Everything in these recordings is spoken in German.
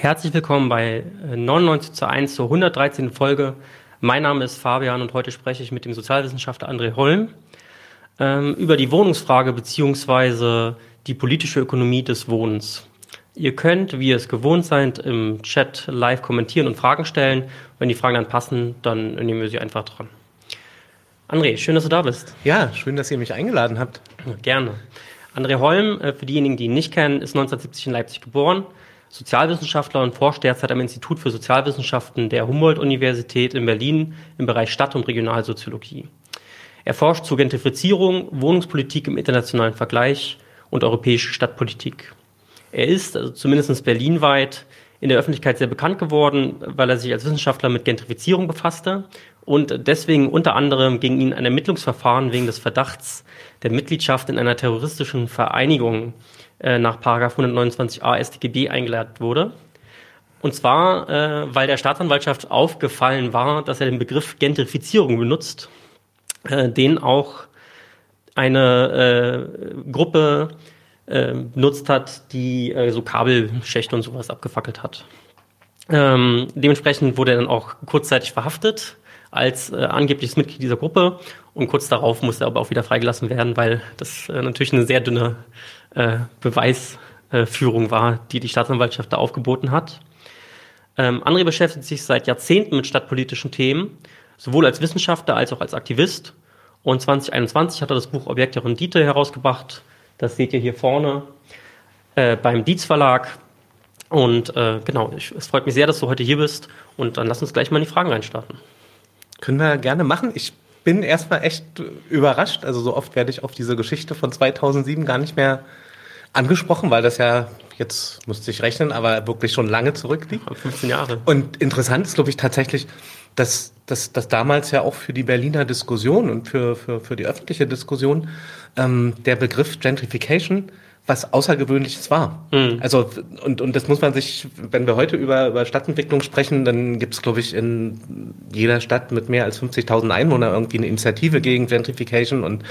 Herzlich willkommen bei 99 zu 1 zur 113. Folge. Mein Name ist Fabian und heute spreche ich mit dem Sozialwissenschaftler André Holm ähm, über die Wohnungsfrage beziehungsweise die politische Ökonomie des Wohnens. Ihr könnt, wie ihr es gewohnt seid, im Chat live kommentieren und Fragen stellen. Wenn die Fragen dann passen, dann nehmen wir sie einfach dran. André, schön, dass du da bist. Ja, schön, dass ihr mich eingeladen habt. Gerne. André Holm, äh, für diejenigen, die ihn nicht kennen, ist 1970 in Leipzig geboren, Sozialwissenschaftler und forscht derzeit am Institut für Sozialwissenschaften der Humboldt-Universität in Berlin im Bereich Stadt- und Regionalsoziologie. Er forscht zur Gentrifizierung, Wohnungspolitik im internationalen Vergleich und europäische Stadtpolitik. Er ist, also zumindest berlinweit, in der Öffentlichkeit sehr bekannt geworden, weil er sich als Wissenschaftler mit Gentrifizierung befasste und deswegen unter anderem gegen ihn ein Ermittlungsverfahren wegen des Verdachts der Mitgliedschaft in einer terroristischen Vereinigung äh, nach 129a StGB eingeleitet wurde. Und zwar, äh, weil der Staatsanwaltschaft aufgefallen war, dass er den Begriff Gentrifizierung benutzt, äh, den auch eine äh, Gruppe äh, benutzt hat, die äh, so Kabelschächte und sowas abgefackelt hat. Ähm, dementsprechend wurde er dann auch kurzzeitig verhaftet als äh, angebliches Mitglied dieser Gruppe und kurz darauf musste er aber auch wieder freigelassen werden, weil das äh, natürlich eine sehr dünne äh, Beweisführung war, die die Staatsanwaltschaft da aufgeboten hat. Ähm, André beschäftigt sich seit Jahrzehnten mit stadtpolitischen Themen, sowohl als Wissenschaftler als auch als Aktivist. Und 2021 hat er das Buch Objekt der Rendite herausgebracht, das seht ihr hier vorne äh, beim Dietz Verlag. Und äh, genau, ich, es freut mich sehr, dass du heute hier bist. Und dann lass uns gleich mal in die Fragen reinstarten. Können wir gerne machen. Ich bin erstmal echt überrascht. Also so oft werde ich auf diese Geschichte von 2007 gar nicht mehr angesprochen, weil das ja jetzt musste ich rechnen, aber wirklich schon lange zurückliegt. 15 Jahre. Und interessant ist, glaube ich, tatsächlich, dass, dass, dass damals ja auch für die Berliner Diskussion und für, für, für die öffentliche Diskussion ähm, der Begriff Gentrification was Außergewöhnliches war. Mhm. Also, und, und das muss man sich, wenn wir heute über, über Stadtentwicklung sprechen, dann gibt es, glaube ich, in jeder Stadt mit mehr als 50.000 Einwohnern irgendwie eine Initiative gegen Gentrification und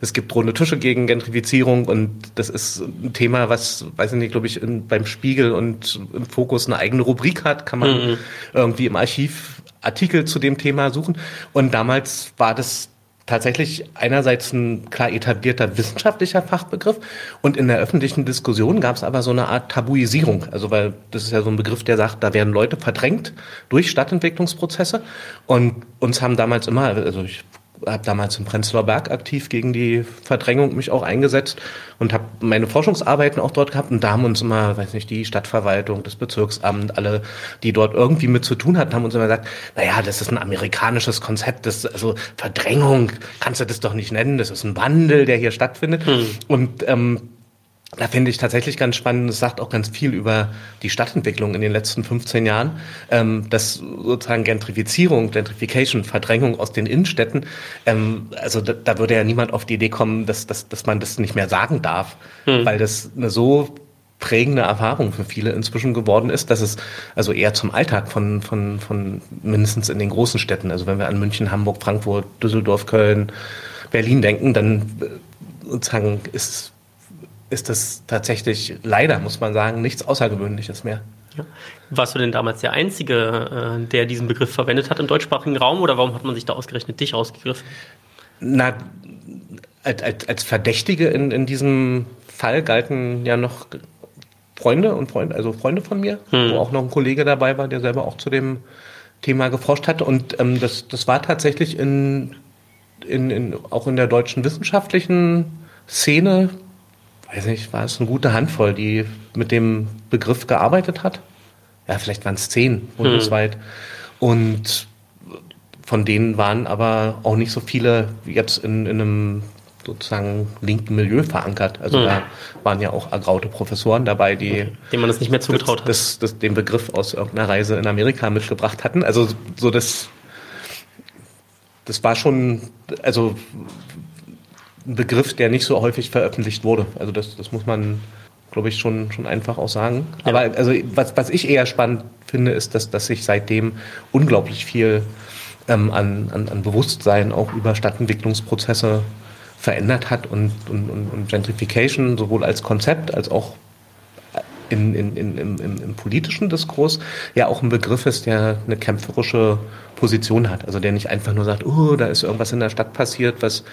es gibt runde Tische gegen Gentrifizierung und das ist ein Thema, was, weiß ich nicht, glaube ich, in, beim Spiegel und im Fokus eine eigene Rubrik hat, kann man mhm. irgendwie im Archiv Artikel zu dem Thema suchen. Und damals war das tatsächlich einerseits ein klar etablierter wissenschaftlicher Fachbegriff und in der öffentlichen Diskussion gab es aber so eine Art Tabuisierung. Also weil das ist ja so ein Begriff, der sagt, da werden Leute verdrängt durch Stadtentwicklungsprozesse und uns haben damals immer, also ich habe damals im Prenzlauer Berg aktiv gegen die Verdrängung mich auch eingesetzt und habe meine Forschungsarbeiten auch dort gehabt und da haben uns immer, weiß nicht, die Stadtverwaltung, das Bezirksamt, alle, die dort irgendwie mit zu tun hatten, haben uns immer gesagt, naja, das ist ein amerikanisches Konzept, das also Verdrängung, kannst du das doch nicht nennen, das ist ein Wandel, der hier stattfindet. Hm. Und ähm, da finde ich tatsächlich ganz spannend, es sagt auch ganz viel über die Stadtentwicklung in den letzten 15 Jahren, ähm, dass sozusagen Gentrifizierung, Gentrification, Verdrängung aus den Innenstädten, ähm, also da, da, würde ja niemand auf die Idee kommen, dass, dass, dass man das nicht mehr sagen darf, hm. weil das eine so prägende Erfahrung für viele inzwischen geworden ist, dass es also eher zum Alltag von, von, von mindestens in den großen Städten, also wenn wir an München, Hamburg, Frankfurt, Düsseldorf, Köln, Berlin denken, dann äh, sozusagen ist ist das tatsächlich leider, muss man sagen, nichts Außergewöhnliches mehr. Ja. Warst du denn damals der Einzige, äh, der diesen Begriff verwendet hat im deutschsprachigen Raum oder warum hat man sich da ausgerechnet dich ausgegriffen? Na, als, als Verdächtige in, in diesem Fall galten ja noch Freunde und Freunde, also Freunde von mir, hm. wo auch noch ein Kollege dabei war, der selber auch zu dem Thema geforscht hatte. Und ähm, das, das war tatsächlich in, in, in, auch in der deutschen wissenschaftlichen Szene weiß nicht, war es eine gute Handvoll, die mit dem Begriff gearbeitet hat. Ja, vielleicht waren es zehn bundesweit. Hm. Und von denen waren aber auch nicht so viele jetzt in, in einem sozusagen linken Milieu verankert. Also hm. da waren ja auch ergraute Professoren dabei, die dem man das nicht mehr zugetraut das, hat. Das, das, den Begriff aus irgendeiner Reise in Amerika mitgebracht hatten. Also so das, das war schon, also ein Begriff, der nicht so häufig veröffentlicht wurde. Also das, das muss man, glaube ich, schon, schon einfach auch sagen. Ja. Aber also was, was ich eher spannend finde, ist, dass, dass sich seitdem unglaublich viel ähm, an, an, an Bewusstsein auch über Stadtentwicklungsprozesse verändert hat und, und, und, und Gentrification sowohl als Konzept als auch in, in, in, im, im, politischen Diskurs ja auch ein Begriff ist, der eine kämpferische Position hat. Also der nicht einfach nur sagt, oh, da ist irgendwas in der Stadt passiert, was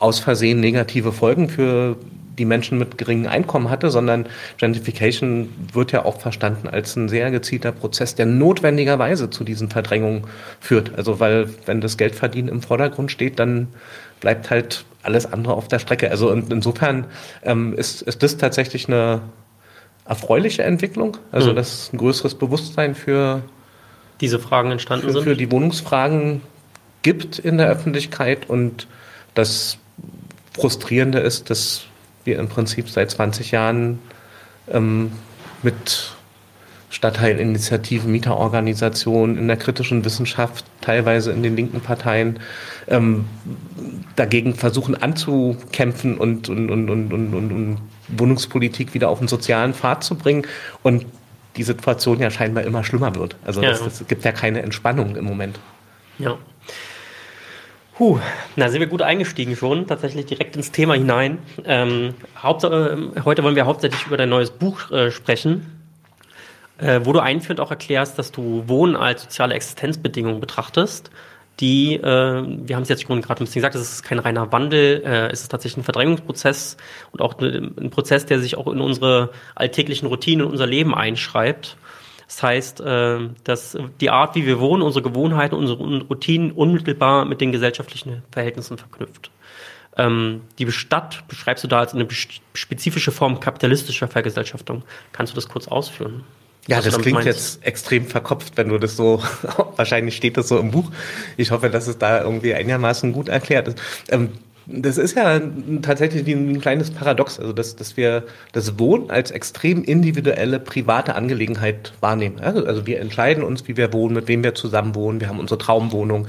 aus Versehen negative Folgen für die Menschen mit geringem Einkommen hatte, sondern Gentrification wird ja auch verstanden als ein sehr gezielter Prozess, der notwendigerweise zu diesen Verdrängungen führt. Also weil wenn das Geldverdienen im Vordergrund steht, dann bleibt halt alles andere auf der Strecke. Also insofern ähm, ist, ist das tatsächlich eine erfreuliche Entwicklung, also mhm. dass ein größeres Bewusstsein für diese Fragen entstanden für, sind. Für die Wohnungsfragen gibt in der Öffentlichkeit und das Frustrierende ist, dass wir im Prinzip seit 20 Jahren ähm, mit Stadtteilinitiativen, Mieterorganisationen, in der kritischen Wissenschaft, teilweise in den linken Parteien, ähm, dagegen versuchen anzukämpfen und, und, und, und, und, und Wohnungspolitik wieder auf einen sozialen Pfad zu bringen. Und die Situation ja scheinbar immer schlimmer wird. Also es ja. gibt ja keine Entspannung im Moment. Ja. Puh, na sind wir gut eingestiegen schon, tatsächlich direkt ins Thema hinein. Ähm, Hauptsache, äh, heute wollen wir hauptsächlich über dein neues Buch äh, sprechen, äh, wo du einführend auch erklärst, dass du Wohnen als soziale Existenzbedingung betrachtest die, äh, wir haben es jetzt schon gerade ein bisschen gesagt, es ist kein reiner Wandel, äh, es ist tatsächlich ein Verdrängungsprozess und auch ein Prozess, der sich auch in unsere alltäglichen Routinen, in unser Leben einschreibt. Das heißt, äh, dass die Art, wie wir wohnen, unsere Gewohnheiten, unsere Routinen unmittelbar mit den gesellschaftlichen Verhältnissen verknüpft. Ähm, die Stadt beschreibst du da als eine spezifische Form kapitalistischer Vergesellschaftung. Kannst du das kurz ausführen? Ja, das klingt meinst. jetzt extrem verkopft, wenn du das so, wahrscheinlich steht das so im Buch. Ich hoffe, dass es da irgendwie einigermaßen gut erklärt ist. Ähm, das ist ja tatsächlich wie ein kleines Paradox, also dass, dass wir das Wohnen als extrem individuelle, private Angelegenheit wahrnehmen. Also wir entscheiden uns, wie wir wohnen, mit wem wir zusammen wohnen. Wir haben unsere Traumwohnung.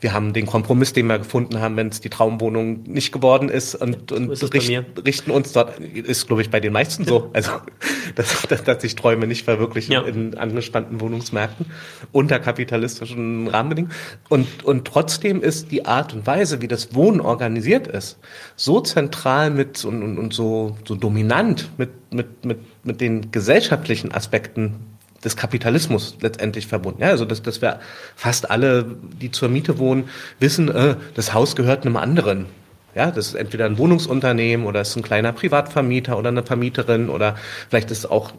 Wir haben den Kompromiss, den wir gefunden haben, wenn es die Traumwohnung nicht geworden ist und, und ist richt, richten uns dort, ist glaube ich bei den meisten so, also dass, dass, dass sich Träume nicht verwirklichen ja. in angespannten Wohnungsmärkten unter kapitalistischen Rahmenbedingungen. Und, und trotzdem ist die Art und Weise, wie das Wohnen organisiert ist, so zentral mit und, und, und so, so dominant mit, mit, mit, mit den gesellschaftlichen Aspekten des Kapitalismus letztendlich verbunden. Ja, also dass, dass wir fast alle, die zur Miete wohnen, wissen, äh, das Haus gehört einem anderen. Ja, das ist entweder ein Wohnungsunternehmen oder es ist ein kleiner Privatvermieter oder eine Vermieterin oder vielleicht ist es auch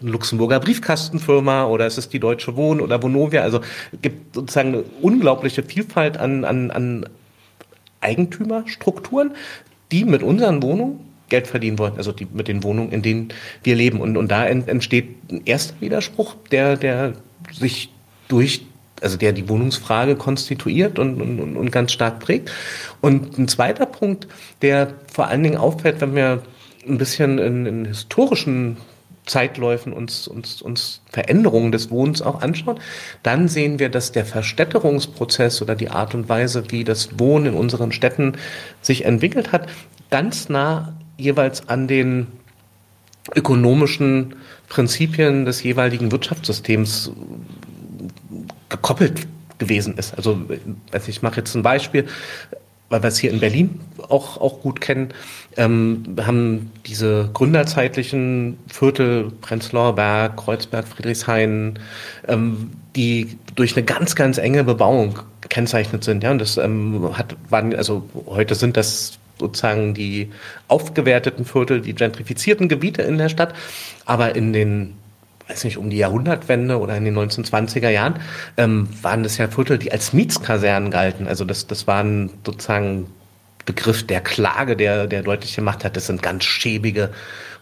eine Luxemburger Briefkastenfirma oder es ist die Deutsche Wohn oder Vonovia. Also es gibt sozusagen eine unglaubliche Vielfalt an, an, an Eigentümerstrukturen, die mit unseren Wohnungen Geld verdienen wollen, also die, mit den Wohnungen, in denen wir leben. Und, und da entsteht ein erster Widerspruch, der, der sich durch, also der die Wohnungsfrage konstituiert und, und, und ganz stark prägt. Und ein zweiter Punkt, der vor allen Dingen auffällt, wenn wir ein bisschen in, in historischen Zeitläufen uns, uns, uns Veränderungen des Wohnens auch anschauen, dann sehen wir, dass der Verstädterungsprozess oder die Art und Weise, wie das Wohnen in unseren Städten sich entwickelt hat, ganz nah jeweils an den ökonomischen Prinzipien des jeweiligen Wirtschaftssystems gekoppelt gewesen ist. Also ich mache jetzt ein Beispiel, weil wir es hier in Berlin auch, auch gut kennen. Ähm, wir haben diese gründerzeitlichen Viertel, Prenzlauer Berg, Kreuzberg, Friedrichshain, ähm, die durch eine ganz, ganz enge Bebauung gekennzeichnet sind. Ja, und das ähm, hat, waren, also heute sind das sozusagen die aufgewerteten Viertel, die gentrifizierten Gebiete in der Stadt. Aber in den, weiß nicht, um die Jahrhundertwende oder in den 1920er Jahren ähm, waren das ja Viertel, die als Mietskasernen galten. Also das, das waren sozusagen Begriff der Klage, der, der deutlich gemacht hat, das sind ganz schäbige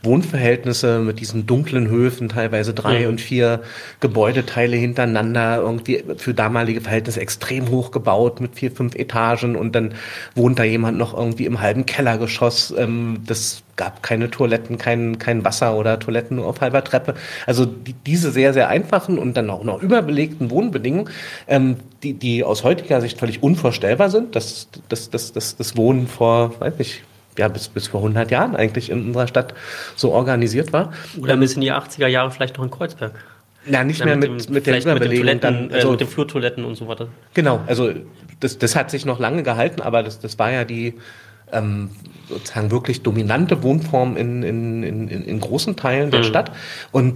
Wohnverhältnisse mit diesen dunklen Höfen, teilweise drei ja. und vier Gebäudeteile hintereinander, irgendwie für damalige Verhältnisse extrem hoch gebaut mit vier, fünf Etagen und dann wohnt da jemand noch irgendwie im halben Kellergeschoss. Ähm, das gab keine Toiletten, kein, kein Wasser oder Toiletten nur auf halber Treppe. Also die, diese sehr, sehr einfachen und dann auch noch überbelegten Wohnbedingungen, ähm, die, die aus heutiger Sicht völlig unvorstellbar sind. Das, das, das, das, das Wohnen vor, weiß nicht, ja, bis, bis vor 100 Jahren eigentlich in unserer Stadt so organisiert war. Oder bis in die 80er Jahre vielleicht noch in Kreuzberg. Ja, nicht ja, mehr mit, mit, mit der Überbelegung. Mit den, dann, äh, also, äh, mit den Flurtoiletten und so weiter. Genau, also das, das hat sich noch lange gehalten, aber das, das war ja die ähm, sozusagen wirklich dominante Wohnform in, in, in, in großen Teilen der mhm. Stadt. Und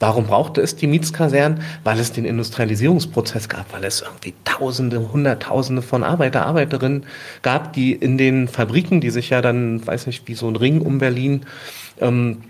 Warum brauchte es die Mietskasernen? Weil es den Industrialisierungsprozess gab, weil es irgendwie Tausende, Hunderttausende von Arbeiter, Arbeiterinnen gab, die in den Fabriken, die sich ja dann, weiß nicht, wie so ein Ring um Berlin ähm,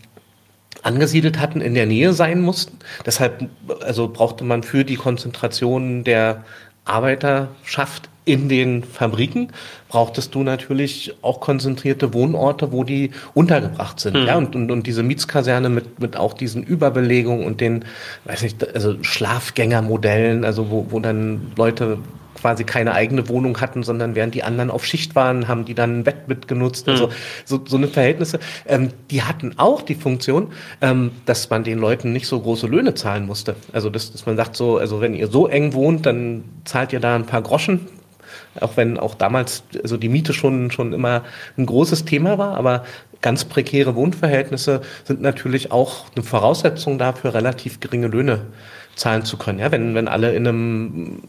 angesiedelt hatten, in der Nähe sein mussten. Deshalb also brauchte man für die Konzentration der Arbeiterschaft in den Fabriken brauchtest du natürlich auch konzentrierte Wohnorte, wo die untergebracht sind. Mhm. Ja, und, und, und diese Mietskaserne mit, mit auch diesen Überbelegungen und den, weiß nicht, also Schlafgängermodellen, also wo, wo dann Leute quasi keine eigene Wohnung hatten, sondern während die anderen auf Schicht waren, haben die dann ein Bett mitgenutzt. Mhm. Also so, so eine Verhältnisse. Ähm, die hatten auch die Funktion, ähm, dass man den Leuten nicht so große Löhne zahlen musste. Also dass, dass man sagt so, also wenn ihr so eng wohnt, dann zahlt ihr da ein paar Groschen auch wenn auch damals also die Miete schon, schon immer ein großes Thema war, aber ganz prekäre Wohnverhältnisse sind natürlich auch eine Voraussetzung dafür, relativ geringe Löhne zahlen zu können. Ja, wenn, wenn alle in einem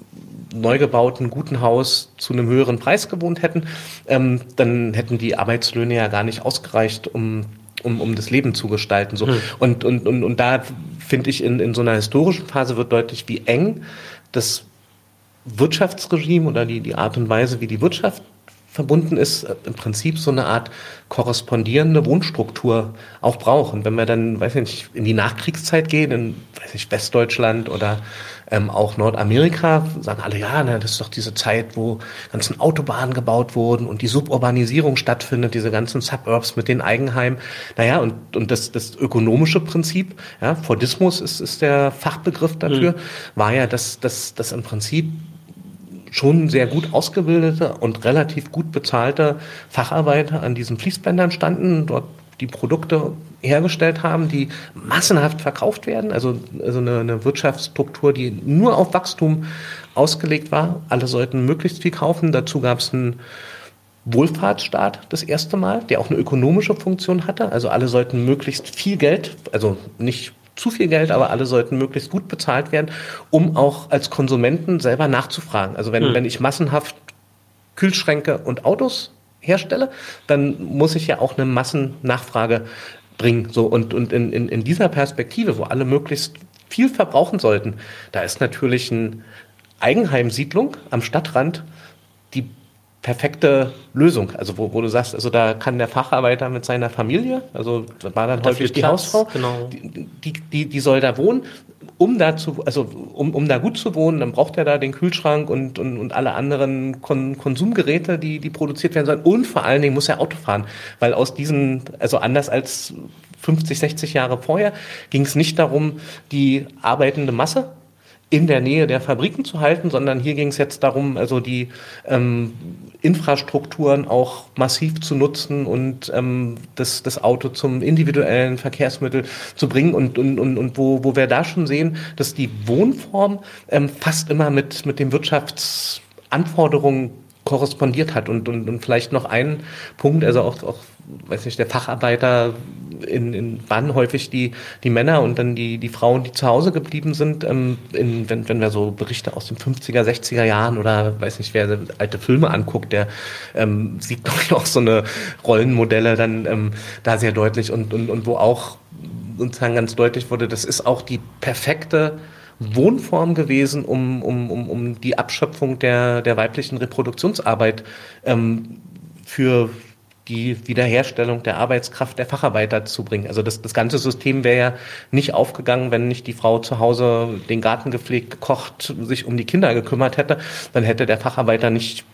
neu gebauten, guten Haus zu einem höheren Preis gewohnt hätten, ähm, dann hätten die Arbeitslöhne ja gar nicht ausgereicht, um um, um das Leben zu gestalten. So. Hm. Und, und, und, und da finde ich, in, in so einer historischen Phase wird deutlich, wie eng das Wirtschaftsregime oder die, die Art und Weise, wie die Wirtschaft verbunden ist, äh, im Prinzip so eine Art korrespondierende Wohnstruktur auch brauchen. Wenn wir dann, weiß ich nicht, in die Nachkriegszeit gehen, in, weiß ich, Westdeutschland oder ähm, auch Nordamerika, sagen alle, ja, na, das ist doch diese Zeit, wo ganzen Autobahnen gebaut wurden und die Suburbanisierung stattfindet, diese ganzen Suburbs mit den Eigenheimen. Naja, und, und das, das ökonomische Prinzip, ja, Fordismus ist, ist der Fachbegriff dafür, mhm. war ja, dass, dass, dass im Prinzip schon sehr gut ausgebildete und relativ gut bezahlte Facharbeiter an diesen Fließbändern standen, dort die Produkte hergestellt haben, die massenhaft verkauft werden. Also, also eine, eine Wirtschaftsstruktur, die nur auf Wachstum ausgelegt war. Alle sollten möglichst viel kaufen. Dazu gab es einen Wohlfahrtsstaat das erste Mal, der auch eine ökonomische Funktion hatte. Also alle sollten möglichst viel Geld, also nicht zu viel Geld, aber alle sollten möglichst gut bezahlt werden, um auch als Konsumenten selber nachzufragen. Also wenn, mhm. wenn ich massenhaft Kühlschränke und Autos herstelle, dann muss ich ja auch eine Massennachfrage bringen. So, und, und in, in, in dieser Perspektive, wo alle möglichst viel verbrauchen sollten, da ist natürlich eine Eigenheimsiedlung am Stadtrand perfekte Lösung. Also wo, wo du sagst, also da kann der Facharbeiter mit seiner Familie, also war dann häufig die Platz, Hausfrau, genau. die, die, die soll da wohnen. Um da zu, also um, um da gut zu wohnen, dann braucht er da den Kühlschrank und, und, und alle anderen Kon Konsumgeräte, die, die produziert werden sollen. Und vor allen Dingen muss er Auto fahren, weil aus diesen, also anders als 50, 60 Jahre vorher, ging es nicht darum, die arbeitende Masse in der Nähe der Fabriken zu halten, sondern hier ging es jetzt darum, also die ähm, Infrastrukturen auch massiv zu nutzen und ähm, das, das Auto zum individuellen Verkehrsmittel zu bringen und, und, und, und wo, wo wir da schon sehen, dass die Wohnform ähm, fast immer mit, mit den Wirtschaftsanforderungen korrespondiert hat. Und, und, und vielleicht noch ein Punkt, also auch, auch weiß nicht, der Facharbeiter in, in waren häufig die, die Männer und dann die, die Frauen, die zu Hause geblieben sind. Ähm, in, wenn, wenn wir so Berichte aus den 50er, 60er Jahren oder weiß nicht, wer alte Filme anguckt, der ähm, sieht doch auch so eine Rollenmodelle dann ähm, da sehr deutlich und, und, und wo auch sozusagen ganz deutlich wurde, das ist auch die perfekte Wohnform gewesen, um, um, um, um die Abschöpfung der, der weiblichen Reproduktionsarbeit ähm, für die Wiederherstellung der Arbeitskraft der Facharbeiter zu bringen. Also das, das ganze System wäre ja nicht aufgegangen, wenn nicht die Frau zu Hause den Garten gepflegt, gekocht, sich um die Kinder gekümmert hätte. Dann hätte der Facharbeiter nicht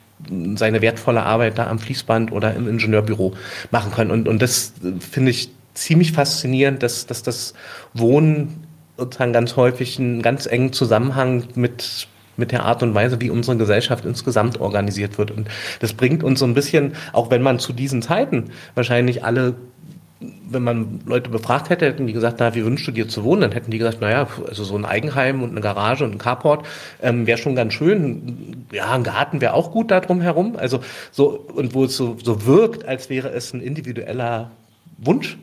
seine wertvolle Arbeit da am Fließband oder im Ingenieurbüro machen können. Und, und das finde ich ziemlich faszinierend, dass, dass das Wohnen sozusagen ganz häufig einen ganz engen Zusammenhang mit mit der Art und Weise, wie unsere Gesellschaft insgesamt organisiert wird. Und das bringt uns so ein bisschen, auch wenn man zu diesen Zeiten wahrscheinlich alle wenn man Leute befragt hätte, hätten die gesagt, na, wie wünschst du dir zu wohnen? Dann hätten die gesagt, naja, also so ein Eigenheim und eine Garage und ein Carport ähm, wäre schon ganz schön. Ja, ein Garten wäre auch gut da drum herum. Also so, und wo es so, so wirkt, als wäre es ein individueller Wunsch,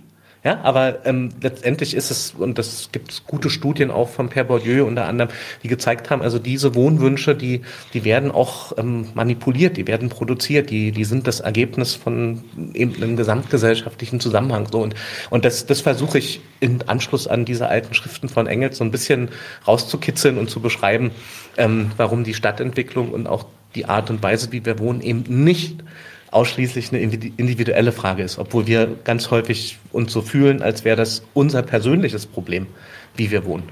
Ja, aber ähm, letztendlich ist es, und das gibt gute Studien auch von Per Bourdieu unter anderem, die gezeigt haben, also diese Wohnwünsche, die, die werden auch ähm, manipuliert, die werden produziert, die, die sind das Ergebnis von eben einem gesamtgesellschaftlichen Zusammenhang. So und, und das, das versuche ich in Anschluss an diese alten Schriften von Engels so ein bisschen rauszukitzeln und zu beschreiben, ähm, warum die Stadtentwicklung und auch die Art und Weise, wie wir wohnen, eben nicht ausschließlich eine individuelle Frage ist, obwohl wir ganz häufig uns so fühlen, als wäre das unser persönliches Problem, wie wir wohnen.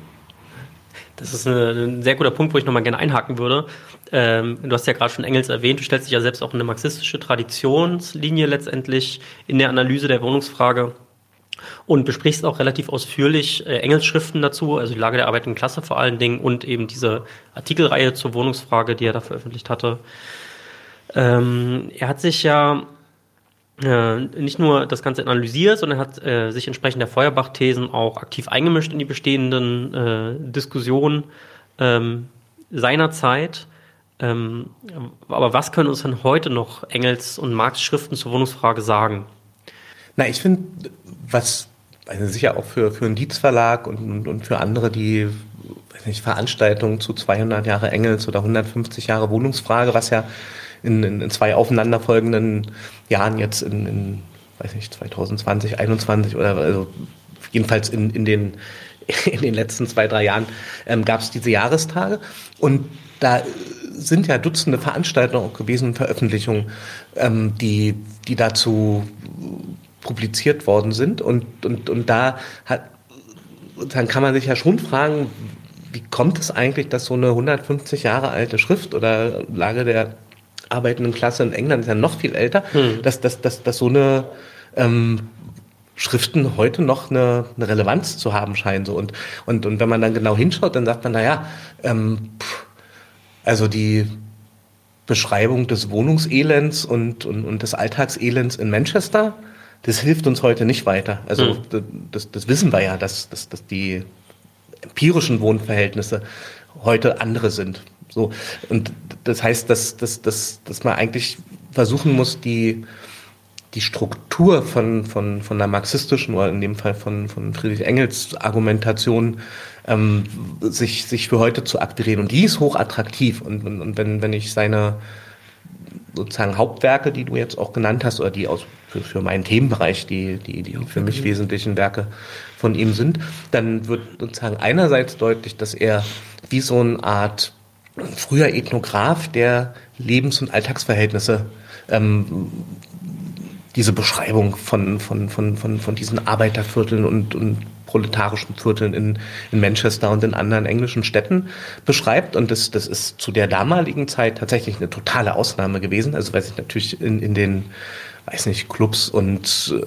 Das ist ein sehr guter Punkt, wo ich nochmal gerne einhaken würde. Ähm, du hast ja gerade schon Engels erwähnt, du stellst dich ja selbst auch in eine marxistische Traditionslinie letztendlich in der Analyse der Wohnungsfrage und besprichst auch relativ ausführlich äh, Engels Schriften dazu, also die Lage der arbeitenden Klasse vor allen Dingen und eben diese Artikelreihe zur Wohnungsfrage, die er da veröffentlicht hatte. Ähm, er hat sich ja äh, nicht nur das Ganze analysiert, sondern hat äh, sich entsprechend der Feuerbach-Thesen auch aktiv eingemischt in die bestehenden äh, Diskussionen ähm, seiner Zeit. Ähm, aber was können uns denn heute noch Engels und Marx Schriften zur Wohnungsfrage sagen? Na, ich finde, was also sicher auch für, für einen Dietz-Verlag und, und, für andere, die weiß nicht, Veranstaltungen zu 200 Jahre Engels oder 150 Jahre Wohnungsfrage, was ja in, in, in zwei aufeinanderfolgenden Jahren jetzt in, in weiß nicht, 2020, 2021 oder also jedenfalls in, in, den, in den letzten zwei, drei Jahren ähm, gab es diese Jahrestage. Und da sind ja Dutzende Veranstaltungen auch gewesen, Veröffentlichungen, ähm, die, die dazu publiziert worden sind. Und, und, und da hat, dann kann man sich ja schon fragen, wie kommt es eigentlich, dass so eine 150 Jahre alte Schrift oder Lage der arbeitenden Klasse in England ist ja noch viel älter, hm. dass, dass, dass, dass so eine ähm, Schriften heute noch eine, eine Relevanz zu haben scheinen. So. Und, und, und wenn man dann genau hinschaut, dann sagt man, naja, ähm, also die Beschreibung des Wohnungselends und, und, und des Alltagselends in Manchester, das hilft uns heute nicht weiter. Also hm. das, das wissen wir ja, dass, dass, dass die empirischen Wohnverhältnisse heute andere sind. So, und das heißt, dass, dass, dass, dass man eigentlich versuchen muss, die, die Struktur von, von, von der marxistischen oder in dem Fall von, von Friedrich Engels Argumentation ähm, sich, sich für heute zu akquirieren. Und die ist hochattraktiv. Und, und, und wenn, wenn ich seine sozusagen Hauptwerke, die du jetzt auch genannt hast, oder die aus, für, für meinen Themenbereich, die, die, die für mich wesentlichen Werke von ihm sind, dann wird sozusagen einerseits deutlich, dass er wie so eine Art früher Ethnograph der Lebens- und Alltagsverhältnisse ähm, diese Beschreibung von, von, von, von, von diesen Arbeitervierteln und, und proletarischen Vierteln in, in Manchester und in anderen englischen Städten beschreibt. Und das, das ist zu der damaligen Zeit tatsächlich eine totale Ausnahme gewesen. Also weil sich natürlich in, in den, weiß nicht, Clubs und äh,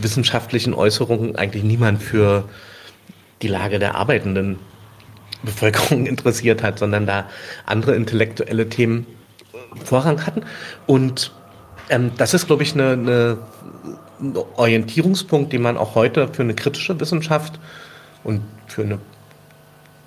wissenschaftlichen Äußerungen eigentlich niemand für die Lage der Arbeitenden Bevölkerung interessiert hat, sondern da andere intellektuelle Themen Vorrang hatten. Und ähm, das ist, glaube ich, eine, eine, ein Orientierungspunkt, den man auch heute für eine kritische Wissenschaft und für, eine,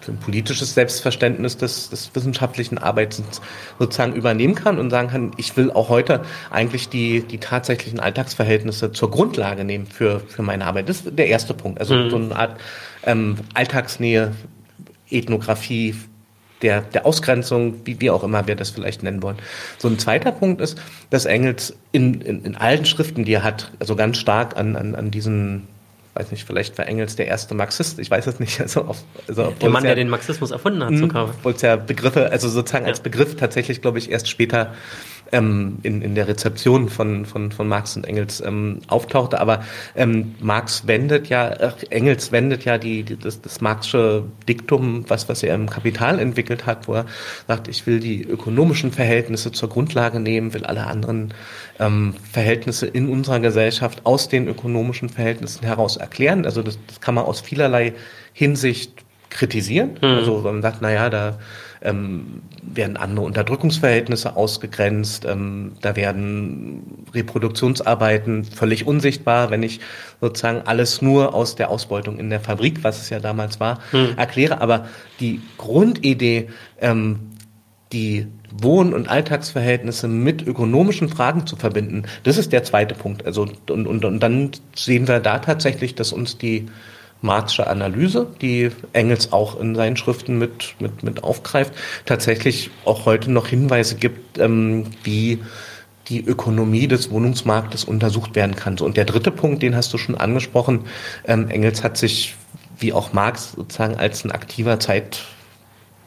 für ein politisches Selbstverständnis des, des wissenschaftlichen Arbeitens sozusagen übernehmen kann und sagen kann, ich will auch heute eigentlich die, die tatsächlichen Alltagsverhältnisse zur Grundlage nehmen für, für meine Arbeit. Das ist der erste Punkt. Also mhm. so eine Art ähm, Alltagsnähe Ethnographie, der, der Ausgrenzung, wie wir auch immer wir das vielleicht nennen wollen. So ein zweiter Punkt ist, dass Engels in, in, in allen Schriften, die er hat, also ganz stark an, an, an diesen weiß nicht, vielleicht war Engels der erste Marxist, ich weiß es nicht. Also, also der Mann, ja, der den Marxismus erfunden hat, sogar. Obwohl es ja Begriffe, also sozusagen ja. als Begriff tatsächlich, glaube ich, erst später ähm, in, in der Rezeption von, von, von Marx und Engels ähm, auftauchte. Aber ähm, Marx wendet ja, äh, Engels wendet ja die, die, das, das Marxische Diktum, was, was er im Kapital entwickelt hat, wo er sagt, ich will die ökonomischen Verhältnisse zur Grundlage nehmen, will alle anderen ähm, Verhältnisse in unserer Gesellschaft aus den ökonomischen Verhältnissen heraus erklären. Also das, das kann man aus vielerlei Hinsicht kritisieren. Mhm. Also man sagt, naja, da ähm, werden andere Unterdrückungsverhältnisse ausgegrenzt, ähm, da werden Reproduktionsarbeiten völlig unsichtbar, wenn ich sozusagen alles nur aus der Ausbeutung in der Fabrik, was es ja damals war, mhm. erkläre. Aber die Grundidee, ähm, die Wohn- und Alltagsverhältnisse mit ökonomischen Fragen zu verbinden, das ist der zweite Punkt. Also, und, und, und dann sehen wir da tatsächlich, dass uns die Marxische Analyse, die Engels auch in seinen Schriften mit, mit, mit aufgreift, tatsächlich auch heute noch Hinweise gibt, ähm, wie die Ökonomie des Wohnungsmarktes untersucht werden kann. Und der dritte Punkt, den hast du schon angesprochen, ähm, Engels hat sich wie auch Marx sozusagen als ein aktiver Zeit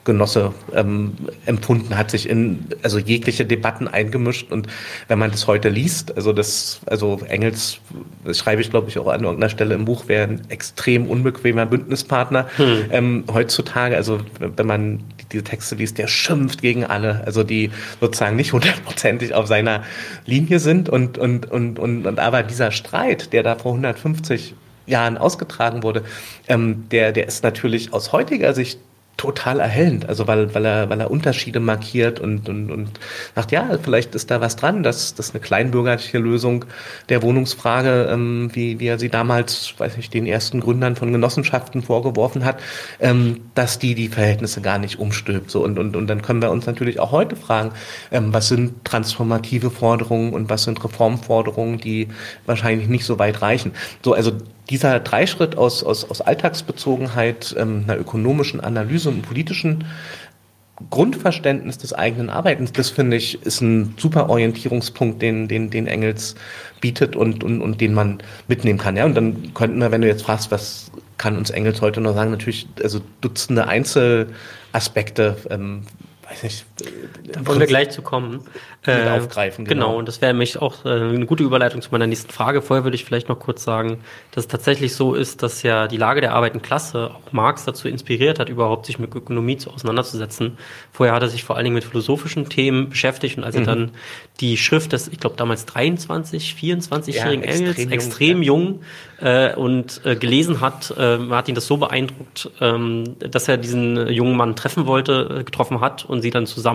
Genosse ähm, empfunden, hat sich in also jegliche Debatten eingemischt und wenn man das heute liest, also das, also Engels, das schreibe ich glaube ich auch an irgendeiner Stelle im Buch, wäre ein extrem unbequemer Bündnispartner hm. ähm, heutzutage. Also wenn man diese Texte liest, der schimpft gegen alle, also die sozusagen nicht hundertprozentig auf seiner Linie sind und und und und, und aber dieser Streit, der da vor 150 Jahren ausgetragen wurde, ähm, der, der ist natürlich aus heutiger Sicht total erhellend, also weil, weil, er, weil er Unterschiede markiert und, und, und sagt, ja, vielleicht ist da was dran, dass das eine kleinbürgerliche Lösung der Wohnungsfrage, ähm, wie, wie er sie damals, weiß ich, den ersten Gründern von Genossenschaften vorgeworfen hat, ähm, dass die die Verhältnisse gar nicht umstülpt. So, und, und, und dann können wir uns natürlich auch heute fragen, ähm, was sind transformative Forderungen und was sind Reformforderungen, die wahrscheinlich nicht so weit reichen. So, also dieser Dreischritt aus, aus, aus Alltagsbezogenheit, ähm, einer ökonomischen Analyse und einem politischen Grundverständnis des eigenen Arbeitens, das finde ich, ist ein super Orientierungspunkt, den, den, den Engels bietet und, und, und den man mitnehmen kann. Ja, und dann könnten wir, wenn du jetzt fragst, was kann uns Engels heute noch sagen, natürlich, also Dutzende Einzelaspekte, ähm, weiß nicht. Da wollen wir gleich zu kommen. Äh, aufgreifen. Genau. genau, und das wäre mich auch äh, eine gute Überleitung zu meiner nächsten Frage. Vorher würde ich vielleicht noch kurz sagen, dass es tatsächlich so ist, dass ja die Lage der arbeitenden Klasse auch Marx dazu inspiriert hat, überhaupt sich mit Ökonomie zu auseinanderzusetzen. Vorher hat er sich vor allen Dingen mit philosophischen Themen beschäftigt und als mhm. er dann die Schrift des, ich glaube damals 23, 24-jährigen ja, Engels, extrem, extrem jung, jung äh, und äh, gelesen hat, äh, hat ihn das so beeindruckt, ähm, dass er diesen jungen Mann treffen wollte, äh, getroffen hat und sie dann zusammen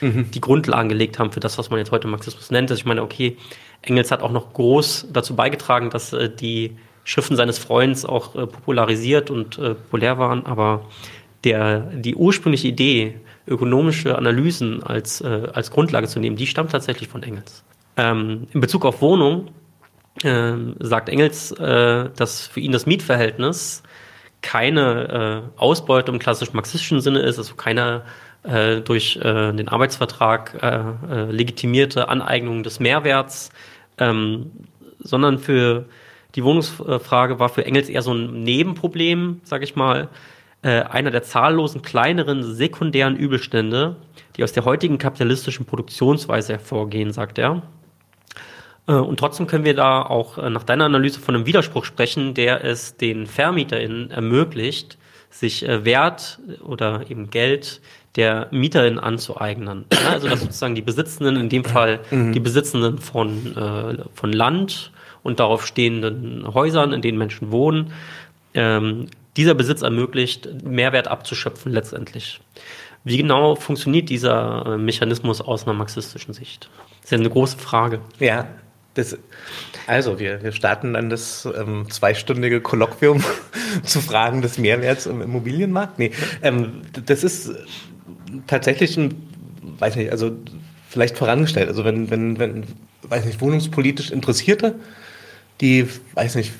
mhm. die Grundlagen gelegt haben für das, was man jetzt heute Marxismus nennt. Also ich meine, okay, Engels hat auch noch groß dazu beigetragen, dass äh, die Schriften seines Freundes auch äh, popularisiert und äh, populär waren, aber der, die ursprüngliche Idee, ökonomische Analysen als, äh, als Grundlage zu nehmen, die stammt tatsächlich von Engels. Ähm, in Bezug auf Wohnung äh, sagt Engels, äh, dass für ihn das Mietverhältnis keine äh, Ausbeutung im klassisch marxistischen Sinne ist, also keine äh, durch äh, den Arbeitsvertrag äh, äh, legitimierte Aneignung des Mehrwerts, ähm, sondern für die Wohnungsfrage war für Engels eher so ein Nebenproblem, sage ich mal, äh, einer der zahllosen kleineren sekundären Übelstände, die aus der heutigen kapitalistischen Produktionsweise hervorgehen, sagt er. Und trotzdem können wir da auch nach deiner Analyse von einem Widerspruch sprechen, der es den VermieterInnen ermöglicht, sich Wert oder eben Geld der Mieterin anzueignen. Also dass sozusagen die Besitzenden, in dem Fall mhm. die Besitzenden von, äh, von Land und darauf stehenden Häusern, in denen Menschen wohnen, ähm, dieser Besitz ermöglicht, Mehrwert abzuschöpfen letztendlich. Wie genau funktioniert dieser Mechanismus aus einer marxistischen Sicht? Das ist ja eine große Frage. Ja, das, also, wir, wir starten dann das ähm, zweistündige Kolloquium zu Fragen des Mehrwerts im Immobilienmarkt. Nee, ähm, das ist tatsächlich ein, weiß nicht, also vielleicht vorangestellt. Also wenn, wenn, wenn, weiß nicht, wohnungspolitisch Interessierte, die, weiß nicht,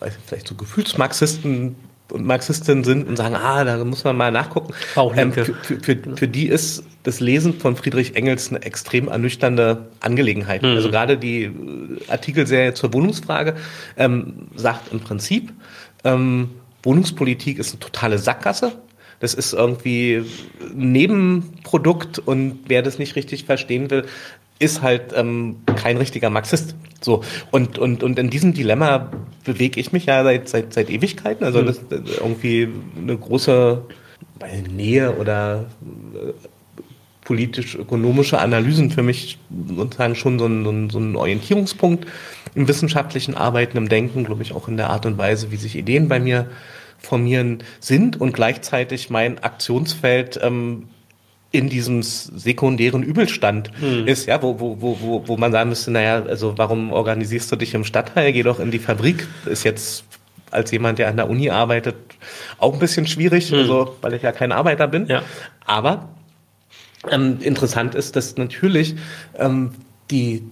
weiß nicht vielleicht so Gefühlsmarxisten und Marxistinnen sind und sagen, ah, da muss man mal nachgucken. Auch ähm, für, für, für, für, die ist das Lesen von Friedrich Engels eine extrem ernüchternde Angelegenheit. Mhm. Also gerade die äh, Artikelserie zur Wohnungsfrage ähm, sagt im Prinzip, ähm, Wohnungspolitik ist eine totale Sackgasse. Das ist irgendwie ein Nebenprodukt und wer das nicht richtig verstehen will, ist halt ähm, kein richtiger Marxist. So und und und in diesem Dilemma bewege ich mich ja seit seit seit Ewigkeiten. Also hm. das ist irgendwie eine große Nähe oder äh, politisch-ökonomische Analysen für mich sozusagen schon so ein, so ein Orientierungspunkt im wissenschaftlichen Arbeiten, im Denken, glaube ich, auch in der Art und Weise, wie sich Ideen bei mir formieren sind und gleichzeitig mein Aktionsfeld ähm, in diesem sekundären Übelstand hm. ist, ja, wo, wo, wo, wo man sagen müsste, naja, also warum organisierst du dich im Stadtteil, geh doch in die Fabrik, ist jetzt als jemand, der an der Uni arbeitet, auch ein bisschen schwierig, hm. also, weil ich ja kein Arbeiter bin. Ja. Aber Ähm, interessant ist, dass natürlich ähm, die,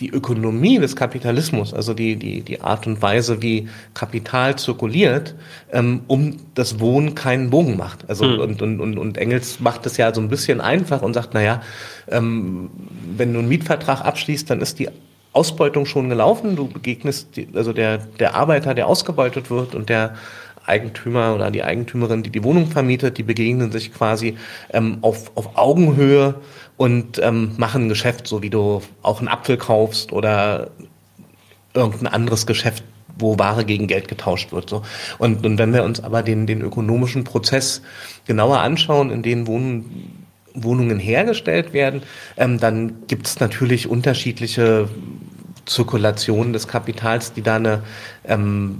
die Ökonomie des Kapitalismus, also die, die, die Art und Weise, wie Kapital zirkuliert, ähm, um das Wohnen keinen Bogen macht. Also mhm. und, und, und, und Engels macht es ja so ein bisschen einfach und sagt, naja, ähm, wenn du einen Mietvertrag abschließt, dann ist die Ausbeutung schon gelaufen. Du begegnest, die, also der, der Arbeiter, der ausgebeutet wird und der Eigentümer oder die Eigentümerin, die die Wohnung vermietet, die begegnen sich quasi ähm, auf, auf Augenhöhe und ähm, machen ein Geschäft, so wie du auch einen Apfel kaufst oder irgendein anderes Geschäft, wo Ware gegen Geld getauscht wird. So. Und, und wenn wir uns aber den, den ökonomischen Prozess genauer anschauen, in dem Wohnen, Wohnungen hergestellt werden, ähm, dann gibt es natürlich unterschiedliche Zirkulationen des Kapitals, die da eine ähm,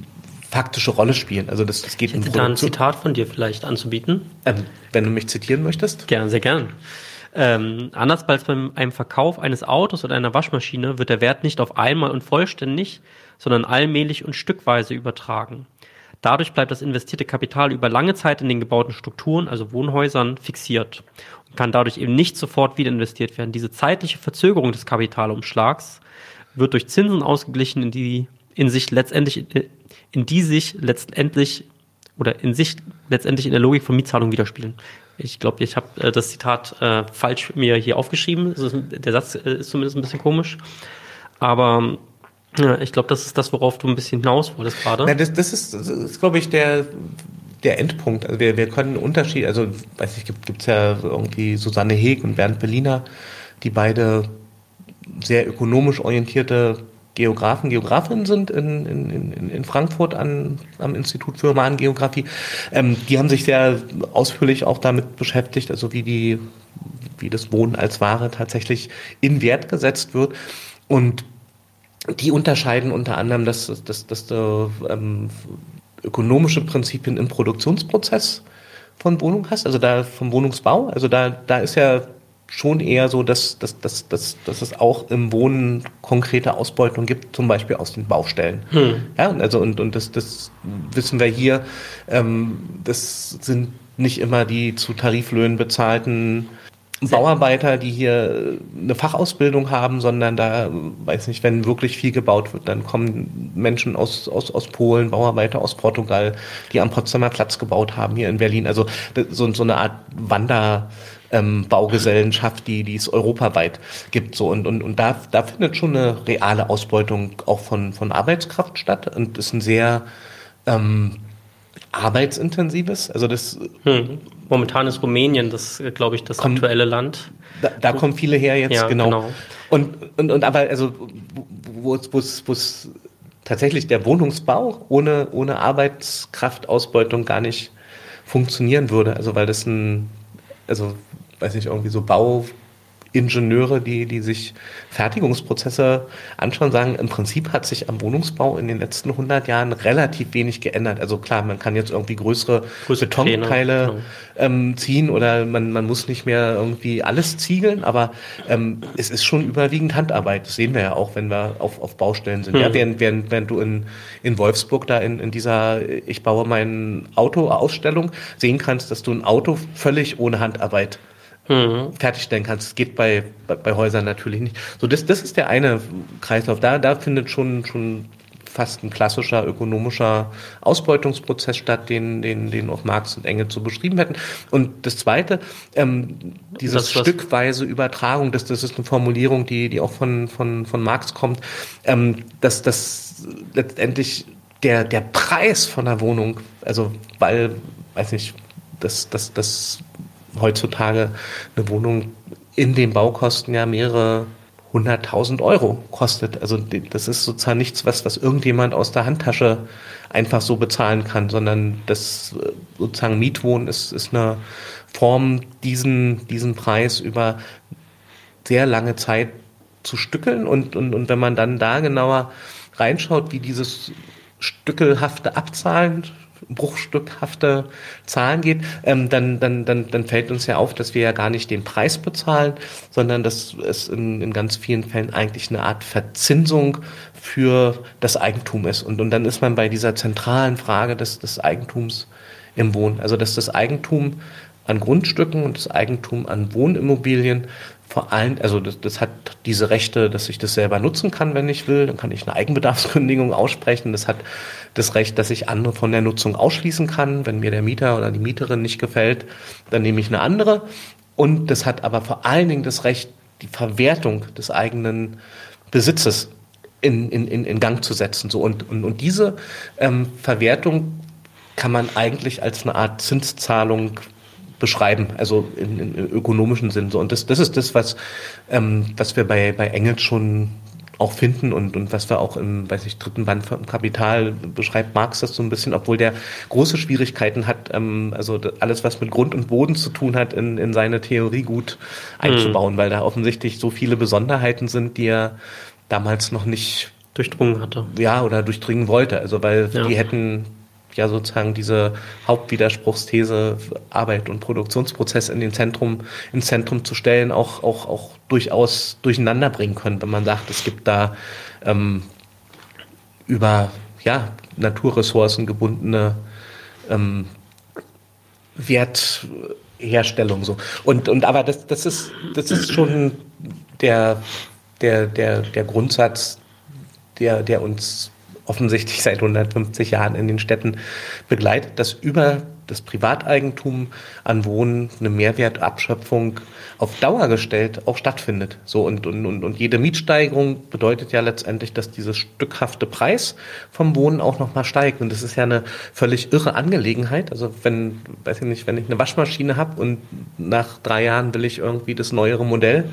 faktische Rolle spielen. Also das, das geht ich hätte da ein Zitat von dir vielleicht anzubieten. Ähm, wenn du mich zitieren möchtest. Gerne, sehr gern. Ähm, anders als beim einem Verkauf eines Autos oder einer Waschmaschine wird der Wert nicht auf einmal und vollständig, sondern allmählich und stückweise übertragen. Dadurch bleibt das investierte Kapital über lange Zeit in den gebauten Strukturen, also Wohnhäusern, fixiert und kann dadurch eben nicht sofort wieder investiert werden. Diese zeitliche Verzögerung des Kapitalumschlags wird durch Zinsen ausgeglichen, in die in sich letztendlich in die sich letztendlich oder in sich letztendlich in der Logik von Mietzahlung widerspiegeln. Ich glaube, ich habe äh, das Zitat äh, falsch mir hier aufgeschrieben. Ist, der Satz äh, ist zumindest ein bisschen komisch. Aber ja, ich glaube, das ist das, worauf du ein bisschen hinaus wolltest gerade. Das, das ist, das ist glaube ich, der, der Endpunkt. Also wir, wir können Unterschied, also weiß nicht, gibt es ja irgendwie Susanne Heeg und Bernd Berliner, die beide sehr ökonomisch orientierte Geografen, Geografinnen sind in, in, in Frankfurt an, am Institut für Humangeografie. Ähm, die haben sich sehr ausführlich auch damit beschäftigt, also wie die, wie das Wohnen als Ware tatsächlich in Wert gesetzt wird. Und die unterscheiden unter anderem, dass, dass, dass du ähm, ökonomische Prinzipien im Produktionsprozess von Wohnung hast, also da vom Wohnungsbau. Also da, da ist ja schon eher so, dass, dass, dass, dass, dass es auch im Wohnen konkrete Ausbeutung gibt, zum Beispiel aus den Baustellen. Hm. Ja, also und, und das, das wissen wir hier, ähm, das sind nicht immer die zu Tariflöhnen bezahlten Bauarbeiter, die hier eine Fachausbildung haben, sondern da, weiß nicht, wenn wirklich viel gebaut wird, dann kommen Menschen aus, aus, aus Polen, Bauarbeiter aus Portugal, die am Potsdamer Platz gebaut haben hier in Berlin. Also so, so eine Art Wander, ähm, Baugesellenschaft, die, die es europaweit gibt. So und, und, und da, da findet schon eine reale Ausbeutung auch von, von Arbeitskraft statt und ist ein sehr ähm, arbeitsintensives. Also das hm. momentan ist Rumänien das, glaube ich, das kommt, aktuelle Land. Da, da kommen viele her jetzt, ja, genau. genau. Und, und, und aber also wo es, tatsächlich der Wohnungsbau ohne, ohne Arbeitskraftausbeutung gar nicht funktionieren würde. Also weil das ein, also weiß nicht, irgendwie so Bau, Ingenieure, die, die sich Fertigungsprozesse anschauen, sagen, im Prinzip hat sich am Wohnungsbau in den letzten 100 Jahren relativ wenig geändert. Also klar, man kann jetzt irgendwie größere, größere Betonteile genau. ähm, ziehen oder man, man muss nicht mehr irgendwie alles ziegeln, aber ähm, es ist schon überwiegend Handarbeit. Das sehen wir ja auch, wenn wir auf, auf Baustellen sind. Mhm. Ja, während, während, während du in, in Wolfsburg da in, in dieser Ich baue mein Auto-Ausstellung sehen kannst, dass du ein Auto völlig ohne Handarbeit mhm. fertigstellen kannst. Das geht bei, bei, bei, Häusern natürlich nicht. So, das, das ist der eine Kreislauf. Da, da findet schon, schon fast ein klassischer ökonomischer Ausbeutungsprozess statt, den, den, den auch Marx und Engels so beschrieben hätten. Und das Zweite, ähm, dieses das, stückweise Übertragung, das, das ist eine Formulierung, die, die auch von, von, von Marx kommt, ähm, dass das letztendlich der, der Preis von der Wohnung, also weil, weiß nicht, das, das, das heutzutage eine Wohnung in den Baukosten ja mehrere hunderttausend Euro kostet. Also das ist sozusagen nichts, was, was irgendjemand aus der Handtasche einfach so bezahlen kann, sondern das sozusagen Mietwohnen ist, ist eine Form, diesen, diesen Preis über sehr lange Zeit zu stückeln und, und, und wenn man dann da genauer reinschaut, wie dieses stückelhafte Abzahlen bruchstückhafte Zahlen geht, ähm, dann, dann, dann, dann fällt uns ja auf, dass wir ja gar nicht den Preis bezahlen, sondern dass es in, in ganz vielen Fällen eigentlich eine Art Verzinsung für das Eigentum ist. Und, und dann ist man bei dieser zentralen Frage des, des Eigentums im Wohnen. Also dass das Eigentum an Grundstücken und das Eigentum an Wohnimmobilien vor allem, also das, das hat diese Rechte, dass ich das selber nutzen kann, wenn ich will. Dann kann ich eine Eigenbedarfskündigung aussprechen. Das hat das Recht, dass ich andere von der Nutzung ausschließen kann. Wenn mir der Mieter oder die Mieterin nicht gefällt, dann nehme ich eine andere. Und das hat aber vor allen Dingen das Recht, die Verwertung des eigenen Besitzes in, in, in Gang zu setzen. So, und, und, und diese ähm, Verwertung kann man eigentlich als eine Art Zinszahlung beschreiben, also in, in ökonomischen Sinn. So. Und das, das ist das, was, ähm, was wir bei, bei Engels schon auch finden und, und was wir auch im, weiß ich, dritten Band vom Kapital beschreibt Marx das so ein bisschen, obwohl der große Schwierigkeiten hat, ähm, also alles, was mit Grund und Boden zu tun hat, in, in seine Theorie gut einzubauen, mhm. weil da offensichtlich so viele Besonderheiten sind, die er damals noch nicht durchdrungen hatte. Ja, oder durchdringen wollte. Also weil ja. die hätten ja sozusagen diese Hauptwiderspruchsthese Arbeit und Produktionsprozess in den Zentrum, ins Zentrum zu stellen, auch, auch, auch durchaus durcheinander bringen können, wenn man sagt, es gibt da ähm, über ja, Naturressourcen gebundene ähm, Wertherstellung so. Und, und aber das, das ist, das ist schon der, der, der, der Grundsatz, der, der uns offensichtlich seit 150 Jahren in den Städten begleitet, dass über das Privateigentum an Wohnen eine Mehrwertabschöpfung auf Dauer gestellt auch stattfindet. So und, und, und, jede Mietsteigerung bedeutet ja letztendlich, dass dieses stückhafte Preis vom Wohnen auch nochmal steigt. Und das ist ja eine völlig irre Angelegenheit. Also wenn, weiß ich nicht, wenn ich eine Waschmaschine habe und nach drei Jahren will ich irgendwie das neuere Modell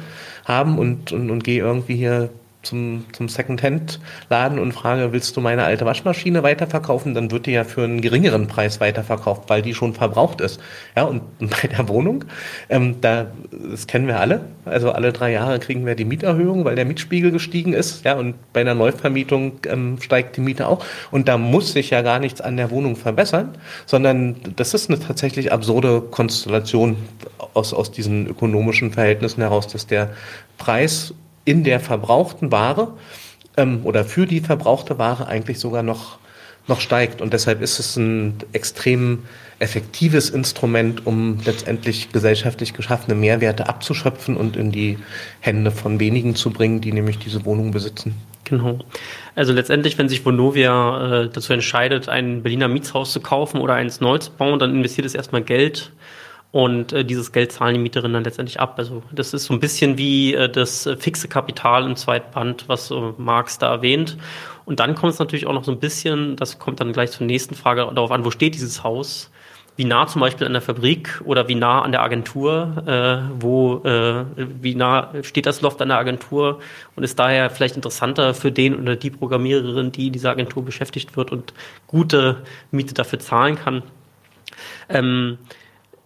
haben und, und, und gehe irgendwie hier zum, zum Second-Hand-Laden und frage, willst du meine alte Waschmaschine weiterverkaufen, dann wird die ja für einen geringeren Preis weiterverkauft, weil die schon verbraucht ist. Ja, und bei der Wohnung, ähm, da, das kennen wir alle, also alle drei Jahre kriegen wir die Mieterhöhung, weil der Mietspiegel gestiegen ist, ja, und bei einer Neuvermietung ähm, steigt die Miete auch. Und da muss sich ja gar nichts an der Wohnung verbessern, sondern das ist eine tatsächlich absurde Konstellation aus, aus diesen ökonomischen Verhältnissen heraus, dass der Preis in der verbrauchten Ware ähm, oder für die verbrauchte Ware eigentlich sogar noch, noch steigt. Und deshalb ist es ein extrem effektives Instrument, um letztendlich gesellschaftlich geschaffene Mehrwerte abzuschöpfen und in die Hände von wenigen zu bringen, die nämlich diese Wohnung besitzen. Genau. Also letztendlich, wenn sich Vonovia äh, dazu entscheidet, ein Berliner Mietshaus zu kaufen oder eins neu zu bauen, dann investiert es erstmal Geld und äh, dieses Geld zahlen die Mieterinnen dann letztendlich ab. Also das ist so ein bisschen wie äh, das äh, fixe Kapital im zweiten Band, was äh, Marx da erwähnt. Und dann kommt es natürlich auch noch so ein bisschen, das kommt dann gleich zur nächsten Frage darauf an, wo steht dieses Haus? Wie nah zum Beispiel an der Fabrik oder wie nah an der Agentur? Äh, wo, äh, wie nah steht das Loft an der Agentur? Und ist daher vielleicht interessanter für den oder die Programmiererin, die in dieser Agentur beschäftigt wird und gute Miete dafür zahlen kann. Ähm,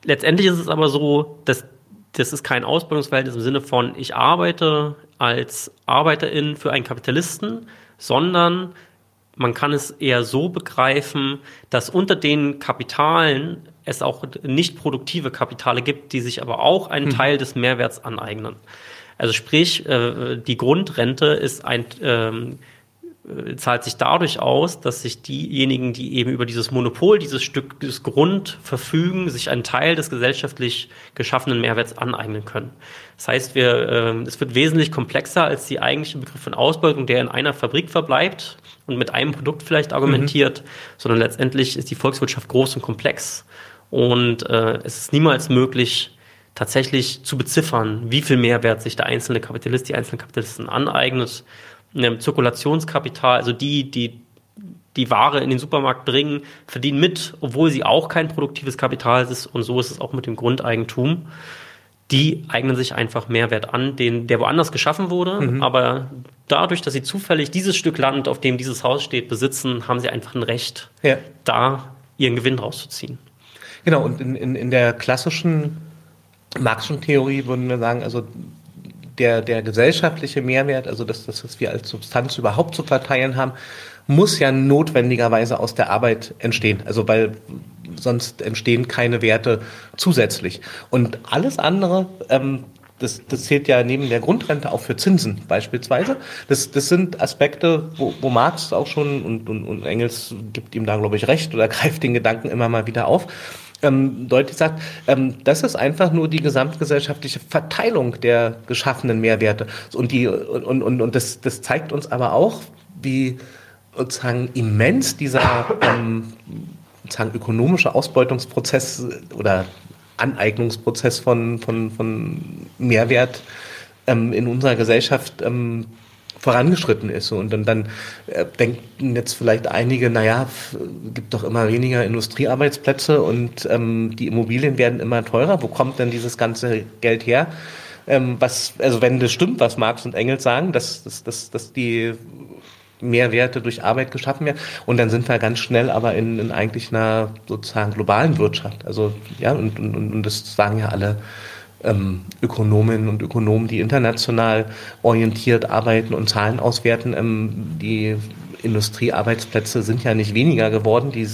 letztendlich ist es aber so, dass das ist kein Ausbildungsverhältnis im Sinne von, ich arbeite als Arbeiterin für einen Kapitalisten, sondern man kann es eher so begreifen, dass unter den Kapitalen es auch nicht produktive Kapitale gibt, die sich aber auch einen hm. Teil des Mehrwerts aneignen. Also sprich, äh, die Grundrente ist ein ähm, äh, zahlt sich dadurch aus, dass sich diejenigen, die eben über dieses Monopol, dieses Stück, dieses Grund verfügen, sich einen Teil des gesellschaftlich geschaffenen Mehrwerts aneignen können. Das heißt, wir, äh, es wird wesentlich komplexer als die eigentliche Begriff von Ausbeutung, der in einer Fabrik verbleibt und mit einem Produkt vielleicht argumentiert, mhm. sondern letztendlich ist die Volkswirtschaft groß und komplex. Und äh, es ist niemals möglich, tatsächlich zu beziffern, wie viel Mehrwert sich der einzelne Kapitalist, die einzelnen Kapitalisten aneignet einem Zirkulationskapital, also die, die die Ware in den Supermarkt bringen, verdienen mit, obwohl sie auch kein produktives Kapital ist. Und so ist es auch mit dem Grundeigentum. Die eignen sich einfach Mehrwert an, den, der woanders geschaffen wurde. Mhm. Aber dadurch, dass sie zufällig dieses Stück Land, auf dem dieses Haus steht, besitzen, haben sie einfach ein Recht, ja. da ihren Gewinn rauszuziehen. Genau, und in, in, in der klassischen Marxischen Theorie würden wir sagen, also der, der gesellschaftliche Mehrwert, also das, das, was wir als Substanz überhaupt zu verteilen haben, muss ja notwendigerweise aus der Arbeit entstehen. Also weil sonst entstehen keine Werte zusätzlich. Und alles andere, ähm, das, das zählt ja neben der Grundrente auch für Zinsen beispielsweise. Das, das sind Aspekte, wo, wo Marx auch schon und, und, und Engels gibt ihm da, glaube ich, recht oder greift den Gedanken immer mal wieder auf ähm, deutlich sagt, ähm, das ist einfach nur die gesamtgesellschaftliche Verteilung der geschaffenen Mehrwerte. Und, die, und, und, und das, das zeigt uns aber auch, wie sozusagen immens dieser ähm, sozusagen ökonomische Ausbeutungsprozess oder Aneignungsprozess von, von, von Mehrwert ähm, in unserer Gesellschaft ähm, vorangeschritten ist. Und dann, dann äh, denken jetzt vielleicht einige, naja, gibt doch immer weniger Industriearbeitsplätze und ähm, die Immobilien werden immer teurer. Wo kommt denn dieses ganze Geld her? Ähm, was, also wenn das stimmt, was Marx und Engels sagen, dass, dass, dass, dass die Mehrwerte durch Arbeit geschaffen werden. Und dann sind wir ganz schnell aber in, in eigentlich einer sozusagen globalen Wirtschaft. Also ja, und, und, und das sagen ja alle ähm, Ökonominnen und Ökonomen, die international orientiert arbeiten und Zahlen auswerten. Ähm, die Industriearbeitsplätze sind ja nicht weniger geworden, die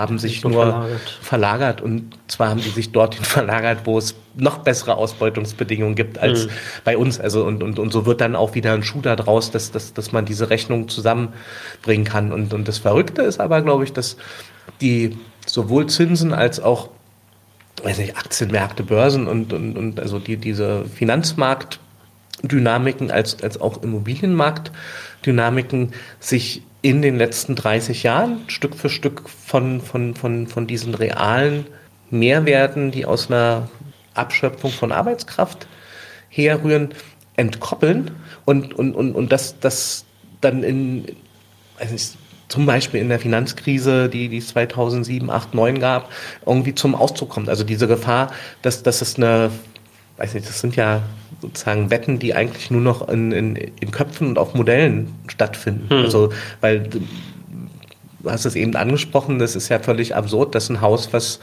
haben sich nur verlagert. verlagert. und zwar haben die sich dorthin verlagert, wo es noch bessere Ausbeutungsbedingungen gibt als mhm. bei uns. Also und, und, und so wird dann auch wieder ein Schuh daraus, dass, dass, dass man diese Rechnung zusammenbringen kann. Und, und das Verrückte ist aber, glaube ich, dass die sowohl Zinsen als auch weiß nicht, Aktienmärkte, Börsen und, und, und also die, diese Finanzmarktdynamiken als, als auch Immobilienmarktdynamiken sich in den letzten 30 Jahren Stück für Stück von, von, von, von diesen realen Mehrwerten, die aus einer Abschöpfung von Arbeitskraft herrühren, entkoppeln und, und, und, und das, das dann in, weiß nicht, zum Beispiel in der Finanzkrise, die, die es 2007, 8, 9 gab, irgendwie zum Ausdruck kommt. Also diese Gefahr, dass, dass es eine, weiß nicht, das sind ja sozusagen Wetten, die eigentlich nur noch in, in, in Köpfen und auf Modellen stattfinden. Hm. Also, weil du hast es eben angesprochen, das ist ja völlig absurd, dass ein Haus, was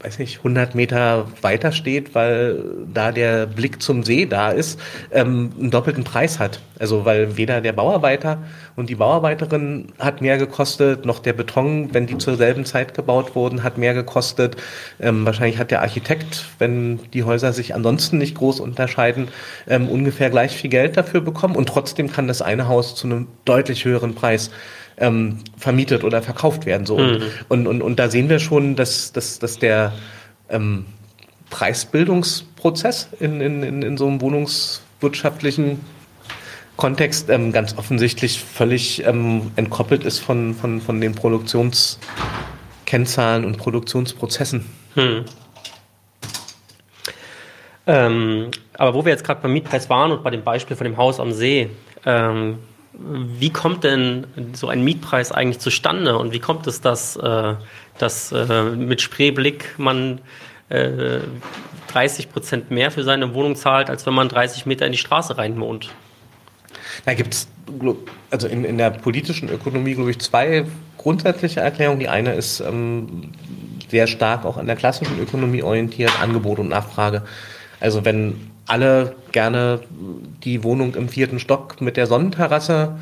weiß nicht, 100 Meter weiter steht, weil da der Blick zum See da ist, ähm, einen doppelten Preis hat. Also weil weder der Bauarbeiter und die Bauarbeiterin hat mehr gekostet, noch der Beton, wenn die zur selben Zeit gebaut wurden, hat mehr gekostet. Ähm, wahrscheinlich hat der Architekt, wenn die Häuser sich ansonsten nicht groß unterscheiden, ähm, ungefähr gleich viel Geld dafür bekommen. Und trotzdem kann das eine Haus zu einem deutlich höheren Preis ähm, vermietet oder verkauft werden. So. Mhm. Und, und, und da sehen wir schon, dass, dass, dass der ähm, Preisbildungsprozess in, in, in, in so einem wohnungswirtschaftlichen Kontext ähm, ganz offensichtlich völlig ähm, entkoppelt ist von, von, von den Produktionskennzahlen und Produktionsprozessen. Hm. Ähm, aber wo wir jetzt gerade beim Mietpreis waren und bei dem Beispiel von dem Haus am See, ähm, wie kommt denn so ein Mietpreis eigentlich zustande und wie kommt es, dass, äh, dass äh, mit Spreeblick man äh, 30 Prozent mehr für seine Wohnung zahlt, als wenn man 30 Meter in die Straße rein wohnt? Da gibt es also in, in der politischen Ökonomie, glaube ich, zwei grundsätzliche Erklärungen. Die eine ist ähm, sehr stark auch an der klassischen Ökonomie orientiert, Angebot und Nachfrage. Also wenn alle gerne die Wohnung im vierten Stock mit der Sonnenterrasse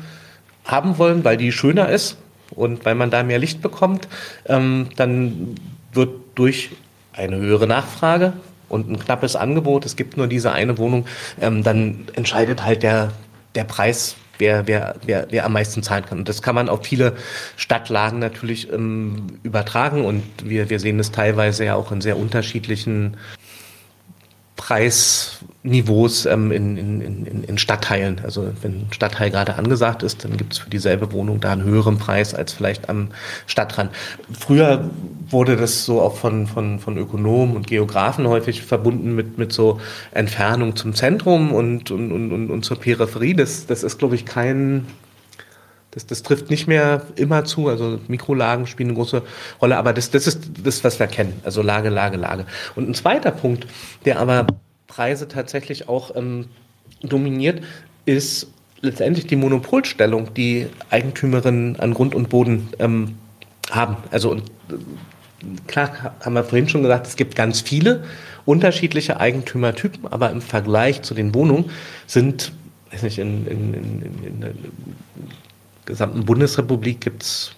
haben wollen, weil die schöner ist und weil man da mehr Licht bekommt, ähm, dann wird durch eine höhere Nachfrage und ein knappes Angebot, es gibt nur diese eine Wohnung, ähm, dann entscheidet halt der, der Preis, wer, wer, wer, wer am meisten zahlen kann. Und das kann man auf viele Stadtlagen natürlich ähm, übertragen und wir, wir sehen es teilweise ja auch in sehr unterschiedlichen Preisniveaus ähm, in, in, in, in Stadtteilen. Also wenn ein Stadtteil gerade angesagt ist, dann gibt es für dieselbe Wohnung da einen höheren Preis als vielleicht am Stadtrand. Früher wurde das so auch von, von, von Ökonomen und Geografen häufig verbunden mit, mit so Entfernung zum Zentrum und, und, und, und zur Peripherie. Das, das ist, glaube ich, kein das, das trifft nicht mehr immer zu. Also Mikrolagen spielen eine große Rolle, aber das, das ist das, was wir kennen. Also Lage, Lage, Lage. Und ein zweiter Punkt, der aber Preise tatsächlich auch ähm, dominiert, ist letztendlich die Monopolstellung, die Eigentümerinnen an Grund und Boden ähm, haben. Also und, klar haben wir vorhin schon gesagt, es gibt ganz viele unterschiedliche Eigentümertypen, aber im Vergleich zu den Wohnungen sind weiß nicht, in, in, in, in gesamten Bundesrepublik gibt es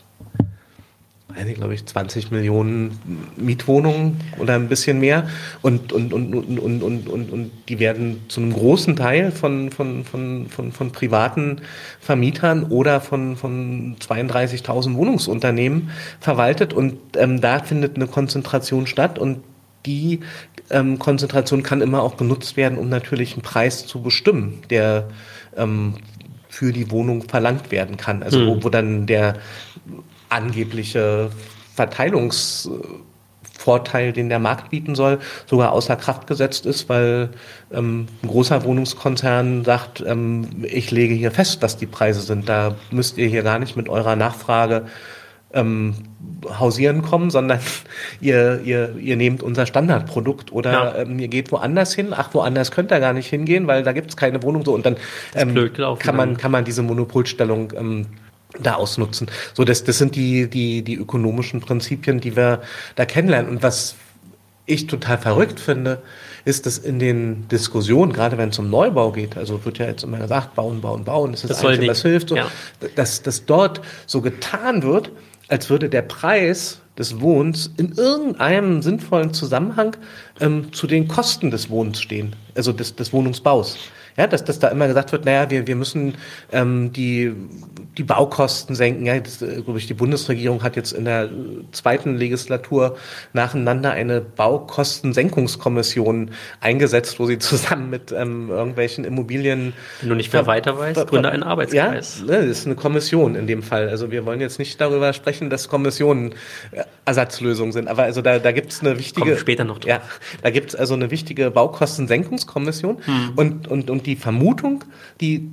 glaube ich, 20 Millionen Mietwohnungen oder ein bisschen mehr. Und, und, und, und, und, und, und, und die werden zu einem großen Teil von, von, von, von, von privaten Vermietern oder von, von 32.000 Wohnungsunternehmen verwaltet. Und ähm, da findet eine Konzentration statt. Und die ähm, Konzentration kann immer auch genutzt werden, um natürlich einen Preis zu bestimmen, der ähm, für die Wohnung verlangt werden kann. Also mhm. wo, wo dann der angebliche Verteilungsvorteil, den der Markt bieten soll, sogar außer Kraft gesetzt ist, weil ähm, ein großer Wohnungskonzern sagt, ähm, ich lege hier fest, was die Preise sind. Da müsst ihr hier gar nicht mit eurer Nachfrage ähm, hausieren kommen, sondern ihr, ihr, ihr nehmt unser Standardprodukt oder ja. ähm, ihr geht woanders hin. Ach, woanders könnt ihr gar nicht hingehen, weil da gibt es keine Wohnung so und dann ähm, kann man kann man diese Monopolstellung ähm, da ausnutzen. So, das, das sind die, die, die ökonomischen Prinzipien, die wir da kennenlernen. Und was ich total verrückt finde, ist, dass in den Diskussionen, gerade wenn es um Neubau geht, also wird ja jetzt immer gesagt, bauen, bauen, bauen, das ist das Einzige, was hilft, so, ja. dass, dass dort so getan wird, als würde der Preis des Wohnens in irgendeinem sinnvollen Zusammenhang ähm, zu den Kosten des Wohnens stehen, also des, des Wohnungsbaus. Ja, dass, dass da immer gesagt wird, naja, wir, wir müssen ähm, die, die Baukosten senken. Ja, das, äh, glaube ich, die Bundesregierung hat jetzt in der zweiten Legislatur nacheinander eine Baukostensenkungskommission eingesetzt, wo sie zusammen mit ähm, irgendwelchen Immobilien. Wenn du nicht mehr weiter weißt, gründe einen Arbeitskreis. Ja, ne, das ist eine Kommission in dem Fall. Also wir wollen jetzt nicht darüber sprechen, dass Kommissionen äh, Ersatzlösungen sind. Aber also da, da gibt es eine wichtige. Kommen später noch drauf. Ja, da gibt es also eine wichtige Baukostensenkungskommission hm. und, und, und die Vermutung, die,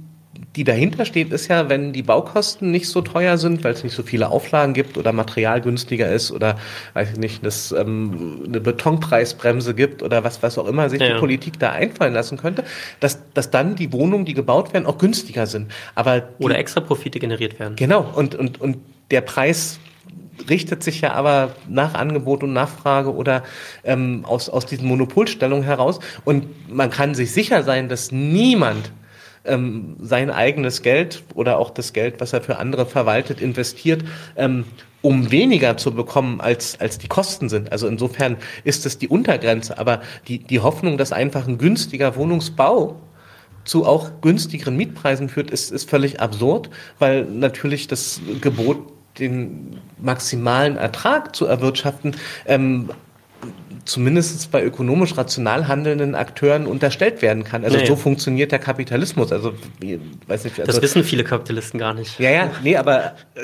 die dahinter steht, ist ja, wenn die Baukosten nicht so teuer sind, weil es nicht so viele Auflagen gibt oder Material günstiger ist oder weiß ich nicht, dass ähm, eine Betonpreisbremse gibt oder was, was auch immer sich ja. die Politik da einfallen lassen könnte, dass, dass dann die Wohnungen, die gebaut werden, auch günstiger sind. Aber die, oder extra Profite generiert werden. Genau, und, und, und der Preis richtet sich ja aber nach Angebot und Nachfrage oder ähm, aus, aus diesen Monopolstellungen heraus. Und man kann sich sicher sein, dass niemand ähm, sein eigenes Geld oder auch das Geld, was er für andere verwaltet, investiert, ähm, um weniger zu bekommen, als, als die Kosten sind. Also insofern ist es die Untergrenze. Aber die, die Hoffnung, dass einfach ein günstiger Wohnungsbau zu auch günstigeren Mietpreisen führt, ist, ist völlig absurd, weil natürlich das Gebot den maximalen Ertrag zu erwirtschaften, ähm, zumindest bei ökonomisch rational handelnden Akteuren unterstellt werden kann. Also nee. so funktioniert der Kapitalismus. Also weiß nicht. Also, das wissen viele Kapitalisten gar nicht. Ja, ja, nee, aber äh,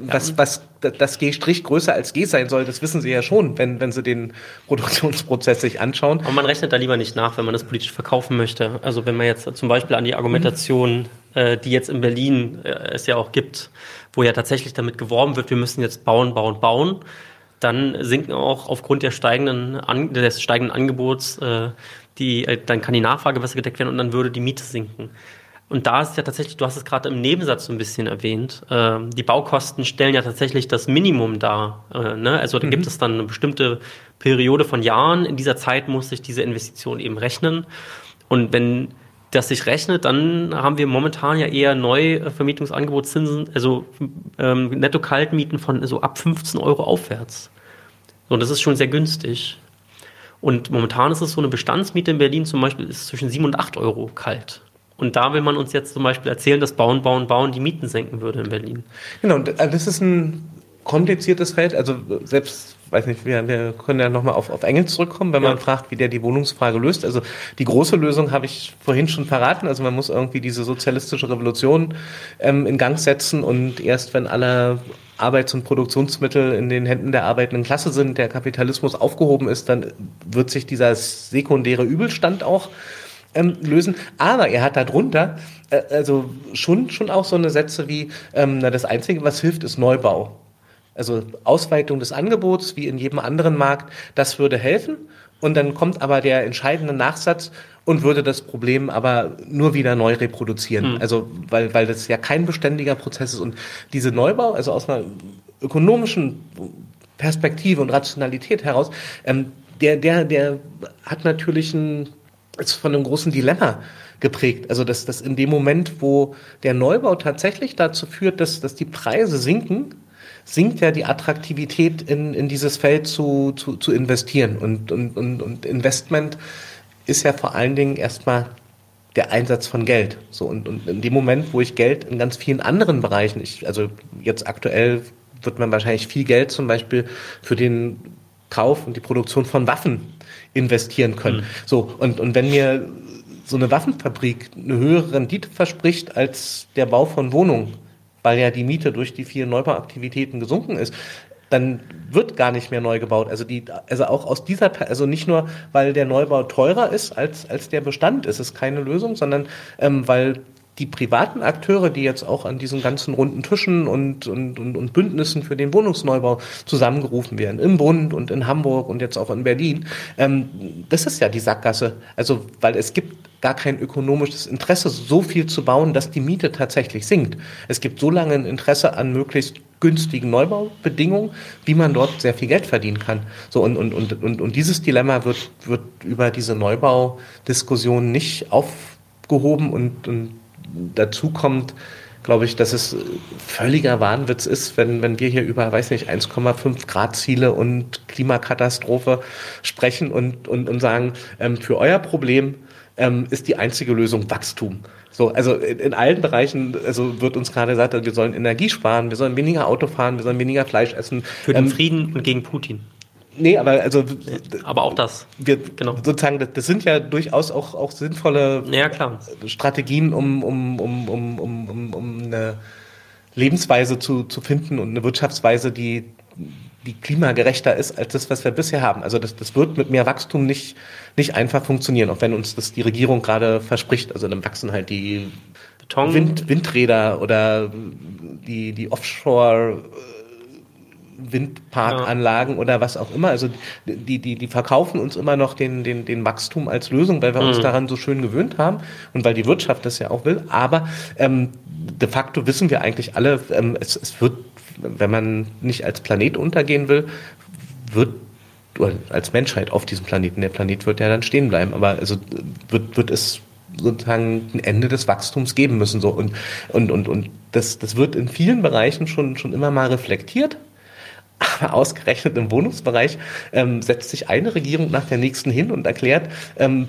was, was das G' größer als G sein soll, das wissen sie ja schon, wenn, wenn sie den Produktionsprozess sich anschauen. Aber man rechnet da lieber nicht nach, wenn man das politisch verkaufen möchte. Also wenn man jetzt zum Beispiel an die Argumentation. Äh, die jetzt in Berlin äh, es ja auch gibt, wo ja tatsächlich damit geworben wird, wir müssen jetzt bauen, bauen, bauen, dann sinken auch aufgrund der steigenden An des steigenden Angebots äh, die, äh, dann kann die Nachfrage besser gedeckt werden und dann würde die Miete sinken. Und da ist ja tatsächlich, du hast es gerade im Nebensatz so ein bisschen erwähnt, äh, die Baukosten stellen ja tatsächlich das Minimum dar. Äh, ne? Also da mhm. gibt es dann eine bestimmte Periode von Jahren. In dieser Zeit muss sich diese Investition eben rechnen. Und wenn das sich rechnet, dann haben wir momentan ja eher Neuvermietungsangebotszinsen, also ähm, Netto-Kaltmieten von so ab 15 Euro aufwärts. So, das ist schon sehr günstig. Und momentan ist es so, eine Bestandsmiete in Berlin zum Beispiel ist zwischen 7 und 8 Euro kalt. Und da will man uns jetzt zum Beispiel erzählen, dass Bauen, Bauen, Bauen die Mieten senken würde in Berlin. Genau, das ist ein kompliziertes Feld. Also selbst weiß nicht, wir, wir können ja nochmal auf, auf Engel zurückkommen, wenn ja. man fragt, wie der die Wohnungsfrage löst. Also die große Lösung habe ich vorhin schon verraten. Also man muss irgendwie diese sozialistische Revolution ähm, in Gang setzen und erst wenn alle Arbeits- und Produktionsmittel in den Händen der arbeitenden Klasse sind, der Kapitalismus aufgehoben ist, dann wird sich dieser sekundäre Übelstand auch ähm, lösen. Aber er hat darunter äh, also schon, schon auch so eine Sätze wie, ähm, na, das Einzige, was hilft, ist Neubau. Also Ausweitung des Angebots, wie in jedem anderen Markt, das würde helfen. Und dann kommt aber der entscheidende Nachsatz und würde das Problem aber nur wieder neu reproduzieren. Mhm. Also, weil, weil das ja kein beständiger Prozess ist. Und diese Neubau, also aus einer ökonomischen Perspektive und Rationalität heraus, ähm, der, der, der hat natürlich ein, ist von einem großen Dilemma geprägt. Also, dass, dass in dem Moment, wo der Neubau tatsächlich dazu führt, dass, dass die Preise sinken, sinkt ja die Attraktivität in, in dieses Feld zu, zu, zu investieren. Und, und, und, und Investment ist ja vor allen Dingen erstmal der Einsatz von Geld. So, und, und in dem Moment, wo ich Geld in ganz vielen anderen Bereichen, ich, also jetzt aktuell wird man wahrscheinlich viel Geld zum Beispiel für den Kauf und die Produktion von Waffen investieren können. Mhm. So, und, und wenn mir so eine Waffenfabrik eine höhere Rendite verspricht als der Bau von Wohnungen, weil ja die Miete durch die vielen Neubauaktivitäten gesunken ist, dann wird gar nicht mehr neu gebaut. Also die, also auch aus dieser, also nicht nur, weil der Neubau teurer ist als, als der Bestand, ist es keine Lösung, sondern ähm, weil die privaten Akteure, die jetzt auch an diesen ganzen runden Tischen und, und, und, und Bündnissen für den Wohnungsneubau zusammengerufen werden, im Bund und in Hamburg und jetzt auch in Berlin, ähm, das ist ja die Sackgasse. Also, weil es gibt gar kein ökonomisches Interesse, so viel zu bauen, dass die Miete tatsächlich sinkt. Es gibt so lange ein Interesse an möglichst günstigen Neubaubedingungen, wie man dort sehr viel Geld verdienen kann. So, und, und, und, und, und dieses Dilemma wird, wird über diese Neubaudiskussion nicht aufgehoben und, und dazu kommt, glaube ich, dass es völliger Wahnwitz ist, wenn, wenn wir hier über, weiß nicht, 1,5 Grad Ziele und Klimakatastrophe sprechen und, und, und sagen, ähm, für euer Problem ähm, ist die einzige Lösung Wachstum. So, also in, in allen Bereichen, also wird uns gerade gesagt, wir sollen Energie sparen, wir sollen weniger Auto fahren, wir sollen weniger Fleisch essen. Für den ähm, Frieden und gegen Putin. Nee, aber also. Aber auch das. Wir, genau. Sozusagen, das, das sind ja durchaus auch, auch sinnvolle ja, klar. Strategien, um, um, um, um, um, um, um eine Lebensweise zu, zu finden und eine Wirtschaftsweise, die, die klimagerechter ist als das, was wir bisher haben. Also das, das wird mit mehr Wachstum nicht, nicht einfach funktionieren, auch wenn uns das die Regierung gerade verspricht. Also dann wachsen halt die Beton. Wind, Windräder oder die, die Offshore- Windparkanlagen ja. oder was auch immer. Also die, die, die verkaufen uns immer noch den, den, den Wachstum als Lösung, weil wir mhm. uns daran so schön gewöhnt haben und weil die Wirtschaft das ja auch will. Aber ähm, de facto wissen wir eigentlich alle, ähm, es, es wird, wenn man nicht als Planet untergehen will, wird als Menschheit auf diesem Planeten, der Planet wird ja dann stehen bleiben, aber also wird, wird es sozusagen ein Ende des Wachstums geben müssen. So. Und, und, und, und das, das wird in vielen Bereichen schon, schon immer mal reflektiert. Aber ausgerechnet im Wohnungsbereich ähm, setzt sich eine Regierung nach der nächsten hin und erklärt, ähm,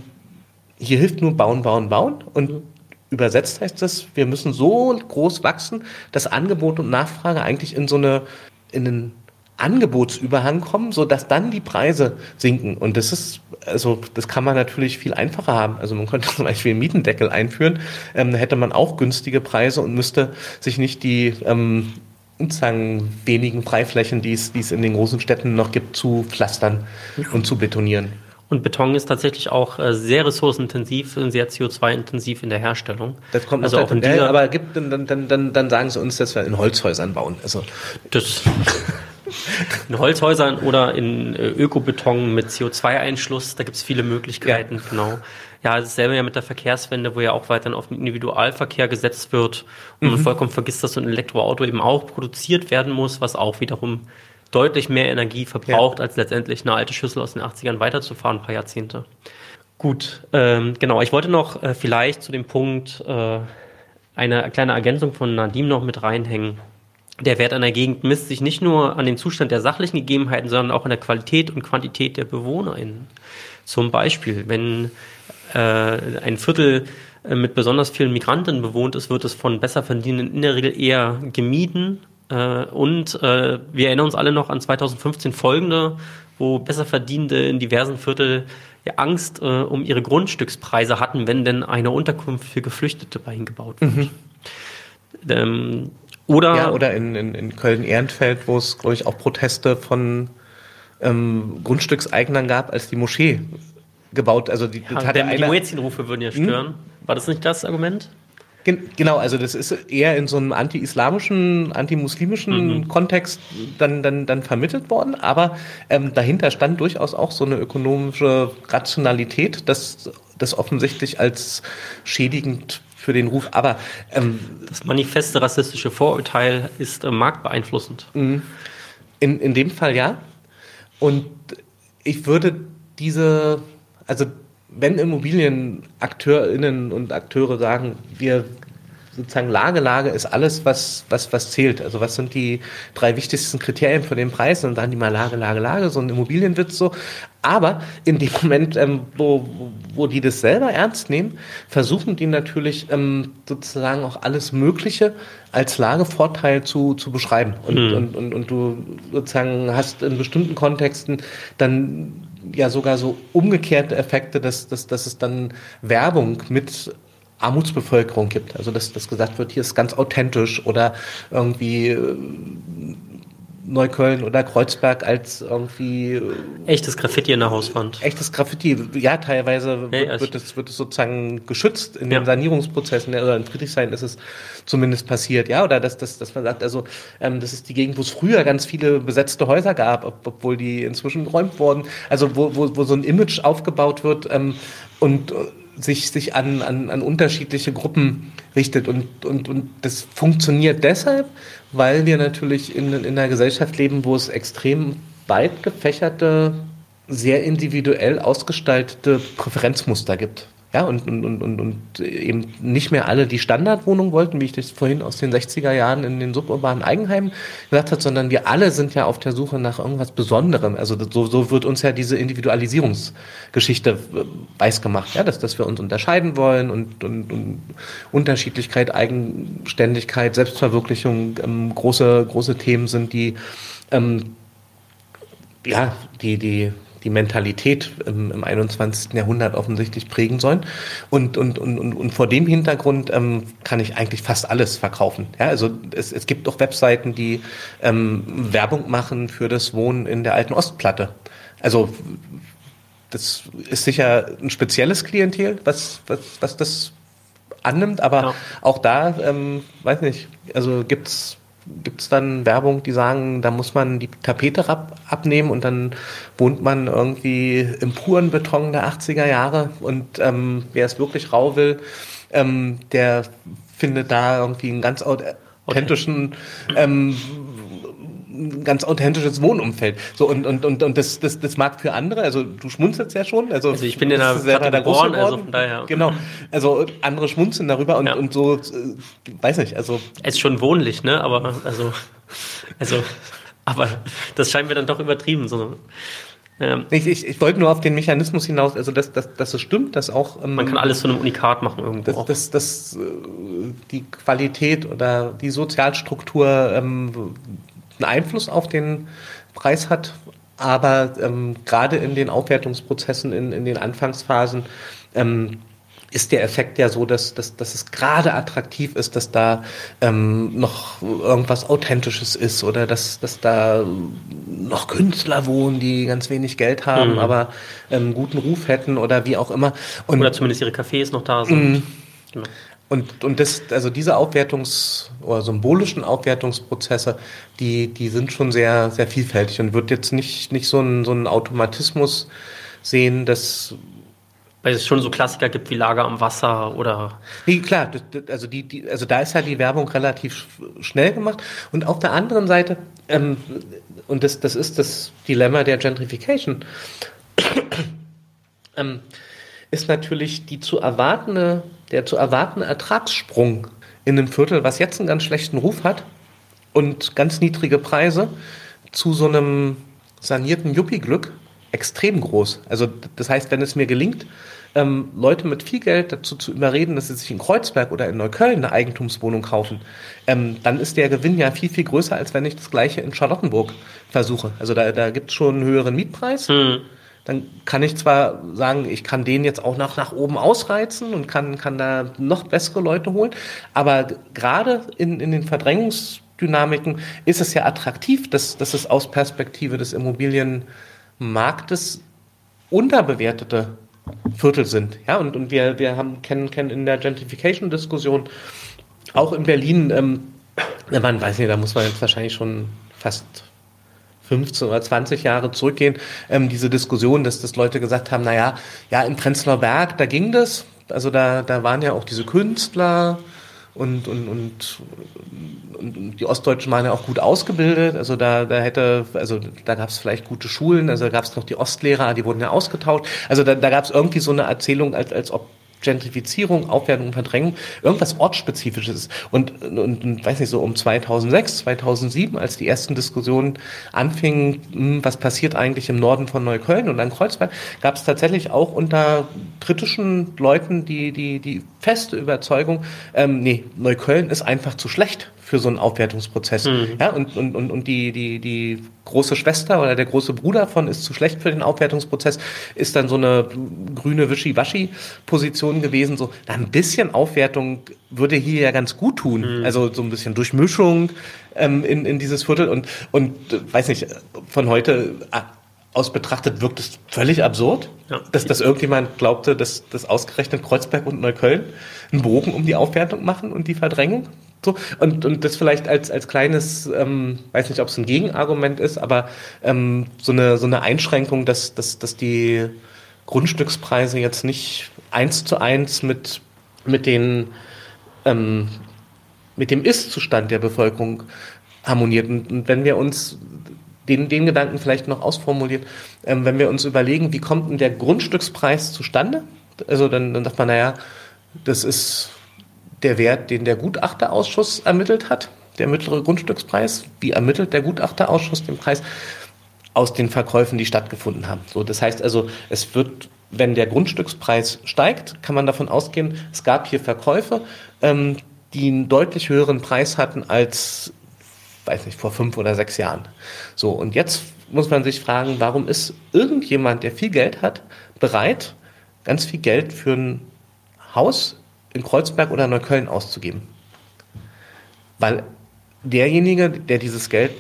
hier hilft nur bauen, bauen, bauen. Und übersetzt heißt das, wir müssen so groß wachsen, dass Angebot und Nachfrage eigentlich in so eine, in einen Angebotsüberhang kommen, so dass dann die Preise sinken. Und das ist, also, das kann man natürlich viel einfacher haben. Also, man könnte zum Beispiel einen Mietendeckel einführen. Ähm, da hätte man auch günstige Preise und müsste sich nicht die, ähm, sozusagen wenigen Freiflächen, die es, die es in den großen Städten noch gibt, zu pflastern und zu betonieren. Und Beton ist tatsächlich auch äh, sehr ressourcenintensiv und sehr CO2-intensiv in der Herstellung. Das kommt also auch in dieser, aber gibt, dann, dann, dann, dann sagen sie uns, dass wir in Holzhäusern bauen. Also das in Holzhäusern oder in äh, Ökobeton mit CO2-Einschluss, da gibt es viele Möglichkeiten, ja. genau. Ja, dasselbe ja mit der Verkehrswende, wo ja auch weiterhin auf den Individualverkehr gesetzt wird und mhm. man vollkommen vergisst, dass so ein Elektroauto eben auch produziert werden muss, was auch wiederum deutlich mehr Energie verbraucht, ja. als letztendlich eine alte Schüssel aus den 80ern weiterzufahren, ein paar Jahrzehnte. Gut, ähm, genau. Ich wollte noch äh, vielleicht zu dem Punkt äh, eine kleine Ergänzung von Nadim noch mit reinhängen. Der Wert einer Gegend misst sich nicht nur an dem Zustand der sachlichen Gegebenheiten, sondern auch an der Qualität und Quantität der BewohnerInnen. Zum Beispiel, wenn äh, ein Viertel äh, mit besonders vielen Migranten bewohnt ist, wird es von besser verdienenden in der Regel eher gemieden. Äh, und äh, wir erinnern uns alle noch an 2015 folgende, wo besser Verdienende in diversen Viertel Angst um ihre Grundstückspreise hatten, wenn denn eine Unterkunft für Geflüchtete bei ihnen gebaut wird. Mhm. Ähm, oder, ja, oder in, in, in Köln-Ehrenfeld, wo es, glaube ich, auch Proteste von ähm, Grundstückseignern gab, als die Moschee gebaut. Also die, ja, der, die Muezzinrufe würden ja hm? stören. Hm? War das nicht das Argument? Genau, also das ist eher in so einem anti-islamischen, anti-muslimischen mhm. Kontext dann, dann, dann vermittelt worden, aber ähm, dahinter stand durchaus auch so eine ökonomische Rationalität, das, das offensichtlich als schädigend für den Ruf. Aber ähm, das manifeste rassistische Vorurteil ist äh, marktbeeinflussend. Mhm. In, in dem Fall ja. Und ich würde diese, also wenn ImmobilienakteurInnen und Akteure sagen, wir sozusagen Lage, Lage ist alles, was, was, was zählt. Also was sind die drei wichtigsten Kriterien für den Preis? Und dann die mal Lage, Lage, Lage, so ein Immobilienwitz so. Aber in dem Moment, ähm, wo, wo die das selber ernst nehmen, versuchen die natürlich ähm, sozusagen auch alles Mögliche als Lagevorteil zu, zu beschreiben. Und, mhm. und, und, und du sozusagen hast in bestimmten Kontexten dann ja sogar so umgekehrte Effekte, dass, dass, dass es dann Werbung mit Armutsbevölkerung gibt. Also dass, dass gesagt wird, hier ist ganz authentisch oder irgendwie äh, Neukölln oder Kreuzberg als irgendwie äh, echtes Graffiti in der Hauswand. Echtes Graffiti, ja, teilweise hey, wird, wird, es, wird es sozusagen geschützt in ja. den Sanierungsprozessen, oder in Friedrichshain ist es zumindest passiert, ja, oder dass, dass, dass man sagt, also ähm, das ist die Gegend, wo es früher ganz viele besetzte Häuser gab, ob, obwohl die inzwischen geräumt wurden, also wo, wo, wo so ein Image aufgebaut wird ähm, und äh, sich, sich an, an, an unterschiedliche Gruppen richtet. Und, und, und das funktioniert deshalb, weil wir natürlich in, in einer Gesellschaft leben, wo es extrem weit gefächerte, sehr individuell ausgestaltete Präferenzmuster gibt. Ja, und, und, und, und, eben nicht mehr alle die Standardwohnung wollten, wie ich das vorhin aus den 60er Jahren in den suburbanen Eigenheimen gesagt habe, sondern wir alle sind ja auf der Suche nach irgendwas Besonderem. Also so, so wird uns ja diese Individualisierungsgeschichte äh, weiß gemacht, ja, dass, dass wir uns unterscheiden wollen und, und, und Unterschiedlichkeit, Eigenständigkeit, Selbstverwirklichung ähm, große, große Themen sind, die ähm, ja, die, die die Mentalität im, im 21. Jahrhundert offensichtlich prägen sollen. Und, und, und, und, und vor dem Hintergrund ähm, kann ich eigentlich fast alles verkaufen. Ja, also es, es gibt auch Webseiten, die ähm, Werbung machen für das Wohnen in der alten Ostplatte. Also das ist sicher ein spezielles Klientel, was, was, was das annimmt, aber ja. auch da, ähm, weiß nicht, also gibt's gibt es dann Werbung, die sagen, da muss man die Tapete ab, abnehmen und dann wohnt man irgendwie im puren Beton der 80er Jahre. Und ähm, wer es wirklich rau will, ähm, der findet da irgendwie einen ganz authentischen ähm, ein ganz authentisches Wohnumfeld. So und und und und das das das mag für andere. Also du schmunzelst ja schon. Also, also ich bin in der Stadt geboren, also von daher. Genau. Also andere schmunzeln darüber und ja. und so äh, weiß nicht. Also es ist schon wohnlich, ne? Aber also also aber das scheint mir dann doch übertrieben. So. Ja. Ich, ich, ich wollte nur auf den Mechanismus hinaus, also dass, dass, dass es stimmt, dass auch. Ähm, Man kann alles zu einem Unikat machen irgendwo. Dass, dass, dass äh, die Qualität oder die Sozialstruktur ähm, einen Einfluss auf den Preis hat. Aber ähm, gerade in den Aufwertungsprozessen, in, in den Anfangsphasen, ähm, ist der Effekt ja so, dass, dass, dass es gerade attraktiv ist, dass da ähm, noch irgendwas Authentisches ist oder dass, dass da noch Künstler wohnen, die ganz wenig Geld haben, mhm. aber einen ähm, guten Ruf hätten oder wie auch immer. Und, oder zumindest ihre Cafés noch da sind. Mhm. Genau. Und, und das, also diese Aufwertungs- oder symbolischen Aufwertungsprozesse, die, die sind schon sehr, sehr vielfältig und wird jetzt nicht, nicht so einen, so einen Automatismus sehen, dass weil es schon so Klassiker gibt wie Lager am Wasser oder. Nee, klar, also, die, die, also da ist ja die Werbung relativ schnell gemacht. Und auf der anderen Seite, ähm, und das, das ist das Dilemma der Gentrification, ähm, ist natürlich die zu erwartende der zu erwartende Ertragssprung in einem Viertel, was jetzt einen ganz schlechten Ruf hat und ganz niedrige Preise, zu so einem sanierten Yuppie-Glück extrem groß. Also das heißt, wenn es mir gelingt, ähm, Leute mit viel Geld dazu zu überreden, dass sie sich in Kreuzberg oder in Neukölln eine Eigentumswohnung kaufen, ähm, dann ist der Gewinn ja viel, viel größer, als wenn ich das gleiche in Charlottenburg versuche. Also da, da gibt es schon einen höheren Mietpreis. Hm dann kann ich zwar sagen, ich kann den jetzt auch nach, nach oben ausreizen und kann, kann da noch bessere Leute holen, aber gerade in, in den Verdrängungsdynamiken ist es ja attraktiv, dass, dass es aus Perspektive des Immobilienmarktes unterbewertete Viertel sind. Ja, und, und wir, wir haben, kennen, kennen in der Gentrification-Diskussion auch in Berlin, ähm, man weiß nicht, da muss man jetzt wahrscheinlich schon fast 15 oder 20 Jahre zurückgehen, ähm, diese Diskussion, dass, dass Leute gesagt haben, naja, ja, in Prenzlauer Berg, da ging das. Also da, da waren ja auch diese Künstler und, und, und, und die Ostdeutschen waren ja auch gut ausgebildet. Also da, da hätte, also da gab es vielleicht gute Schulen, also da gab es noch die Ostlehrer, die wurden ja ausgetauscht. Also da, da gab es irgendwie so eine Erzählung, als, als ob Gentrifizierung, Aufwertung Verdrängung irgendwas ortsspezifisches. Und, und, und weiß nicht, so um 2006, 2007, als die ersten Diskussionen anfingen, hm, was passiert eigentlich im Norden von Neukölln und an Kreuzberg, gab es tatsächlich auch unter kritischen Leuten die, die, die feste Überzeugung, ähm, nee, Neukölln ist einfach zu schlecht für so einen Aufwertungsprozess. Mhm. Ja, und, und, und, und die, die, die große Schwester oder der große Bruder von ist zu schlecht für den Aufwertungsprozess, ist dann so eine grüne Wischi-Waschi-Position gewesen. So, na, ein bisschen Aufwertung würde hier ja ganz gut tun. Mhm. Also so ein bisschen Durchmischung ähm, in, in dieses Viertel und, und äh, weiß nicht, von heute äh, aus betrachtet wirkt es völlig absurd, ja. dass, dass irgendjemand glaubte, dass, dass ausgerechnet Kreuzberg und Neukölln einen Bogen um die Aufwertung machen und die Verdrängung. So, und, und das vielleicht als, als kleines, ähm, weiß nicht, ob es ein Gegenargument ist, aber ähm, so, eine, so eine Einschränkung, dass, dass, dass die Grundstückspreise jetzt nicht eins zu eins mit, mit, den, ähm, mit dem Ist-Zustand der Bevölkerung harmoniert. Und, und wenn wir uns den, den Gedanken vielleicht noch ausformuliert, ähm, wenn wir uns überlegen, wie kommt denn der Grundstückspreis zustande? Also dann, dann sagt man, naja, das ist der Wert, den der Gutachterausschuss ermittelt hat, der mittlere Grundstückspreis. Wie ermittelt der Gutachterausschuss den Preis? Aus den Verkäufen, die stattgefunden haben. So, das heißt also, es wird, wenn der Grundstückspreis steigt, kann man davon ausgehen, es gab hier Verkäufe, ähm, die einen deutlich höheren Preis hatten als, weiß nicht, vor fünf oder sechs Jahren. So, und jetzt muss man sich fragen, warum ist irgendjemand, der viel Geld hat, bereit, ganz viel Geld für ein Haus in Kreuzberg oder Neukölln auszugeben. Weil derjenige, der dieses Geld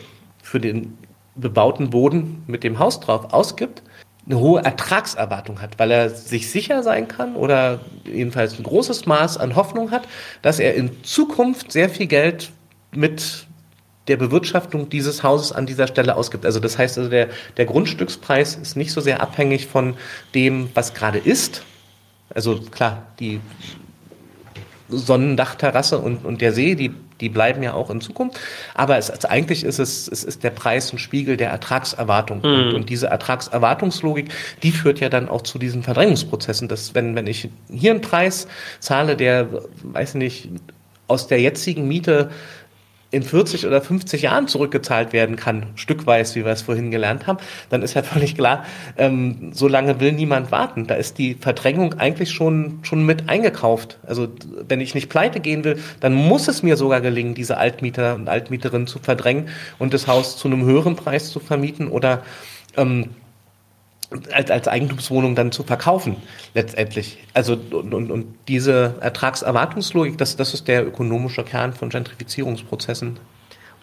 für den bebauten Boden mit dem Haus drauf ausgibt, eine hohe Ertragserwartung hat, weil er sich sicher sein kann oder jedenfalls ein großes Maß an Hoffnung hat, dass er in Zukunft sehr viel Geld mit der Bewirtschaftung dieses Hauses an dieser Stelle ausgibt. Also das heißt also, der, der Grundstückspreis ist nicht so sehr abhängig von dem, was gerade ist. Also klar, die Sonnendachterrasse und, und der See, die, die bleiben ja auch in Zukunft. Aber es, also eigentlich ist es, es ist der Preis ein Spiegel der Ertragserwartung. Mhm. Und, und, diese Ertragserwartungslogik, die führt ja dann auch zu diesen Verdrängungsprozessen. Dass wenn, wenn ich hier einen Preis zahle, der, weiß nicht, aus der jetzigen Miete in 40 oder 50 Jahren zurückgezahlt werden kann, stückweise, wie wir es vorhin gelernt haben, dann ist ja völlig klar, ähm, so lange will niemand warten. Da ist die Verdrängung eigentlich schon, schon mit eingekauft. Also wenn ich nicht pleite gehen will, dann muss es mir sogar gelingen, diese Altmieter und Altmieterinnen zu verdrängen und das Haus zu einem höheren Preis zu vermieten oder ähm, als, als Eigentumswohnung dann zu verkaufen, letztendlich. Also und, und, und diese Ertragserwartungslogik, das, das ist der ökonomische Kern von Gentrifizierungsprozessen.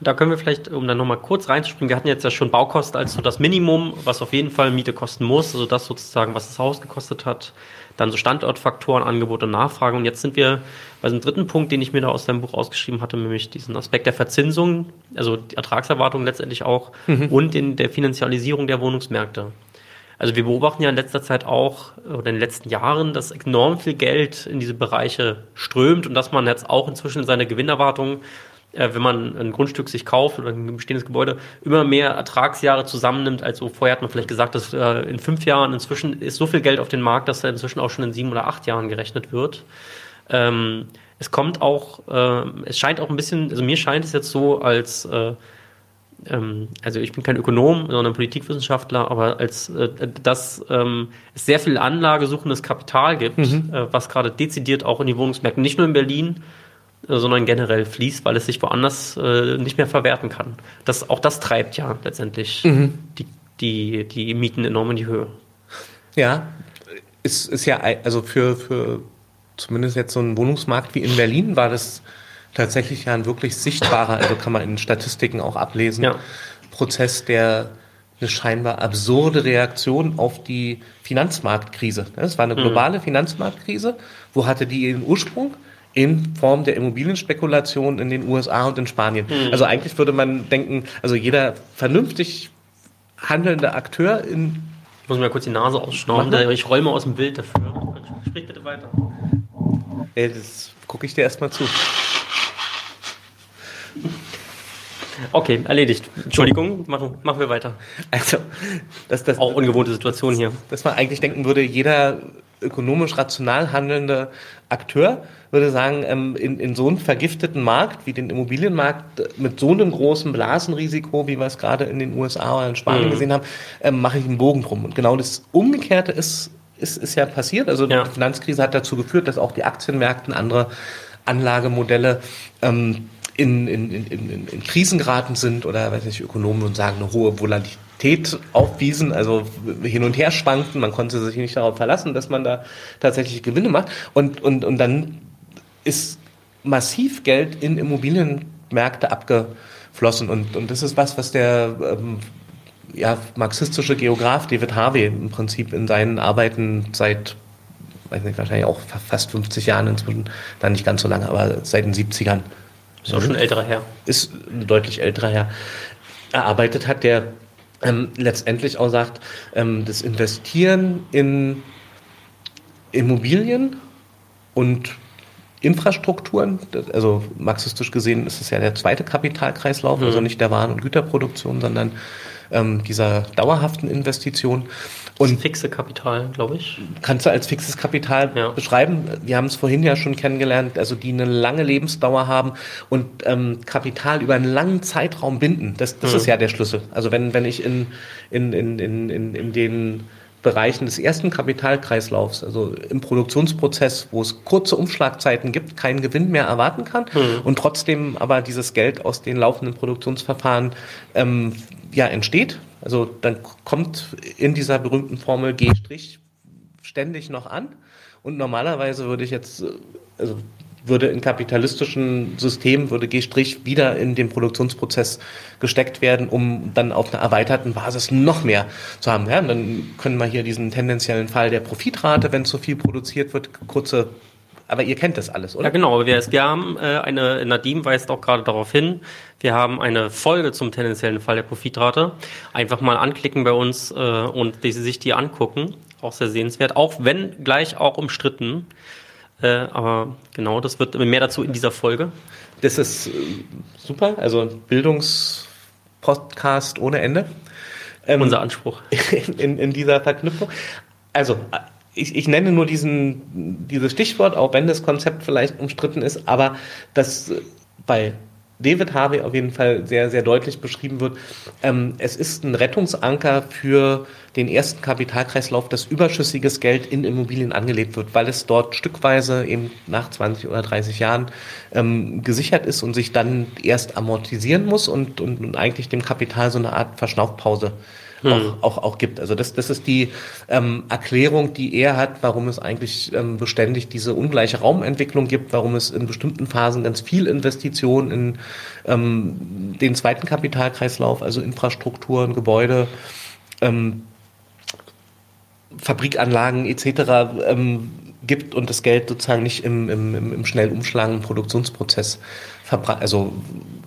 Und da können wir vielleicht, um dann nochmal kurz reinzuspringen, wir hatten jetzt ja schon Baukosten als so das Minimum, was auf jeden Fall Miete kosten muss, also das sozusagen, was das Haus gekostet hat. Dann so Standortfaktoren, Angebot und Nachfrage. Und jetzt sind wir bei einem dritten Punkt, den ich mir da aus deinem Buch ausgeschrieben hatte, nämlich diesen Aspekt der Verzinsung, also die Ertragserwartung letztendlich auch mhm. und in der Finanzialisierung der Wohnungsmärkte. Also wir beobachten ja in letzter Zeit auch oder in den letzten Jahren, dass enorm viel Geld in diese Bereiche strömt und dass man jetzt auch inzwischen seine Gewinnerwartungen, äh, wenn man ein Grundstück sich kauft oder ein bestehendes Gebäude, immer mehr Ertragsjahre zusammennimmt. Also vorher hat man vielleicht gesagt, dass äh, in fünf Jahren inzwischen ist so viel Geld auf den Markt, dass er inzwischen auch schon in sieben oder acht Jahren gerechnet wird. Ähm, es kommt auch, äh, es scheint auch ein bisschen, also mir scheint es jetzt so, als äh, ähm, also ich bin kein Ökonom, sondern Politikwissenschaftler, aber als äh, dass ähm, es sehr viel anlagesuchendes Kapital gibt, mhm. äh, was gerade dezidiert auch in die Wohnungsmärkte, nicht nur in Berlin, äh, sondern generell fließt, weil es sich woanders äh, nicht mehr verwerten kann. Das, auch das treibt ja letztendlich mhm. die, die, die Mieten enorm in die Höhe. Ja, ist, ist ja, also für, für zumindest jetzt so einen Wohnungsmarkt wie in Berlin war das tatsächlich ja ein wirklich sichtbarer, also kann man in Statistiken auch ablesen, ja. Prozess, der eine scheinbar absurde Reaktion auf die Finanzmarktkrise. Es war eine mhm. globale. Finanzmarktkrise. Wo hatte die ihren Ursprung? in Form der Immobilienspekulation in den USA und in Spanien. Mhm. Also eigentlich würde man denken, also jeder vernünftig handelnde Akteur in. Ich muss mir kurz die Nase ausschnauben, ich räume aus dem Bild dafür. Sprich bitte weiter. Ey, das gucke ich dir erstmal zu. Okay, erledigt. Entschuldigung, machen, wir weiter. Also, das, das, auch ungewohnte Situation hier. Dass man eigentlich denken würde, jeder ökonomisch rational handelnde Akteur würde sagen, ähm, in, in so einem vergifteten Markt wie den Immobilienmarkt mit so einem großen Blasenrisiko, wie wir es gerade in den USA oder in Spanien mhm. gesehen haben, ähm, mache ich einen Bogen drum. Und genau das Umgekehrte ist, ist, ist ja passiert. Also ja. die Finanzkrise hat dazu geführt, dass auch die Aktienmärkte andere Anlagemodelle ähm, in, in, in, in, in Krisen geraten sind oder weiß nicht, Ökonomen und sagen, eine hohe Volatilität aufwiesen, also hin und her schwankten. Man konnte sich nicht darauf verlassen, dass man da tatsächlich Gewinne macht. Und, und, und dann ist massiv Geld in Immobilienmärkte abgeflossen. Und, und das ist was, was der ähm, ja, marxistische Geograf David Harvey im Prinzip in seinen Arbeiten seit weiß nicht, wahrscheinlich auch fast 50 Jahren inzwischen, dann nicht ganz so lange, aber seit den 70ern ist auch schon älterer Herr. Ist ein deutlich älterer Herr. Erarbeitet hat, der ähm, letztendlich auch sagt, ähm, das Investieren in Immobilien und Infrastrukturen, also marxistisch gesehen ist es ja der zweite Kapitalkreislauf, also mhm. also nicht der Waren- und Güterproduktion, sondern ähm, dieser dauerhaften Investition. Und fixe Kapital, glaube ich. Kannst du als fixes Kapital ja. beschreiben. Wir haben es vorhin ja schon kennengelernt, also die eine lange Lebensdauer haben und ähm, Kapital über einen langen Zeitraum binden. Das, das mhm. ist ja der Schlüssel. Also wenn, wenn ich in, in, in, in, in, in den Bereichen des ersten Kapitalkreislaufs, also im Produktionsprozess, wo es kurze Umschlagzeiten gibt, keinen Gewinn mehr erwarten kann mhm. und trotzdem aber dieses Geld aus den laufenden Produktionsverfahren ähm, ja entsteht. Also dann kommt in dieser berühmten Formel G' ständig noch an. Und normalerweise würde ich jetzt, also würde in kapitalistischen Systemen, würde G' wieder in den Produktionsprozess gesteckt werden, um dann auf einer erweiterten Basis noch mehr zu haben. Ja, und dann können wir hier diesen tendenziellen Fall der Profitrate, wenn zu viel produziert wird, kurze aber ihr kennt das alles, oder? Ja, genau. Wir, haben äh, eine, Nadim weist auch gerade darauf hin, wir haben eine Folge zum tendenziellen Fall der Profitrate. Einfach mal anklicken bei uns äh, und sich die angucken. Auch sehr sehenswert. Auch wenn gleich auch umstritten. Äh, aber genau, das wird mehr dazu in dieser Folge. Das ist äh, super. Also Bildungspodcast ohne Ende. Ähm, Unser Anspruch. In, in, dieser Verknüpfung. Also, ich, ich nenne nur diesen, dieses Stichwort, auch wenn das Konzept vielleicht umstritten ist, aber das bei David Harvey auf jeden Fall sehr, sehr deutlich beschrieben wird. Ähm, es ist ein Rettungsanker für den ersten Kapitalkreislauf, dass überschüssiges Geld in Immobilien angelegt wird, weil es dort stückweise eben nach 20 oder 30 Jahren ähm, gesichert ist und sich dann erst amortisieren muss und, und, und eigentlich dem Kapital so eine Art Verschnaufpause hm. auch, auch, auch gibt. Also das, das ist die ähm, Erklärung, die er hat, warum es eigentlich ähm, beständig diese ungleiche Raumentwicklung gibt, warum es in bestimmten Phasen ganz viel Investition in ähm, den zweiten Kapitalkreislauf, also Infrastrukturen, Gebäude, ähm, Fabrikanlagen etc. Ähm, gibt und das Geld sozusagen nicht im, im, im schnell umschlagenden Produktionsprozess also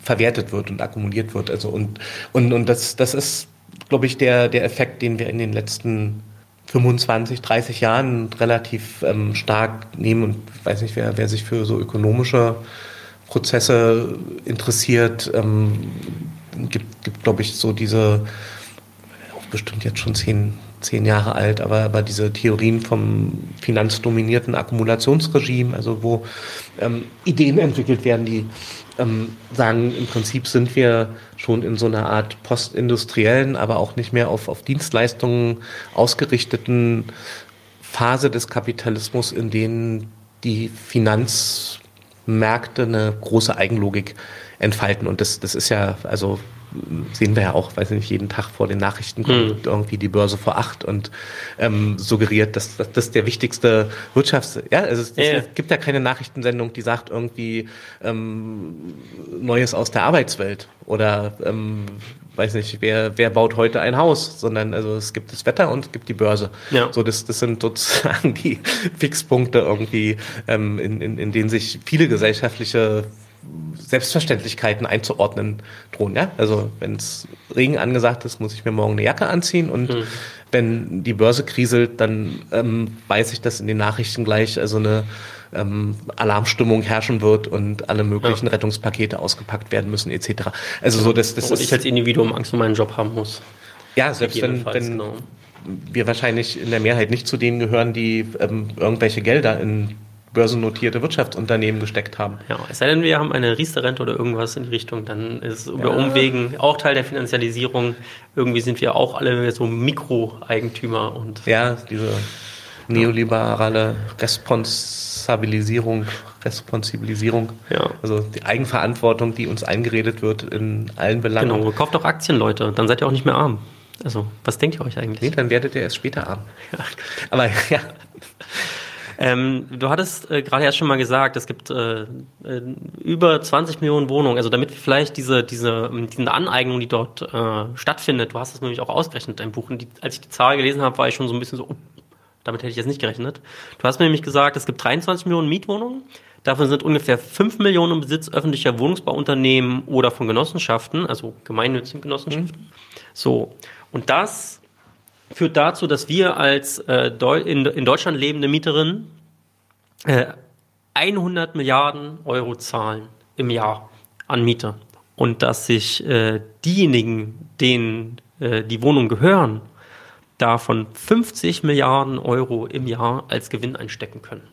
verwertet wird und akkumuliert wird. Also und, und, und das, das ist glaube ich, der, der Effekt, den wir in den letzten 25, 30 Jahren relativ ähm, stark nehmen. Und ich weiß nicht, wer, wer sich für so ökonomische Prozesse interessiert, ähm, gibt, gibt glaube ich, so diese, auch bestimmt jetzt schon zehn, zehn Jahre alt, aber, aber diese Theorien vom finanzdominierten Akkumulationsregime, also wo ähm, Ideen entwickelt werden, die ähm, sagen, im Prinzip sind wir schon in so einer Art postindustriellen, aber auch nicht mehr auf, auf Dienstleistungen ausgerichteten Phase des Kapitalismus, in denen die Finanzmärkte eine große Eigenlogik entfalten. Und das, das ist ja, also sehen wir ja auch, weiß ich nicht, jeden Tag vor den Nachrichten kommt mhm. irgendwie die Börse vor acht und ähm, suggeriert, dass, dass das der wichtigste Wirtschafts... Ja, also es, ja. es, gibt ja keine Nachrichtensendung, die sagt irgendwie ähm, Neues aus der Arbeitswelt oder ähm, weiß nicht, wer, wer baut heute ein Haus, sondern also es gibt das Wetter und es gibt die Börse. Ja. So, das, das sind sozusagen die Fixpunkte irgendwie, ähm, in, in, in denen sich viele gesellschaftliche Selbstverständlichkeiten einzuordnen drohen. Ja? Also wenn es Regen angesagt ist, muss ich mir morgen eine Jacke anziehen und mhm. wenn die Börse kriselt, dann ähm, weiß ich, dass in den Nachrichten gleich also eine ähm, Alarmstimmung herrschen wird und alle möglichen ja. Rettungspakete ausgepackt werden müssen etc. Also so, dass das und ich als Individuum Angst um meinen Job haben muss. Ja, selbst wenn, wenn genau. wir wahrscheinlich in der Mehrheit nicht zu denen gehören, die ähm, irgendwelche Gelder in börsennotierte Wirtschaftsunternehmen gesteckt haben. Ja, es sei denn, wir haben eine Riester-Rente oder irgendwas in die Richtung, dann ist über ja. Umwegen auch Teil der Finanzialisierung. Irgendwie sind wir auch alle so Mikroeigentümer und. Ja, diese neoliberale Responsabilisierung, Responsibilisierung. Ja. Also die Eigenverantwortung, die uns eingeredet wird in allen Belangen. Genau, kauft doch Aktien, Leute, dann seid ihr auch nicht mehr arm. Also, was denkt ihr euch eigentlich? Nee, dann werdet ihr erst später arm. Ja. Aber ja. Ähm, du hattest äh, gerade erst schon mal gesagt, es gibt äh, äh, über 20 Millionen Wohnungen. Also damit vielleicht diese, diese, diese Aneignung, die dort äh, stattfindet, du hast es nämlich auch ausgerechnet, dein Buch. Und die, als ich die Zahl gelesen habe, war ich schon so ein bisschen so, oh, damit hätte ich jetzt nicht gerechnet. Du hast mir nämlich gesagt, es gibt 23 Millionen Mietwohnungen. Davon sind ungefähr 5 Millionen im Besitz öffentlicher Wohnungsbauunternehmen oder von Genossenschaften, also gemeinnützigen Genossenschaften. Mhm. So. Und das führt dazu, dass wir als äh, in, in Deutschland lebende Mieterinnen äh, 100 Milliarden Euro zahlen im Jahr an Miete. Und dass sich äh, diejenigen, denen äh, die Wohnung gehören, davon 50 Milliarden Euro im Jahr als Gewinn einstecken können.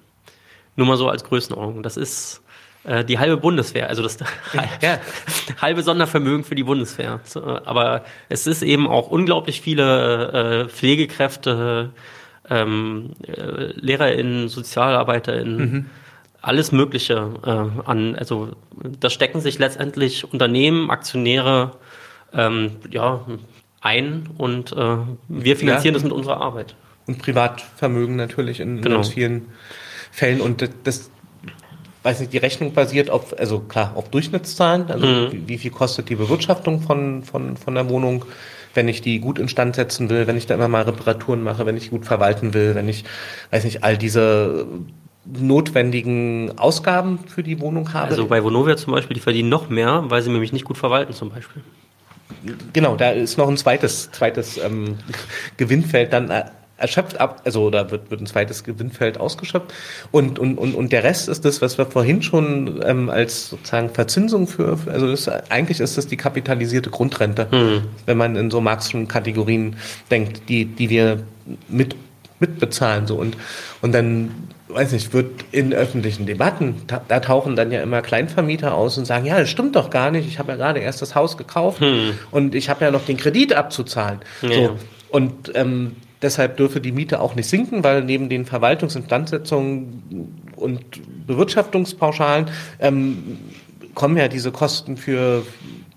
Nur mal so als Größenordnung. Das ist äh, die halbe Bundeswehr, also das ja. halbe Sondervermögen für die Bundeswehr. Aber es ist eben auch unglaublich viele äh, Pflegekräfte, ähm, äh, LehrerInnen, SozialarbeiterInnen, mhm. alles Mögliche äh, an. Also das stecken sich letztendlich Unternehmen, Aktionäre, ähm, ja, ein und äh, wir finanzieren ja. das mit unserer Arbeit. Und Privatvermögen natürlich in genau. ganz vielen Fällen. Und das weiß nicht, die Rechnung basiert auf, also klar, auf Durchschnittszahlen, also mhm. wie, wie, viel kostet die Bewirtschaftung von, von, von der Wohnung, wenn ich die gut instand setzen will, wenn ich da immer mal Reparaturen mache, wenn ich gut verwalten will, wenn ich, weiß nicht, all diese notwendigen Ausgaben für die Wohnung habe. Also bei Vonovia zum Beispiel, die verdienen noch mehr, weil sie nämlich nicht gut verwalten zum Beispiel. Genau, da ist noch ein zweites, zweites ähm, Gewinnfeld dann äh, erschöpft ab, also da wird, wird ein zweites Gewinnfeld ausgeschöpft. Und, und, und, und der Rest ist das, was wir vorhin schon ähm, als sozusagen Verzinsung für, also ist, eigentlich ist das die kapitalisierte Grundrente, hm. wenn man in so marxischen Kategorien denkt, die, die wir mit, mitbezahlen. So. Und, und dann, weiß nicht, wird in öffentlichen Debatten, da, da tauchen dann ja immer Kleinvermieter aus und sagen, ja, das stimmt doch gar nicht, ich habe ja gerade erst das Haus gekauft hm. und ich habe ja noch den Kredit abzuzahlen. Ja. So. Und ähm, Deshalb dürfe die Miete auch nicht sinken, weil neben den Verwaltungsinstandsetzungen und Bewirtschaftungspauschalen ähm, kommen ja diese Kosten für,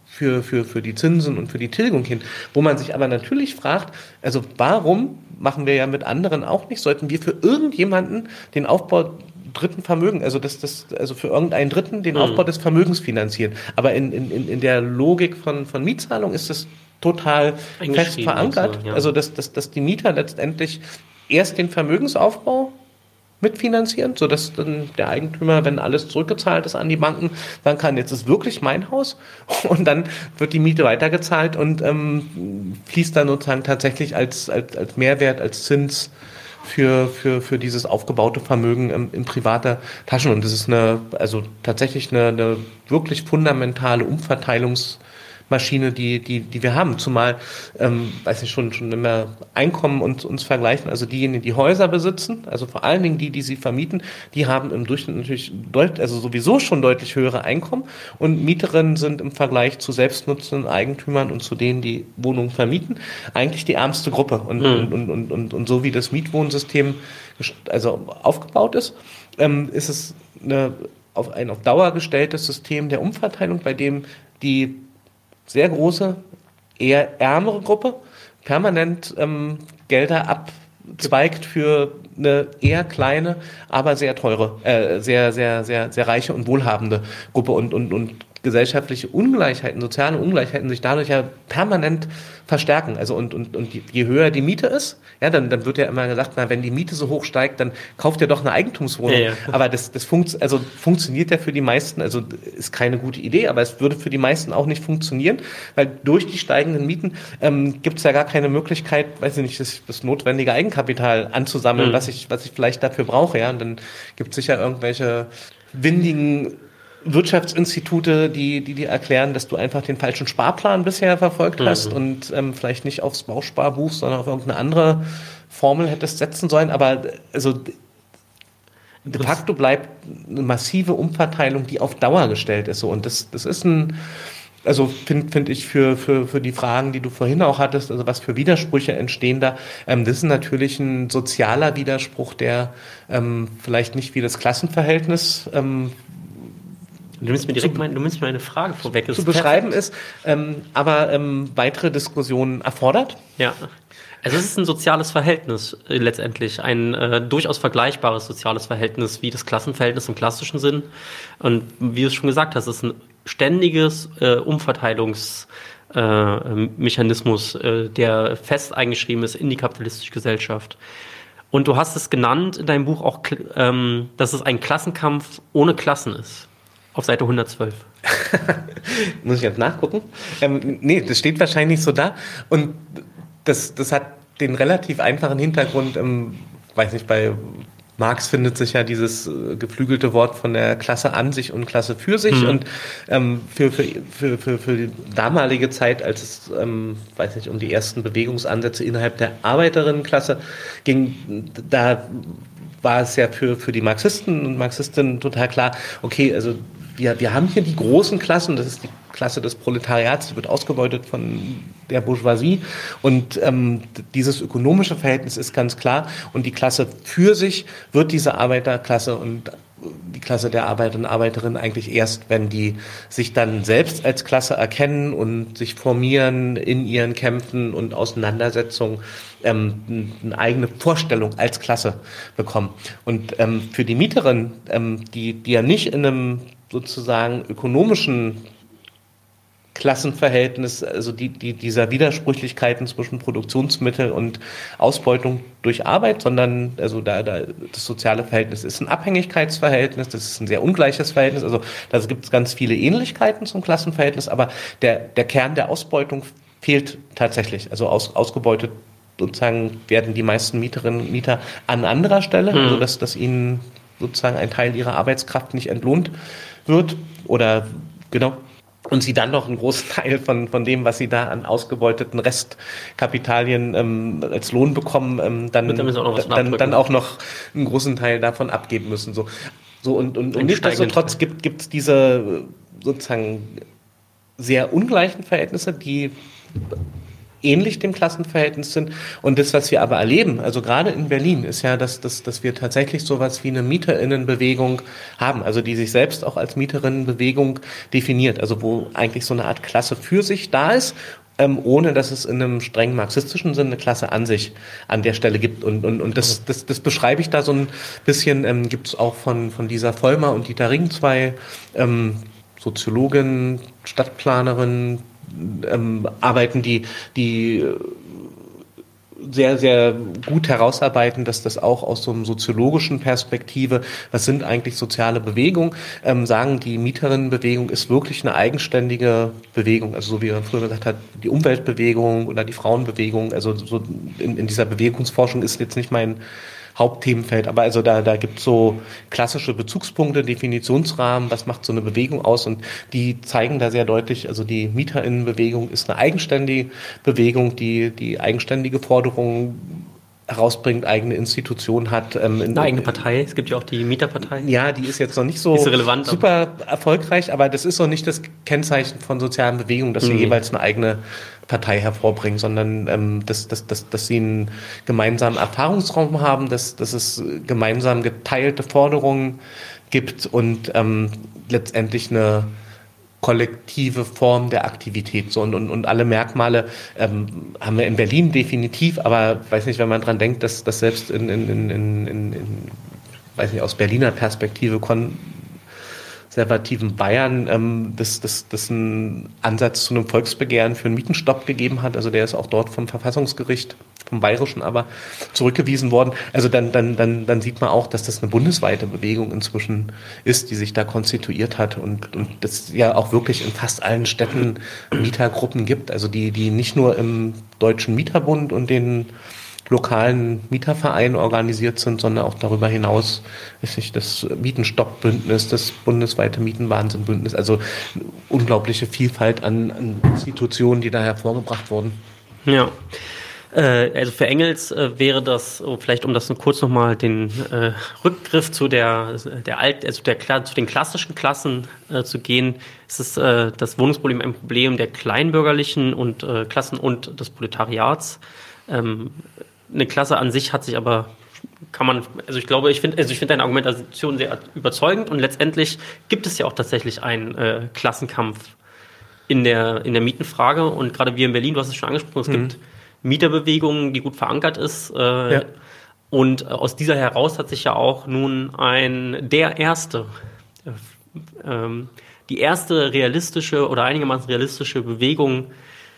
für, für, für die Zinsen und für die Tilgung hin. Wo man sich aber natürlich fragt, also warum machen wir ja mit anderen auch nicht, sollten wir für irgendjemanden den Aufbau dritten Vermögen, also das, das, also für irgendeinen Dritten den mhm. Aufbau des Vermögens finanzieren. Aber in, in, in der Logik von, von Mietzahlung ist das total fest verankert. So, ja. Also dass, dass, dass die Mieter letztendlich erst den Vermögensaufbau mitfinanzieren, sodass dann der Eigentümer, wenn alles zurückgezahlt ist an die Banken, sagen kann, jetzt ist wirklich mein Haus und dann wird die Miete weitergezahlt und ähm, fließt dann sozusagen tatsächlich als, als, als Mehrwert, als Zins für, für, für dieses aufgebaute Vermögen in, in privater Taschen. Und das ist eine, also tatsächlich eine, eine wirklich fundamentale Umverteilungs- Maschine, die, die, die wir haben. Zumal, ähm, weiß ich schon, schon immer Einkommen und uns vergleichen. Also diejenigen, die Häuser besitzen, also vor allen Dingen die, die sie vermieten, die haben im Durchschnitt natürlich deut, also sowieso schon deutlich höhere Einkommen. Und Mieterinnen sind im Vergleich zu selbstnutzenden Eigentümern und zu denen, die Wohnungen vermieten, eigentlich die ärmste Gruppe. Und, mhm. und, und, und, und so wie das Mietwohnsystem also aufgebaut ist, ähm, ist es eine, auf ein auf Dauer gestelltes System der Umverteilung, bei dem die sehr große, eher ärmere Gruppe permanent ähm, Gelder abzweigt für eine eher kleine, aber sehr teure, äh, sehr, sehr, sehr, sehr reiche und wohlhabende Gruppe und, und, und gesellschaftliche Ungleichheiten, soziale Ungleichheiten sich dadurch ja permanent verstärken. Also und, und, und je höher die Miete ist, ja, dann, dann wird ja immer gesagt, na, wenn die Miete so hoch steigt, dann kauft ihr doch eine Eigentumswohnung. Ja, ja. Aber das, das funkt, also funktioniert ja für die meisten, also ist keine gute Idee, aber es würde für die meisten auch nicht funktionieren, weil durch die steigenden Mieten ähm, gibt es ja gar keine Möglichkeit, weiß ich nicht, das, das notwendige Eigenkapital anzusammeln, mhm. was ich, was ich vielleicht dafür brauche. Ja, und dann gibt es sicher irgendwelche windigen Wirtschaftsinstitute, die, die dir erklären, dass du einfach den falschen Sparplan bisher verfolgt Mhm. hast und ähm, vielleicht nicht aufs Bausparbuch, sondern auf irgendeine andere Formel hättest setzen sollen. Aber also de facto bleibt eine massive Umverteilung, die auf Dauer gestellt ist. So. Und das, das ist ein, also finde find ich für, für, für die Fragen, die du vorhin auch hattest, also was für Widersprüche entstehen da, ähm, das ist natürlich ein sozialer Widerspruch, der ähm, vielleicht nicht wie das Klassenverhältnis ähm, Du nimmst mir direkt mein, du nimmst mir eine Frage vorweg. Das zu perfekt. beschreiben ist, ähm, aber ähm, weitere Diskussionen erfordert. Ja. Also es ist ein soziales Verhältnis äh, letztendlich, ein äh, durchaus vergleichbares soziales Verhältnis wie das Klassenverhältnis im klassischen Sinn. Und wie du es schon gesagt hast, es ist ein ständiges äh, Umverteilungsmechanismus, äh, äh, der fest eingeschrieben ist in die kapitalistische Gesellschaft. Und du hast es genannt in deinem Buch auch, ähm, dass es ein Klassenkampf ohne Klassen ist. Auf Seite 112. Muss ich jetzt nachgucken? Ähm, nee, das steht wahrscheinlich so da. Und das, das hat den relativ einfachen Hintergrund, ähm, weiß nicht, bei Marx findet sich ja dieses äh, geflügelte Wort von der Klasse an sich und Klasse für sich. Und ähm, für, für, für, für, für die damalige Zeit, als es, ähm, weiß nicht, um die ersten Bewegungsansätze innerhalb der Arbeiterinnenklasse ging, da war es ja für, für die Marxisten und Marxistinnen total klar, okay, also wir, wir haben hier die großen Klassen, das ist die Klasse des Proletariats, die wird ausgebeutet von der Bourgeoisie und ähm, dieses ökonomische Verhältnis ist ganz klar und die Klasse für sich wird diese Arbeiterklasse und die Klasse der Arbeiter und Arbeiterinnen eigentlich erst, wenn die sich dann selbst als Klasse erkennen und sich formieren in ihren Kämpfen und Auseinandersetzungen, ähm, eine eigene Vorstellung als Klasse bekommen. Und ähm, für die Mieterin, ähm, die, die ja nicht in einem sozusagen ökonomischen Klassenverhältnis, also die, die, dieser Widersprüchlichkeiten zwischen Produktionsmittel und Ausbeutung durch Arbeit, sondern also da, da das soziale Verhältnis ist ein Abhängigkeitsverhältnis, das ist ein sehr ungleiches Verhältnis, also da gibt es ganz viele Ähnlichkeiten zum Klassenverhältnis, aber der, der Kern der Ausbeutung fehlt tatsächlich, also aus, ausgebeutet sozusagen werden die meisten Mieterinnen und Mieter an anderer Stelle, Mhm. also dass, dass ihnen sozusagen ein Teil ihrer Arbeitskraft nicht entlohnt wird oder genau. Und sie dann noch einen großen Teil von, von dem, was sie da an ausgebeuteten Restkapitalien ähm, als Lohn bekommen, ähm, dann, auch dann, dann auch noch einen großen Teil davon abgeben müssen. So, so und, und, und nichtsdestotrotz gibt es diese äh, sozusagen sehr ungleichen Verhältnisse, die ähnlich dem Klassenverhältnis sind. Und das, was wir aber erleben, also gerade in Berlin, ist ja, dass, dass, dass wir tatsächlich sowas wie eine Mieterinnenbewegung haben, also die sich selbst auch als Mieterinnenbewegung definiert, also wo eigentlich so eine Art Klasse für sich da ist ähm, ohne dass es in einem streng marxistischen Sinne eine Klasse an sich an der Stelle gibt. Und, und, und das, das, das beschreibe ich da so ein bisschen, ähm, gibt es auch von, von Lisa Vollmer und Dieter Ring zwei ähm, Soziologin, Stadtplanerin, ähm, arbeiten, die, die sehr, sehr gut herausarbeiten, dass das auch aus so einer soziologischen Perspektive, was sind eigentlich soziale Bewegungen, ähm, sagen, die Mieterinnenbewegung ist wirklich eine eigenständige Bewegung. Also so wie man früher gesagt hat, die Umweltbewegung oder die Frauenbewegung, also so in, in dieser Bewegungsforschung ist jetzt nicht mein Hauptthemenfeld. Aber also da, da gibt es so klassische Bezugspunkte, Definitionsrahmen, was macht so eine Bewegung aus und die zeigen da sehr deutlich, also die Mieterinnenbewegung ist eine eigenständige Bewegung, die, die eigenständige Forderungen herausbringt, eigene Institutionen hat. Ähm, in, Eine eigene Partei. Es gibt ja auch die Mieterpartei. Ja, die ist jetzt noch nicht so, relevant, aber- super erfolgreich, aber das ist noch nicht das Kennzeichen von sozialen Bewegungen, dass sie Mhm. jeweils eine eigene Partei hervorbringen, sondern ähm, dass, dass, dass, dass sie einen gemeinsamen Erfahrungsraum haben, dass, dass es gemeinsam geteilte Forderungen gibt und ähm, letztendlich eine kollektive Form der Aktivität. So, und, und, und alle Merkmale ähm, haben wir in Berlin definitiv, aber weiß nicht, wenn man dran denkt, dass, dass selbst in, in, in, in, in, in weiß nicht, aus Berliner Perspektive konservativen Bayern ähm, das, das, das einen Ansatz zu einem Volksbegehren für einen Mietenstopp gegeben hat. Also der ist auch dort vom Verfassungsgericht, vom Bayerischen aber zurückgewiesen worden. Also dann, dann, dann, dann sieht man auch, dass das eine bundesweite Bewegung inzwischen ist, die sich da konstituiert hat und, und das ja auch wirklich in fast allen Städten Mietergruppen gibt. Also die, die nicht nur im Deutschen Mieterbund und den lokalen Mietervereinen organisiert sind, sondern auch darüber hinaus ist nicht das Mietenstoppbündnis, das bundesweite Mietenwahnsinnbündnis, also unglaubliche Vielfalt an, an Institutionen, die da hervorgebracht wurden. Ja. Äh, also für Engels äh, wäre das, oh, vielleicht um das kurz nochmal den äh, Rückgriff zu der, der Alt, also der, zu den klassischen Klassen äh, zu gehen, ist es äh, das Wohnungsproblem ein Problem der kleinbürgerlichen und äh, Klassen und des Proletariats. Ähm, eine Klasse an sich hat sich aber kann man, also ich glaube, ich finde, also ich finde deine Argumentation sehr überzeugend und letztendlich gibt es ja auch tatsächlich einen Klassenkampf in der, in der Mietenfrage und gerade wir in Berlin, du hast es schon angesprochen, es mhm. gibt Mieterbewegung, die gut verankert ist. Äh, ja. Und aus dieser heraus hat sich ja auch nun ein der erste, äh, ähm, die erste realistische oder einigermaßen realistische Bewegung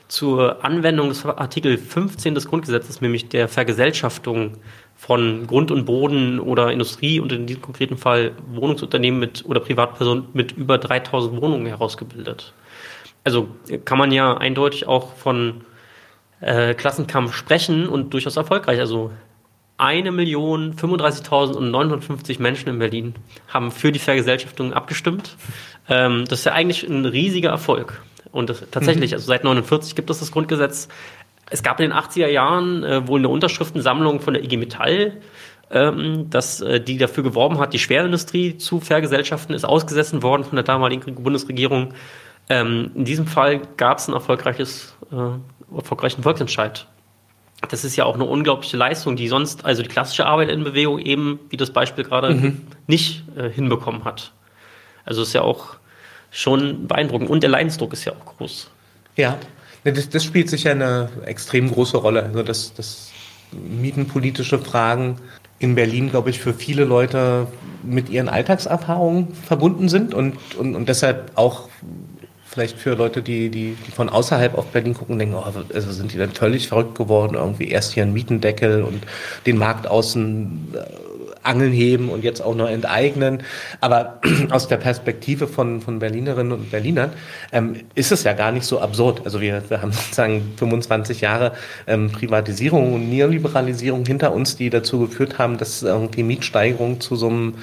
zur Anwendung des Artikel 15 des Grundgesetzes, nämlich der Vergesellschaftung von Grund und Boden oder Industrie und in diesem konkreten Fall Wohnungsunternehmen mit oder Privatpersonen mit über 3000 Wohnungen herausgebildet. Also kann man ja eindeutig auch von äh, Klassenkampf sprechen und durchaus erfolgreich. Also eine Million 35.950 Menschen in Berlin haben für die Vergesellschaftung abgestimmt. Ähm, das ist ja eigentlich ein riesiger Erfolg. Und das, tatsächlich, mhm. also seit 49 gibt es das Grundgesetz. Es gab in den 80er Jahren äh, wohl eine Unterschriftensammlung von der IG Metall, ähm, dass, äh, die dafür geworben hat, die Schwerindustrie zu vergesellschaften, ist ausgesessen worden von der damaligen Bundesregierung. Ähm, in diesem Fall gab es ein erfolgreiches äh, erfolgreichen Volksentscheid. Das ist ja auch eine unglaubliche Leistung, die sonst, also die klassische Arbeit in Bewegung eben, wie das Beispiel gerade, mhm. nicht äh, hinbekommen hat. Also ist ja auch schon beeindruckend. Und der Leidensdruck ist ja auch groß. Ja, das, das spielt sicher eine extrem große Rolle. Also das, das mietenpolitische Fragen in Berlin, glaube ich, für viele Leute mit ihren Alltagserfahrungen verbunden sind und, und, und deshalb auch vielleicht für Leute, die, die, die von außerhalb auf Berlin gucken, denken, oh, also sind die dann völlig verrückt geworden, irgendwie erst hier einen Mietendeckel und den Markt außen äh, Angeln heben und jetzt auch noch enteignen. Aber aus der Perspektive von, von Berlinerinnen und Berlinern ähm, ist es ja gar nicht so absurd. Also wir, wir haben sozusagen 25 Jahre ähm, Privatisierung und Neoliberalisierung hinter uns, die dazu geführt haben, dass irgendwie Mietsteigerung zu so einem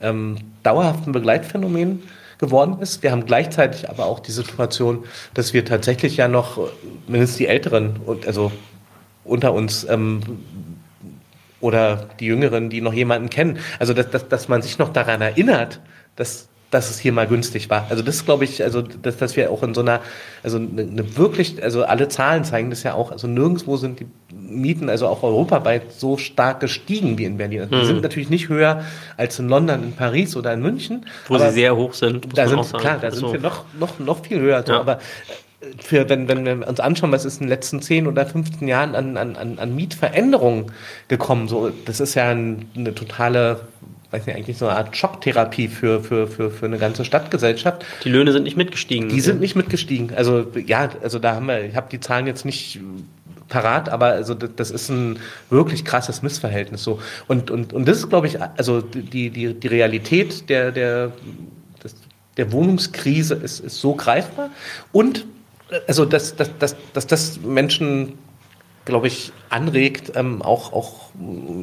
ähm, dauerhaften Begleitphänomen geworden ist. Wir haben gleichzeitig aber auch die Situation, dass wir tatsächlich ja noch, mindestens die Älteren, also unter uns, ähm, oder die Jüngeren, die noch jemanden kennen. Also, dass, dass, dass man sich noch daran erinnert, dass dass es hier mal günstig war. Also das glaube ich, also dass, dass wir auch in so einer, also eine, eine wirklich, also alle Zahlen zeigen das ja auch, also nirgendwo sind die Mieten, also auch europaweit, so stark gestiegen wie in Berlin. Also mhm. Die sind natürlich nicht höher als in London, in Paris oder in München. Wo sie sehr hoch sind. da sind, klar, da sind wir noch, noch, noch viel höher. So, ja. Aber für, wenn, wenn wir uns anschauen, was ist in den letzten 10 oder 15 Jahren an, an, an Mietveränderungen gekommen, so, das ist ja eine totale weiß nicht, eigentlich so eine Art Schocktherapie für, für, für, für eine ganze Stadtgesellschaft. Die Löhne sind nicht mitgestiegen. Die sind nicht mitgestiegen. Also ja, also da haben wir, ich habe die Zahlen jetzt nicht parat, aber also das ist ein wirklich krasses Missverhältnis so. Und, und, und das ist, glaube ich, also die, die, die Realität der, der, des, der Wohnungskrise ist, ist so greifbar. Und also dass, dass, dass, dass das Menschen glaube ich, anregt, ähm, auch, auch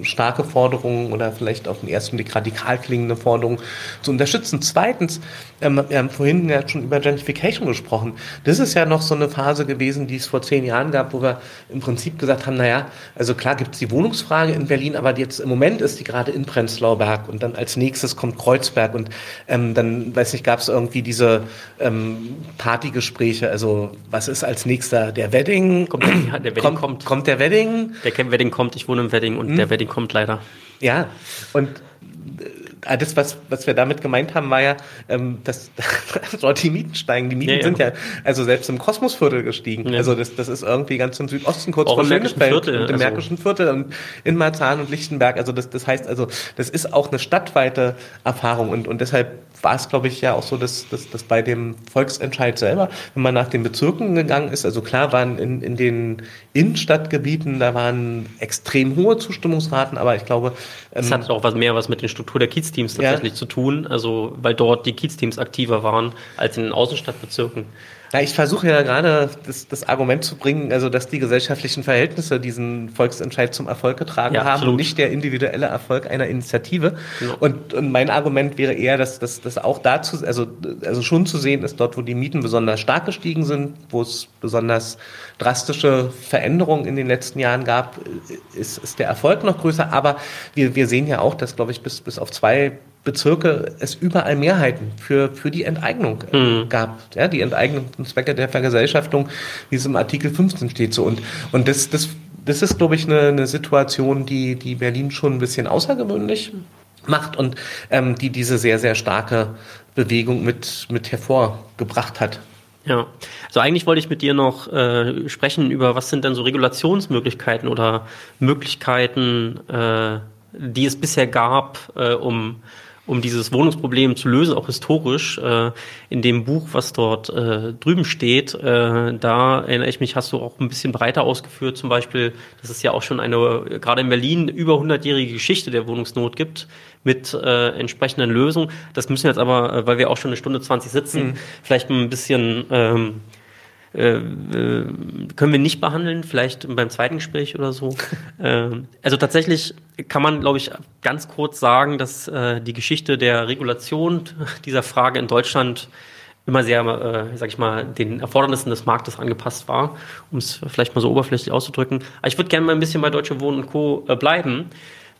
starke Forderungen oder vielleicht auf den ersten Blick radikal klingende Forderungen zu unterstützen. Zweitens, ähm, wir haben vorhin ja schon über Gentrification gesprochen. Das ist ja noch so eine Phase gewesen, die es vor zehn Jahren gab, wo wir im Prinzip gesagt haben, naja, also klar gibt es die Wohnungsfrage in Berlin, aber jetzt im Moment ist die gerade in Prenzlauer Berg und dann als nächstes kommt Kreuzberg und ähm, dann, weiß nicht, gab es irgendwie diese ähm, Partygespräche, also was ist als nächster der Wedding? Kommt, der, der Wedding kommt, kommt kommt der Wedding. Der Wedding kommt, ich wohne im Wedding und hm. der Wedding kommt leider. Ja, und das, was, was wir damit gemeint haben, war ja, ähm, dass dort die Mieten steigen. Die Mieten ja, ja. sind ja also selbst im Kosmosviertel gestiegen. Ja. Also das, das ist irgendwie ganz im Südosten, kurz vor Schönefeld Viertel, und im also. Märkischen Viertel und in Marzahn und Lichtenberg. Also das, das heißt also, das ist auch eine stadtweite Erfahrung und, und deshalb war es, glaube ich, ja auch so, dass, dass, dass bei dem Volksentscheid selber, wenn man nach den Bezirken gegangen ist, also klar waren in, in den Innenstadtgebieten, da waren extrem hohe Zustimmungsraten, aber ich glaube... Es ähm, hat auch was mehr was mit der Struktur der Kiezteams tatsächlich ja. zu tun, also weil dort die Kiezteams aktiver waren als in den Außenstadtbezirken. Na, ich versuche ja gerade das, das, Argument zu bringen, also dass die gesellschaftlichen Verhältnisse diesen Volksentscheid zum Erfolg getragen ja, haben und nicht der individuelle Erfolg einer Initiative. Ja. Und, und, mein Argument wäre eher, dass das auch dazu, also, also schon zu sehen ist, dort, wo die Mieten besonders stark gestiegen sind, wo es besonders drastische Veränderungen in den letzten Jahren gab, ist, ist der Erfolg noch größer. Aber wir, wir sehen ja auch, dass, glaube ich, bis, bis auf zwei Bezirke es überall Mehrheiten für, für die Enteignung mhm. gab. Ja, die Enteignungszwecke der Vergesellschaftung, wie es im Artikel 15 steht. So. Und, und das, das, das ist, glaube ich, eine, eine Situation, die, die Berlin schon ein bisschen außergewöhnlich macht und ähm, die diese sehr, sehr starke Bewegung mit, mit hervorgebracht hat. Ja, also eigentlich wollte ich mit dir noch äh, sprechen über, was sind denn so Regulationsmöglichkeiten oder Möglichkeiten, äh, die es bisher gab, äh, um um dieses Wohnungsproblem zu lösen, auch historisch. Äh, in dem Buch, was dort äh, drüben steht, äh, da erinnere ich mich, hast du auch ein bisschen breiter ausgeführt, zum Beispiel, dass es ja auch schon eine, gerade in Berlin, über 100-jährige Geschichte der Wohnungsnot gibt mit äh, entsprechenden Lösungen. Das müssen wir jetzt aber, äh, weil wir auch schon eine Stunde 20 sitzen, mhm. vielleicht ein bisschen... Ähm, äh, äh, können wir nicht behandeln, vielleicht beim zweiten Gespräch oder so. äh, also tatsächlich kann man, glaube ich, ganz kurz sagen, dass äh, die Geschichte der Regulation dieser Frage in Deutschland immer sehr, äh, sag ich mal, den Erfordernissen des Marktes angepasst war, um es vielleicht mal so oberflächlich auszudrücken. Aber ich würde gerne mal ein bisschen bei Deutsche Wohnen und Co. Äh, bleiben,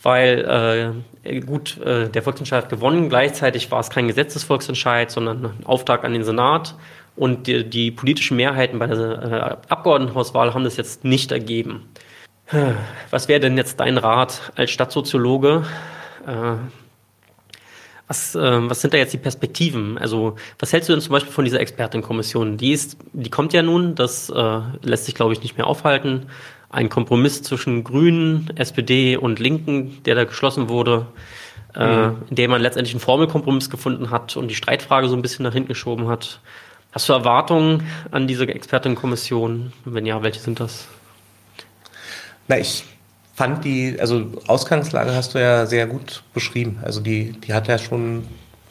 weil äh, gut, äh, der Volksentscheid hat gewonnen. Gleichzeitig war es kein Gesetzesvolksentscheid, sondern ein Auftrag an den Senat. Und die, die politischen Mehrheiten bei der äh, Abgeordnetenhauswahl haben das jetzt nicht ergeben. Was wäre denn jetzt dein Rat als Stadtsoziologe? Äh, was, äh, was sind da jetzt die Perspektiven? Also, was hältst du denn zum Beispiel von dieser Expertenkommission? Die ist, die kommt ja nun, das äh, lässt sich, glaube ich, nicht mehr aufhalten. Ein Kompromiss zwischen Grünen, SPD und Linken, der da geschlossen wurde, äh, mhm. in dem man letztendlich einen Formelkompromiss gefunden hat und die Streitfrage so ein bisschen nach hinten geschoben hat. Hast du Erwartungen an diese Expertenkommission? Wenn ja, welche sind das? Na, ich fand die, also Ausgangslage hast du ja sehr gut beschrieben. Also die, die hat ja schon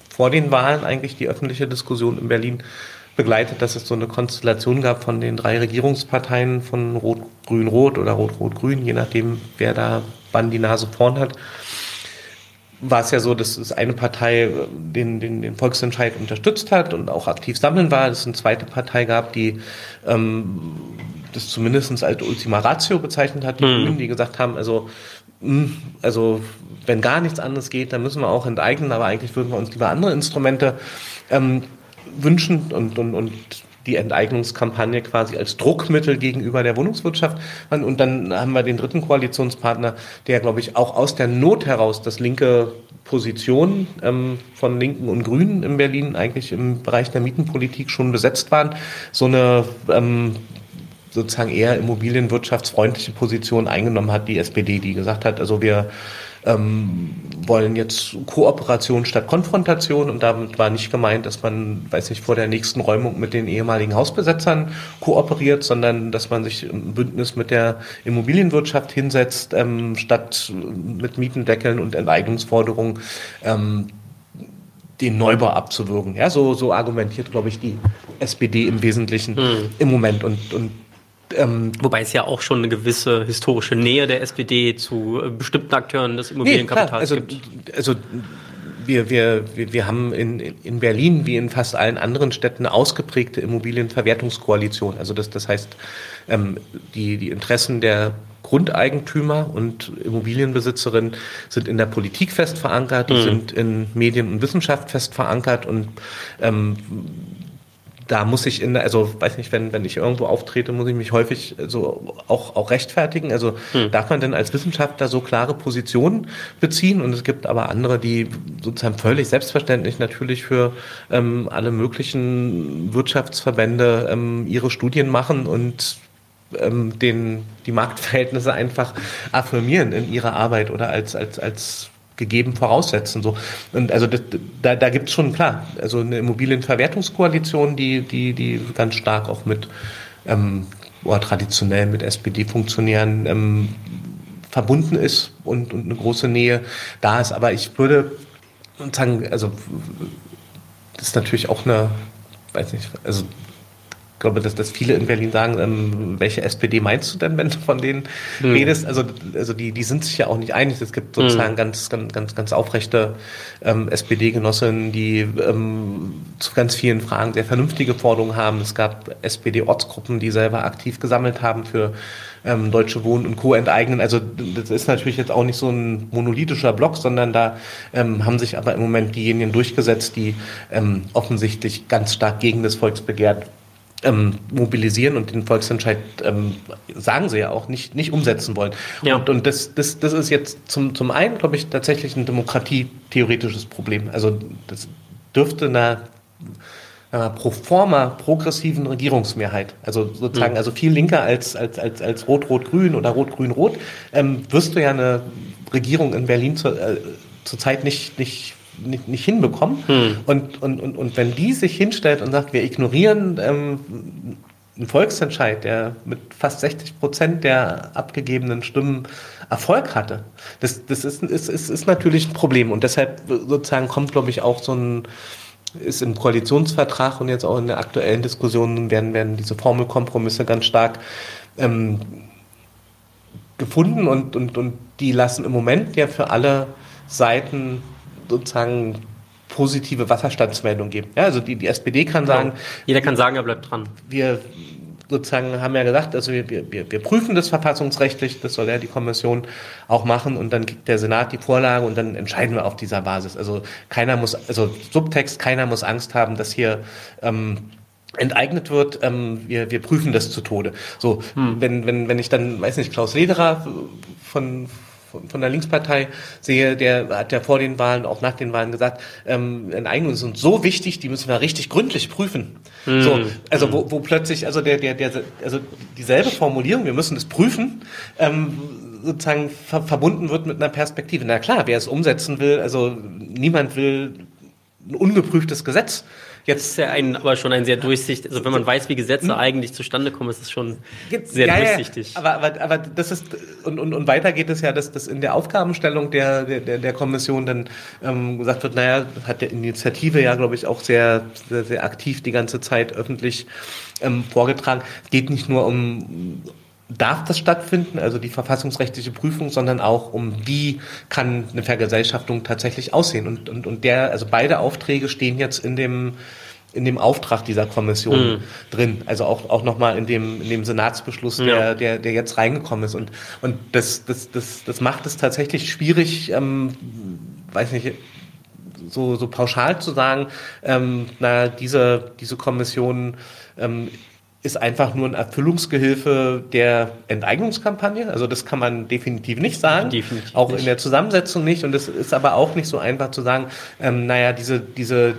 vor den Wahlen eigentlich die öffentliche Diskussion in Berlin begleitet, dass es so eine Konstellation gab von den drei Regierungsparteien von Rot-Grün-Rot oder Rot-Rot-Grün, je nachdem, wer da wann die Nase vorn hat war es ja so, dass es eine Partei äh, den, den, den Volksentscheid unterstützt hat und auch aktiv sammeln war, dass es eine zweite Partei gab, die ähm, das zumindest als Ultima Ratio bezeichnet hat, die mhm. Grünen, die gesagt haben, also, mh, hm, also wenn gar nichts anderes geht, dann müssen wir auch enteignen, aber eigentlich würden wir uns lieber andere Instrumente ähm, wünschen und, und, und die Enteignungskampagne quasi als Druckmittel gegenüber der Wohnungswirtschaft. Und dann haben wir den dritten Koalitionspartner, der, glaube ich, auch aus der Not heraus das linke Position ähm, von Linken und Grünen in Berlin eigentlich im Bereich der Mietenpolitik schon besetzt waren. So eine ähm, sozusagen eher immobilienwirtschaftsfreundliche Position eingenommen hat, die SPD, die gesagt hat, also wir ähm, wollen jetzt Kooperation statt Konfrontation und damit war nicht gemeint, dass man, weiß nicht, vor der nächsten Räumung mit den ehemaligen Hausbesetzern kooperiert, sondern dass man sich im Bündnis mit der Immobilienwirtschaft hinsetzt, ähm, statt mit Mietendeckeln und Enteignungsforderungen ähm, den Neubau abzuwürgen. Ja, so, so argumentiert, glaube ich, die SPD im Wesentlichen hm. im Moment. Und, und ähm, Wobei es ja auch schon eine gewisse historische Nähe der SPD zu äh, bestimmten Akteuren des Immobilienkapitals nee, also, gibt. Also wir, wir, wir haben in, in Berlin wie in fast allen anderen Städten eine ausgeprägte Immobilienverwertungskoalition. Also das, das heißt, ähm, die, die Interessen der Grundeigentümer und Immobilienbesitzerinnen sind in der Politik fest verankert, die mhm. sind in Medien und Wissenschaft fest verankert und ähm, da muss ich in, also weiß nicht, wenn, wenn ich irgendwo auftrete, muss ich mich häufig so auch, auch rechtfertigen. Also hm. darf man denn als Wissenschaftler so klare Positionen beziehen? Und es gibt aber andere, die sozusagen völlig selbstverständlich natürlich für ähm, alle möglichen Wirtschaftsverbände ähm, ihre Studien machen und ähm, den, die Marktverhältnisse einfach affirmieren in ihrer Arbeit oder als, als, als gegeben voraussetzen. So. Und also das, da, da gibt es schon, klar, also eine Immobilienverwertungskoalition, die, die, die ganz stark auch mit ähm, oder traditionell mit SPD-Funktionären ähm, verbunden ist und, und eine große Nähe da ist. Aber ich würde sagen, also das ist natürlich auch eine, weiß nicht, also glaube, dass, dass viele in Berlin sagen, ähm, welche SPD meinst du denn, wenn du von denen hm. redest? Also, also die, die sind sich ja auch nicht einig. Es gibt sozusagen hm. ganz, ganz, ganz, ganz aufrechte ähm, SPD-Genossinnen, die ähm, zu ganz vielen Fragen sehr vernünftige Forderungen haben. Es gab SPD-Ortsgruppen, die selber aktiv gesammelt haben für ähm, Deutsche Wohnen und Co. enteignen. Also das ist natürlich jetzt auch nicht so ein monolithischer Block, sondern da ähm, haben sich aber im Moment diejenigen durchgesetzt, die ähm, offensichtlich ganz stark gegen das Volksbegehren ähm, mobilisieren und den Volksentscheid, ähm, sagen sie ja auch, nicht, nicht umsetzen wollen. Ja. Und, und das, das, das ist jetzt zum, zum einen, glaube ich, tatsächlich ein demokratietheoretisches Problem. Also das dürfte einer äh, pro forma progressiven Regierungsmehrheit, also sozusagen, mhm. also viel linker als, als, als, als Rot-Rot-Grün oder Rot-Grün-Rot, ähm, wirst du ja eine Regierung in Berlin zur, äh, zurzeit nicht, nicht nicht, nicht hinbekommen. Hm. Und, und, und, und wenn die sich hinstellt und sagt, wir ignorieren ähm, einen Volksentscheid, der mit fast 60 Prozent der abgegebenen Stimmen Erfolg hatte, das, das ist, ist, ist, ist natürlich ein Problem. Und deshalb sozusagen kommt, glaube ich, auch so ein, ist im Koalitionsvertrag und jetzt auch in der aktuellen Diskussion werden, werden diese Formelkompromisse ganz stark ähm, gefunden und, und, und die lassen im Moment ja für alle Seiten sozusagen positive Wasserstandsmeldung geben. Ja, also die, die SPD kann genau. sagen. Jeder kann sagen, er bleibt dran. Wir sozusagen haben ja gesagt, also wir, wir, wir prüfen das verfassungsrechtlich, das soll ja die Kommission auch machen und dann gibt der Senat die Vorlage und dann entscheiden wir auf dieser Basis. Also keiner muss, also Subtext, keiner muss Angst haben, dass hier ähm, enteignet wird, ähm, wir, wir prüfen das zu Tode. So, hm. wenn, wenn, wenn ich dann, weiß nicht, Klaus Lederer von von, der Linkspartei sehe, der hat ja vor den Wahlen, auch nach den Wahlen gesagt, ähm, Enteignungen sind so wichtig, die müssen wir richtig gründlich prüfen. Mhm. So, also wo, wo plötzlich, also der, der, der, also dieselbe Formulierung, wir müssen es prüfen, ähm, sozusagen ver verbunden wird mit einer Perspektive. Na klar, wer es umsetzen will, also niemand will ein ungeprüftes Gesetz Jetzt ist ja ein, aber schon ein sehr durchsichtig, also wenn man weiß, wie Gesetze hm? eigentlich zustande kommen, ist es schon sehr ja, durchsichtig. Ja, aber, aber, aber das ist, und, und, und weiter geht es ja, dass, dass in der Aufgabenstellung der, der, der Kommission dann ähm, gesagt wird, naja, hat der Initiative ja, glaube ich, auch sehr, sehr, sehr aktiv die ganze Zeit öffentlich ähm, vorgetragen. Es geht nicht nur um, darf das stattfinden, also die verfassungsrechtliche Prüfung, sondern auch um wie kann eine Vergesellschaftung tatsächlich aussehen. Und, und, und der, also beide Aufträge stehen jetzt in dem in dem Auftrag dieser Kommission mhm. drin. Also auch, auch nochmal in dem, in dem Senatsbeschluss, der, ja. der, der jetzt reingekommen ist. Und, und das, das, das, das macht es tatsächlich schwierig, ähm, weiß nicht, so, so pauschal zu sagen, ähm, na, diese, diese Kommission ähm, ist einfach nur ein Erfüllungsgehilfe der Enteignungskampagne. Also das kann man definitiv nicht sagen. Definitiv auch nicht. in der Zusammensetzung nicht. Und es ist aber auch nicht so einfach zu sagen, ähm, naja, diese, diese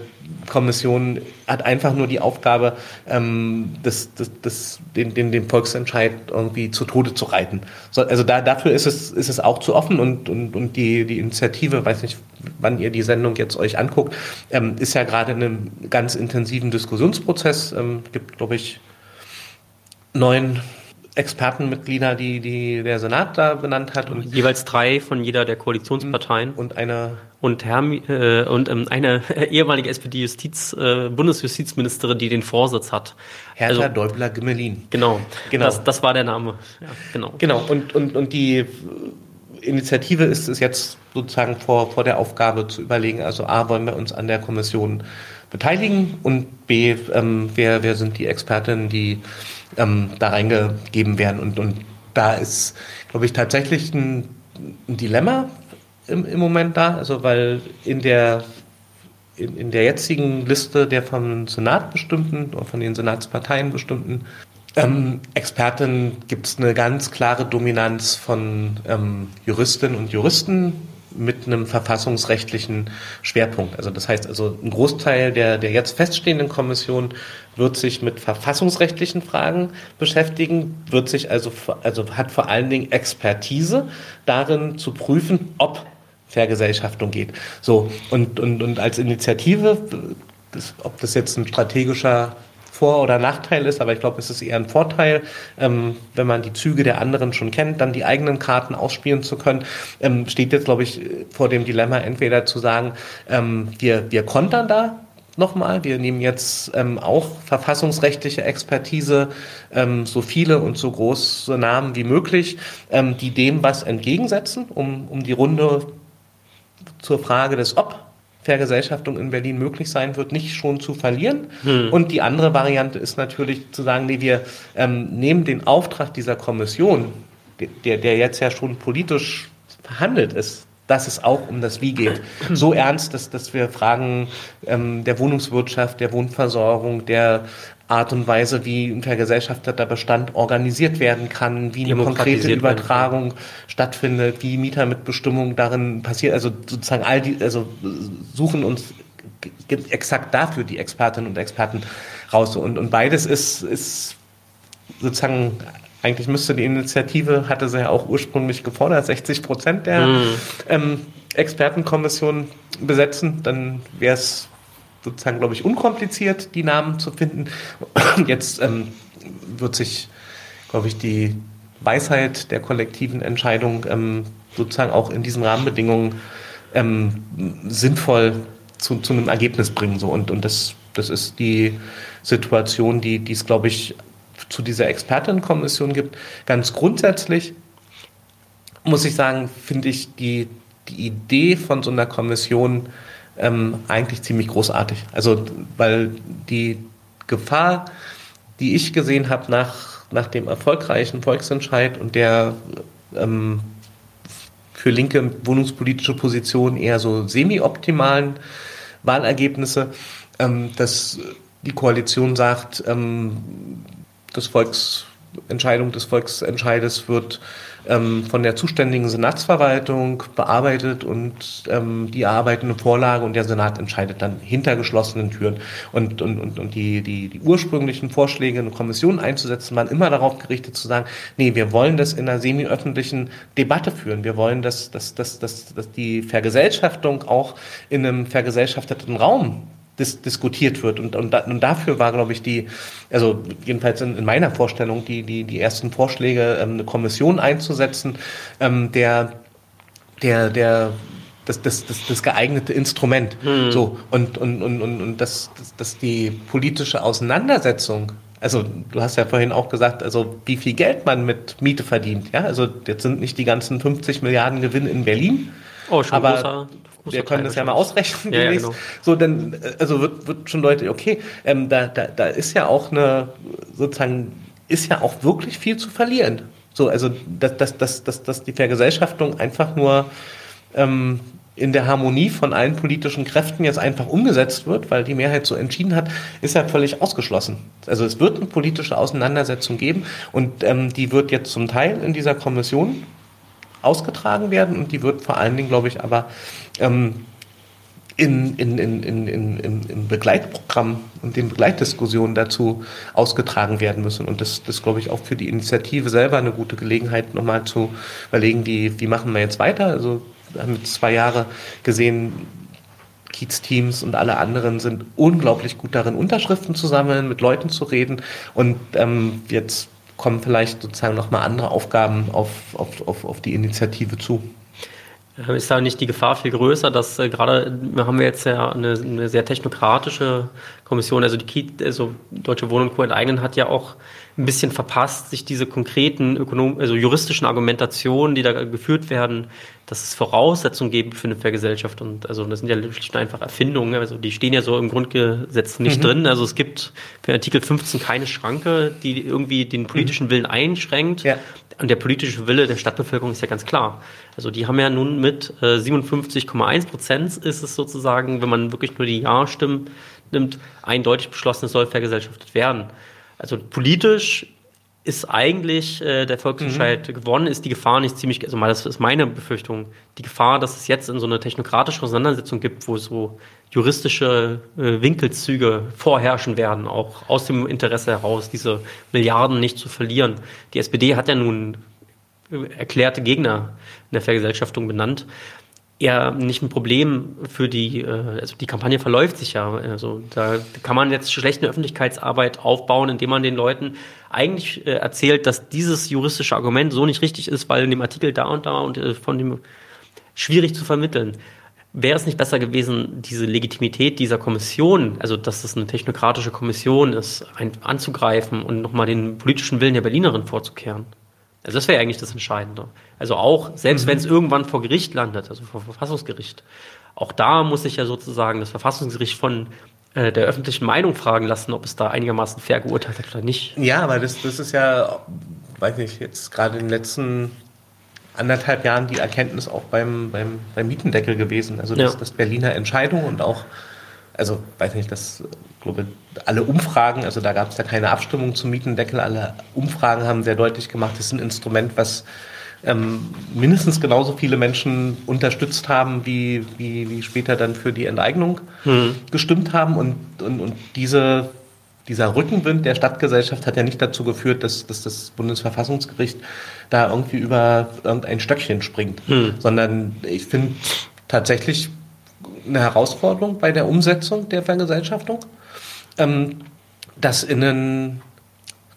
Kommission hat einfach nur die Aufgabe, ähm, das, das, das, den, den, den Volksentscheid irgendwie zu Tode zu reiten. So, also da, dafür ist es, ist es auch zu offen und, und, und die, die Initiative, weiß nicht, wann ihr die Sendung jetzt euch anguckt, ähm, ist ja gerade in einem ganz intensiven Diskussionsprozess. Ähm, gibt, glaube ich, neun Expertenmitglieder, die, die der Senat da benannt hat. Und Jeweils drei von jeder der Koalitionsparteien. Und eine und, Herr, äh, und ähm, eine ehemalige SPD-Justiz, äh, Bundesjustizministerin, die den Vorsitz hat. Hertha also, Däubler-Gimmelin. Genau, genau. Das, das war der Name. Ja, genau. Genau, und, und, und die Initiative ist es jetzt sozusagen vor, vor der Aufgabe zu überlegen, also A, wollen wir uns an der Kommission beteiligen und B, ähm, wer, wer sind die Expertinnen, die ähm, da reingegeben werden. Und, und da ist, glaube ich, tatsächlich ein, ein Dilemma im, im Moment da, also weil in der in, in der jetzigen Liste der vom Senat bestimmten oder von den Senatsparteien bestimmten ähm, Experten gibt es eine ganz klare Dominanz von ähm, Juristinnen und Juristen mit einem verfassungsrechtlichen Schwerpunkt. Also das heißt also, ein Großteil der, der jetzt feststehenden Kommission wird sich mit verfassungsrechtlichen Fragen beschäftigen, wird sich also, also hat vor allen Dingen Expertise darin zu prüfen, ob Vergesellschaftung geht. So, und, und, und als Initiative, das, ob das jetzt ein strategischer vor- oder Nachteil ist, aber ich glaube, es ist eher ein Vorteil, ähm, wenn man die Züge der anderen schon kennt, dann die eigenen Karten ausspielen zu können. Ähm, steht jetzt, glaube ich, vor dem Dilemma, entweder zu sagen, ähm, wir, wir kontern da nochmal. Wir nehmen jetzt ähm, auch verfassungsrechtliche Expertise, ähm, so viele und so große Namen wie möglich, ähm, die dem was entgegensetzen, um, um die Runde zur Frage des Ob Vergesellschaftung in Berlin möglich sein wird, nicht schon zu verlieren. Hm. Und die andere Variante ist natürlich zu sagen, nee, wir ähm, nehmen den Auftrag dieser Kommission, der, der jetzt ja schon politisch verhandelt ist, dass es auch um das Wie geht. So ernst, dass, dass wir Fragen ähm, der Wohnungswirtschaft, der Wohnversorgung, der Art und Weise, wie ein vergesellschafteter Bestand organisiert werden kann, wie eine konkrete Übertragung stattfindet, wie Mietermitbestimmung darin passiert. Also sozusagen all die, also suchen uns exakt dafür die Expertinnen und Experten raus. Und, und beides ist, ist sozusagen eigentlich müsste die Initiative, hatte sie ja auch ursprünglich gefordert, 60 Prozent der mm. ähm, Expertenkommission besetzen. Dann wäre es sozusagen, glaube ich, unkompliziert, die Namen zu finden. Jetzt ähm, wird sich, glaube ich, die Weisheit der kollektiven Entscheidung ähm, sozusagen auch in diesen Rahmenbedingungen ähm, sinnvoll zu, zu einem Ergebnis bringen. So. Und, und das, das ist die Situation, die es, glaube ich, zu dieser Expertenkommission gibt. Ganz grundsätzlich muss ich sagen, finde ich die, die Idee von so einer Kommission ähm, eigentlich ziemlich großartig. Also, weil die Gefahr, die ich gesehen habe nach, nach dem erfolgreichen Volksentscheid und der ähm, für linke wohnungspolitische Positionen eher so semi-optimalen Wahlergebnisse, ähm, dass die Koalition sagt, ähm, das Volksentscheidung des Volksentscheides wird ähm, von der zuständigen Senatsverwaltung bearbeitet und ähm, die erarbeiten eine Vorlage und der Senat entscheidet dann hinter geschlossenen Türen. Und, und, und, und die, die, die ursprünglichen Vorschläge, eine Kommission einzusetzen, waren immer darauf gerichtet zu sagen, nee, wir wollen das in einer semi-öffentlichen Debatte führen. Wir wollen, dass, dass, dass, dass, dass die Vergesellschaftung auch in einem vergesellschafteten Raum dis diskutiert wird. Und, und, und dafür war, glaube ich, die, also jedenfalls in, in meiner Vorstellung, die, die, die ersten Vorschläge, ähm, eine Kommission einzusetzen, ähm, der, der, der das, das, das, das geeignete Instrument. Hm. So, und, und, und, und, und dass, dass, dass die politische Auseinandersetzung also du hast ja vorhin auch gesagt, also wie viel Geld man mit Miete verdient. Ja, also jetzt sind nicht die ganzen 50 Milliarden Gewinn in Berlin. Oh, schon aber großer wir können das ja mal ausrechnen ja, ja, genau. So, dann also wird, wird schon deutlich, okay, ähm, da, da, da ist ja auch eine, sozusagen, ist ja auch wirklich viel zu verlieren. So, also dass, dass, dass, dass, dass die Vergesellschaftung einfach nur ähm, in der Harmonie von allen politischen Kräften jetzt einfach umgesetzt wird, weil die Mehrheit so entschieden hat, ist ja völlig ausgeschlossen. Also es wird eine politische Auseinandersetzung geben und ähm, die wird jetzt zum Teil in dieser Kommission ausgetragen werden und die wird vor allen Dingen, glaube ich, aber ähm, in, in, in, in, in, im Begleitprogramm und den Begleitdiskussionen dazu ausgetragen werden müssen. Und das, das glaube ich, auch für die Initiative selber eine gute Gelegenheit, nochmal zu überlegen, wie, wie machen wir jetzt weiter. Also wir haben jetzt zwei Jahre gesehen, Kiez-Teams und alle anderen sind unglaublich gut darin, Unterschriften zu sammeln, mit Leuten zu reden. Und ähm, jetzt kommen vielleicht sozusagen nochmal andere Aufgaben auf, auf, auf, auf die Initiative zu. Ähm, ist da nicht die Gefahr viel größer, dass äh, gerade, haben wir jetzt ja eine, eine, sehr technokratische Kommission, also die KIT, also Deutsche Wohnen Co. enteignen hat ja auch ein bisschen verpasst, sich diese konkreten ökonom also juristischen Argumentationen, die da geführt werden, dass es Voraussetzungen gibt für eine Vergesellschaft und also das sind ja schlicht und einfach Erfindungen, also die stehen ja so im Grundgesetz nicht mhm. drin, also es gibt für Artikel 15 keine Schranke, die irgendwie den politischen Willen einschränkt. Ja. Und der politische Wille der Stadtbevölkerung ist ja ganz klar. Also die haben ja nun mit äh, 57,1 Prozent ist es sozusagen, wenn man wirklich nur die Ja-Stimmen nimmt, eindeutig beschlossen, es soll vergesellschaftet werden. Also politisch ist eigentlich äh, der Volksentscheid mhm. gewonnen, ist die Gefahr nicht ziemlich, also mal, das ist meine Befürchtung, die Gefahr, dass es jetzt in so eine technokratische Auseinandersetzung gibt, wo so juristische äh, Winkelzüge vorherrschen werden, auch aus dem Interesse heraus, diese Milliarden nicht zu verlieren. Die SPD hat ja nun äh, erklärte Gegner in der Vergesellschaftung benannt eher nicht ein Problem für die, äh, also die Kampagne verläuft sich ja. Also da kann man jetzt schlechte Öffentlichkeitsarbeit aufbauen, indem man den Leuten eigentlich äh, erzählt, dass dieses juristische Argument so nicht richtig ist, weil in dem Artikel da und da und äh, von dem schwierig zu vermitteln. wäre es nicht besser gewesen, diese Legitimität dieser Kommission, also dass das eine technokratische Kommission ist, anzugreifen und nochmal den politischen Willen der Berlinerin vorzukehren? Also das wäre eigentlich das Entscheidende. Also auch, selbst mhm. wenn es irgendwann vor Gericht landet, also vor Verfassungsgericht, auch da muss sich ja sozusagen das Verfassungsgericht von äh, der öffentlichen Meinung fragen lassen, ob es da einigermaßen fair geurteilt hat oder nicht. Ja, aber das, das ist ja, weiß nicht, jetzt gerade in den letzten anderthalb Jahren die Erkenntnis auch beim, beim, beim Mietendeckel gewesen. Also das, ja. das Berliner Entscheidung und auch, also weiß nicht, das glaube alle Umfragen, also da gab es ja keine Abstimmung zum Mietendeckel, alle Umfragen haben sehr deutlich gemacht, das ist ein Instrument, was ähm, mindestens genauso viele Menschen unterstützt haben, wie, wie, wie später dann für die Enteignung hm. gestimmt haben. Und, und, und diese, dieser Rückenwind der Stadtgesellschaft hat ja nicht dazu geführt, dass, dass das Bundesverfassungsgericht da irgendwie über irgendein Stöckchen springt, hm. sondern ich finde tatsächlich eine Herausforderung bei der Umsetzung der Vergesellschaftung, ähm, dass in einen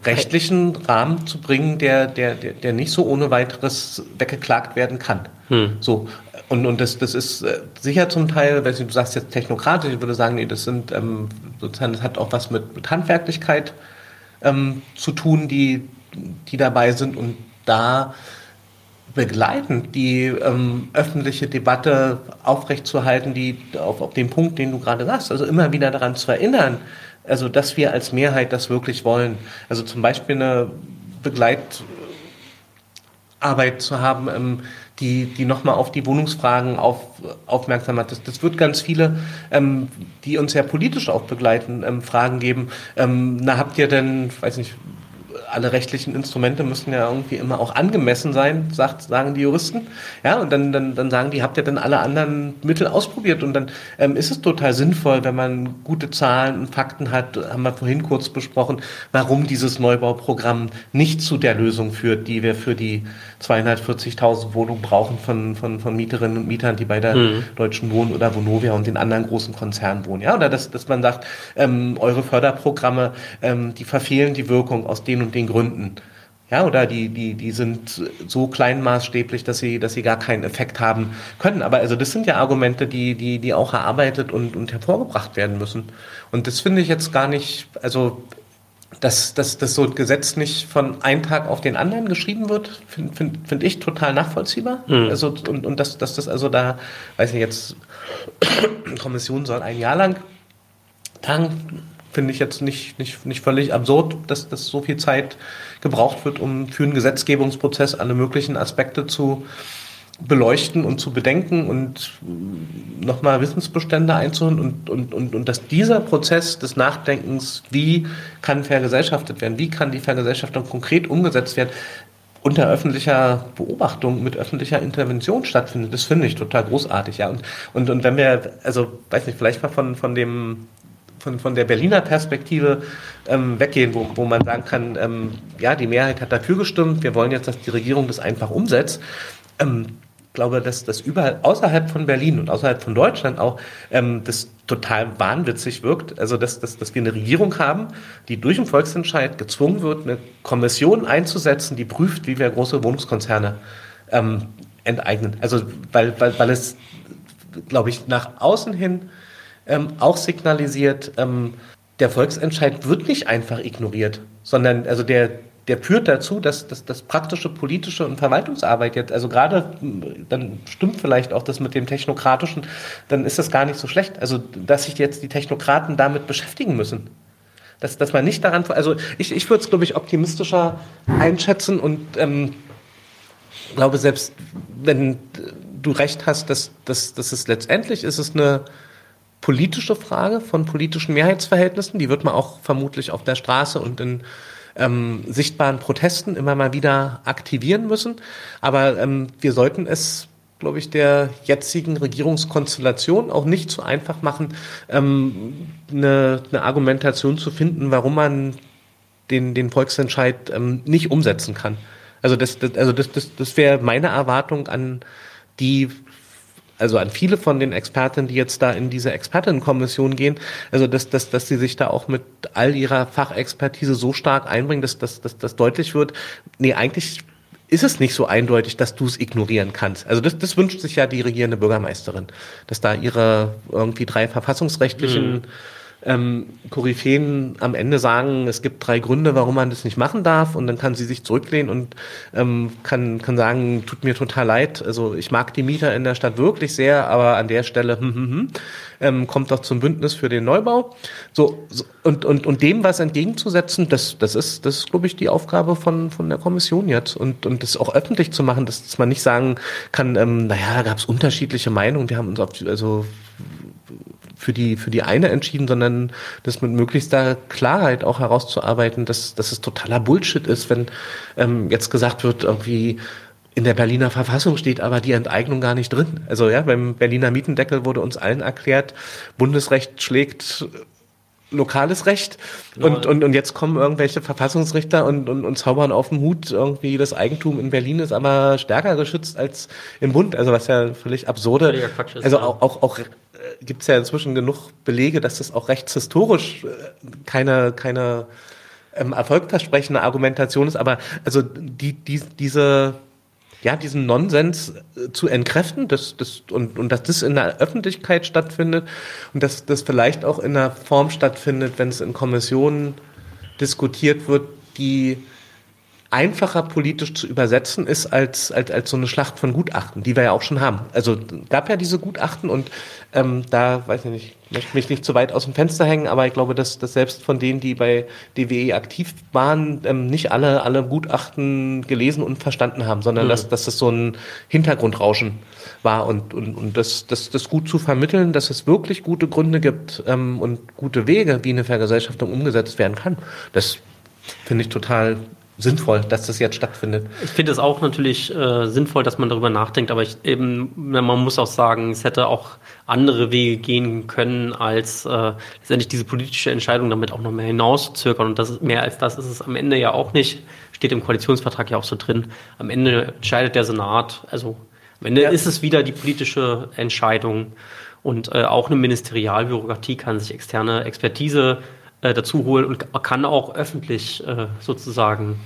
rechtlichen Rahmen zu bringen, der, der, der, der nicht so ohne weiteres weggeklagt werden kann. Hm. So. Und, und das, das ist äh, sicher zum Teil, weil du sagst jetzt technokratisch, ich würde sagen, nee, das sind ähm, sozusagen, das hat auch was mit, mit Handwerklichkeit ähm, zu tun, die, die dabei sind und da begleitend die ähm, öffentliche Debatte aufrechtzuerhalten, die auf, auf dem Punkt, den du gerade sagst, also immer wieder daran zu erinnern, also, dass wir als Mehrheit das wirklich wollen. Also zum Beispiel eine Begleitarbeit zu haben, ähm, die, die nochmal auf die Wohnungsfragen auf, aufmerksam macht. Das, das wird ganz viele, ähm, die uns ja politisch auch begleiten, ähm, Fragen geben. Ähm, na, habt ihr denn, weiß nicht, alle rechtlichen Instrumente müssen ja irgendwie immer auch angemessen sein, sagt, sagen die Juristen. Ja, und dann, dann, dann sagen die, habt ihr denn alle anderen Mittel ausprobiert? Und dann ähm, ist es total sinnvoll, wenn man gute Zahlen und Fakten hat, haben wir vorhin kurz besprochen, warum dieses Neubauprogramm nicht zu der Lösung führt, die wir für die 240.000 Wohnungen brauchen von, von, von Mieterinnen und Mietern, die bei der mhm. Deutschen Wohnen oder Vonovia und den anderen großen Konzernen wohnen. Ja, oder dass, dass man sagt, ähm, eure Förderprogramme, ähm, die verfehlen die Wirkung aus den und den Gründen. Ja, oder die, die, die sind so kleinmaßstäblich, dass sie, dass sie gar keinen Effekt haben können. Aber also das sind ja Argumente, die, die, die auch erarbeitet und, und hervorgebracht werden müssen. Und das finde ich jetzt gar nicht, also dass, dass, dass so ein Gesetz nicht von einem Tag auf den anderen geschrieben wird, finde find, find ich total nachvollziehbar. Mhm. Also, und, und dass, dass das also da, weiß ich jetzt, Kommission soll ein Jahr lang tagen, finde ich jetzt nicht, nicht, nicht völlig absurd, dass, dass so viel Zeit gebraucht wird, um für einen Gesetzgebungsprozess alle möglichen Aspekte zu beleuchten und zu bedenken und nochmal Wissensbestände einzuholen und, und, und, und dass dieser Prozess des Nachdenkens, wie kann vergesellschaftet werden, wie kann die Vergesellschaftung konkret umgesetzt werden, unter öffentlicher Beobachtung, mit öffentlicher Intervention stattfindet, das finde ich total großartig, ja. Und, und, und wenn wir, also, weiß nicht, vielleicht mal von, von dem, von, von der Berliner Perspektive ähm, weggehen, wo, wo man sagen kann, ähm, ja, die Mehrheit hat dafür gestimmt, wir wollen jetzt, dass die Regierung das einfach umsetzt. Ähm, glaube, dass das überall außerhalb von Berlin und außerhalb von Deutschland auch ähm, das total wahnwitzig wirkt. Also, dass, dass, dass wir eine Regierung haben, die durch einen Volksentscheid gezwungen wird, eine Kommission einzusetzen, die prüft, wie wir große Wohnungskonzerne ähm, enteignen. Also, weil, weil, weil es, glaube ich, nach außen hin ähm, auch signalisiert, ähm, der Volksentscheid wird nicht einfach ignoriert, sondern also der, der führt dazu, dass, dass, praktische politische und Verwaltungsarbeit jetzt, also gerade, dann stimmt vielleicht auch das mit dem Technokratischen, dann ist das gar nicht so schlecht. Also, dass sich jetzt die Technokraten damit beschäftigen müssen. Dass, dass man nicht daran, also ich, ich würde es, glaube ich, optimistischer einschätzen und ähm, glaube, selbst wenn du recht hast, dass, dass, dass es letztendlich ist es eine politische Frage von politischen Mehrheitsverhältnissen, die wird man auch vermutlich auf der Straße und in ähm, sichtbaren Protesten immer mal wieder aktivieren müssen. Aber ähm, wir sollten es glaube ich, der jetzigen Regierungskonstellation auch nicht so einfach machen, ähm, eine, eine Argumentation zu finden, warum man den, den Volksentscheid ähm, nicht umsetzen kann. Also das, das, also das, das, das wäre meine Erwartung an die also an viele von den Expertinnen, die jetzt da in diese Expertinnenkommission gehen, also dass, dass, dass sie sich da auch mit all ihrer Fachexpertise so stark einbringen, dass, dass, dass, dass deutlich wird, nee, eigentlich ist es nicht so eindeutig, dass du es ignorieren kannst. Also das, das wünscht sich ja die regierende Bürgermeisterin, dass da ihre irgendwie drei verfassungsrechtlichen mhm ähm, Koryphäen am Ende sagen, es gibt drei Gründe, warum man das nicht machen darf. Und dann kann sie sich zurücklehnen und ähm, kann, kann sagen, tut mir total leid, also ich mag die Mieter in der Stadt wirklich sehr, aber an der Stelle hm, hm, hm, ähm, kommt doch zum Bündnis für den Neubau. So, so und, und, und dem was entgegenzusetzen, das, das ist, das ist, glaube ich, die Aufgabe von, von der Kommission jetzt. Und, und das auch öffentlich zu machen, dass, dass man nicht sagen kann, ähm, naja, da gab es unterschiedliche Meinungen, wir haben uns auf, also für die, für die eine entschieden, sondern das mit möglichster Klarheit auch herauszuarbeiten, dass, dass es totaler Bullshit ist, wenn ähm, jetzt gesagt wird, irgendwie in der Berliner Verfassung steht aber die Enteignung gar nicht drin. Also ja, beim Berliner Mietendeckel wurde uns allen erklärt, Bundesrecht schlägt lokales Recht. Genau. und, und, und jetzt kommen irgendwelche Verfassungsrichter und, und, und zaubern auf dem Hut irgendwie das Eigentum in Berlin ist aber stärker geschützt als im Bund, also was ja völlig absurde, ist, also auch, auch, auch gibt es ja inzwischen genug Belege, dass das auch rechtshistorisch äh, keine, keine ähm, erfolgversprechende Argumentation ist, aber also die, die, diese, ja, diesen Nonsens äh, zu entkräften das, das, und, und dass das in der Öffentlichkeit stattfindet und dass das vielleicht auch in einer Form stattfindet, wenn es in Kommissionen diskutiert wird, die einfacher politisch zu übersetzen ist als, als, als so eine Schlacht von Gutachten, die wir ja auch schon haben. Also gab ja diese Gutachten und ähm, da, weiß ich nicht, ich möchte mich nicht zu weit aus dem Fenster hängen, aber ich glaube, dass, dass selbst von denen, die bei DWE aktiv waren, ähm, nicht alle, alle Gutachten gelesen und verstanden haben, sondern mhm. dass, dass das so ein Hintergrundrauschen war und, und, und das, das, das gut zu vermitteln, dass es wirklich gute Gründe gibt ähm, und gute Wege, wie eine Vergesellschaftung umgesetzt werden kann. Das finde ich total sinnvoll, dass das jetzt stattfindet. Ich finde es auch natürlich äh, sinnvoll, dass man darüber nachdenkt, aber ich, eben, man muss auch sagen, es hätte auch andere Wege gehen können, als äh, letztendlich diese politische Entscheidung damit auch noch mehr hinauszuzögern. Und das ist mehr als das ist es am Ende ja auch nicht. Steht im Koalitionsvertrag ja auch so drin. Am Ende entscheidet der Senat. Also am Ende ja. ist es wieder die politische Entscheidung. Und äh, auch eine Ministerialbürokratie kann sich externe Expertise äh, dazu holen und kann auch öffentlich äh, sozusagen,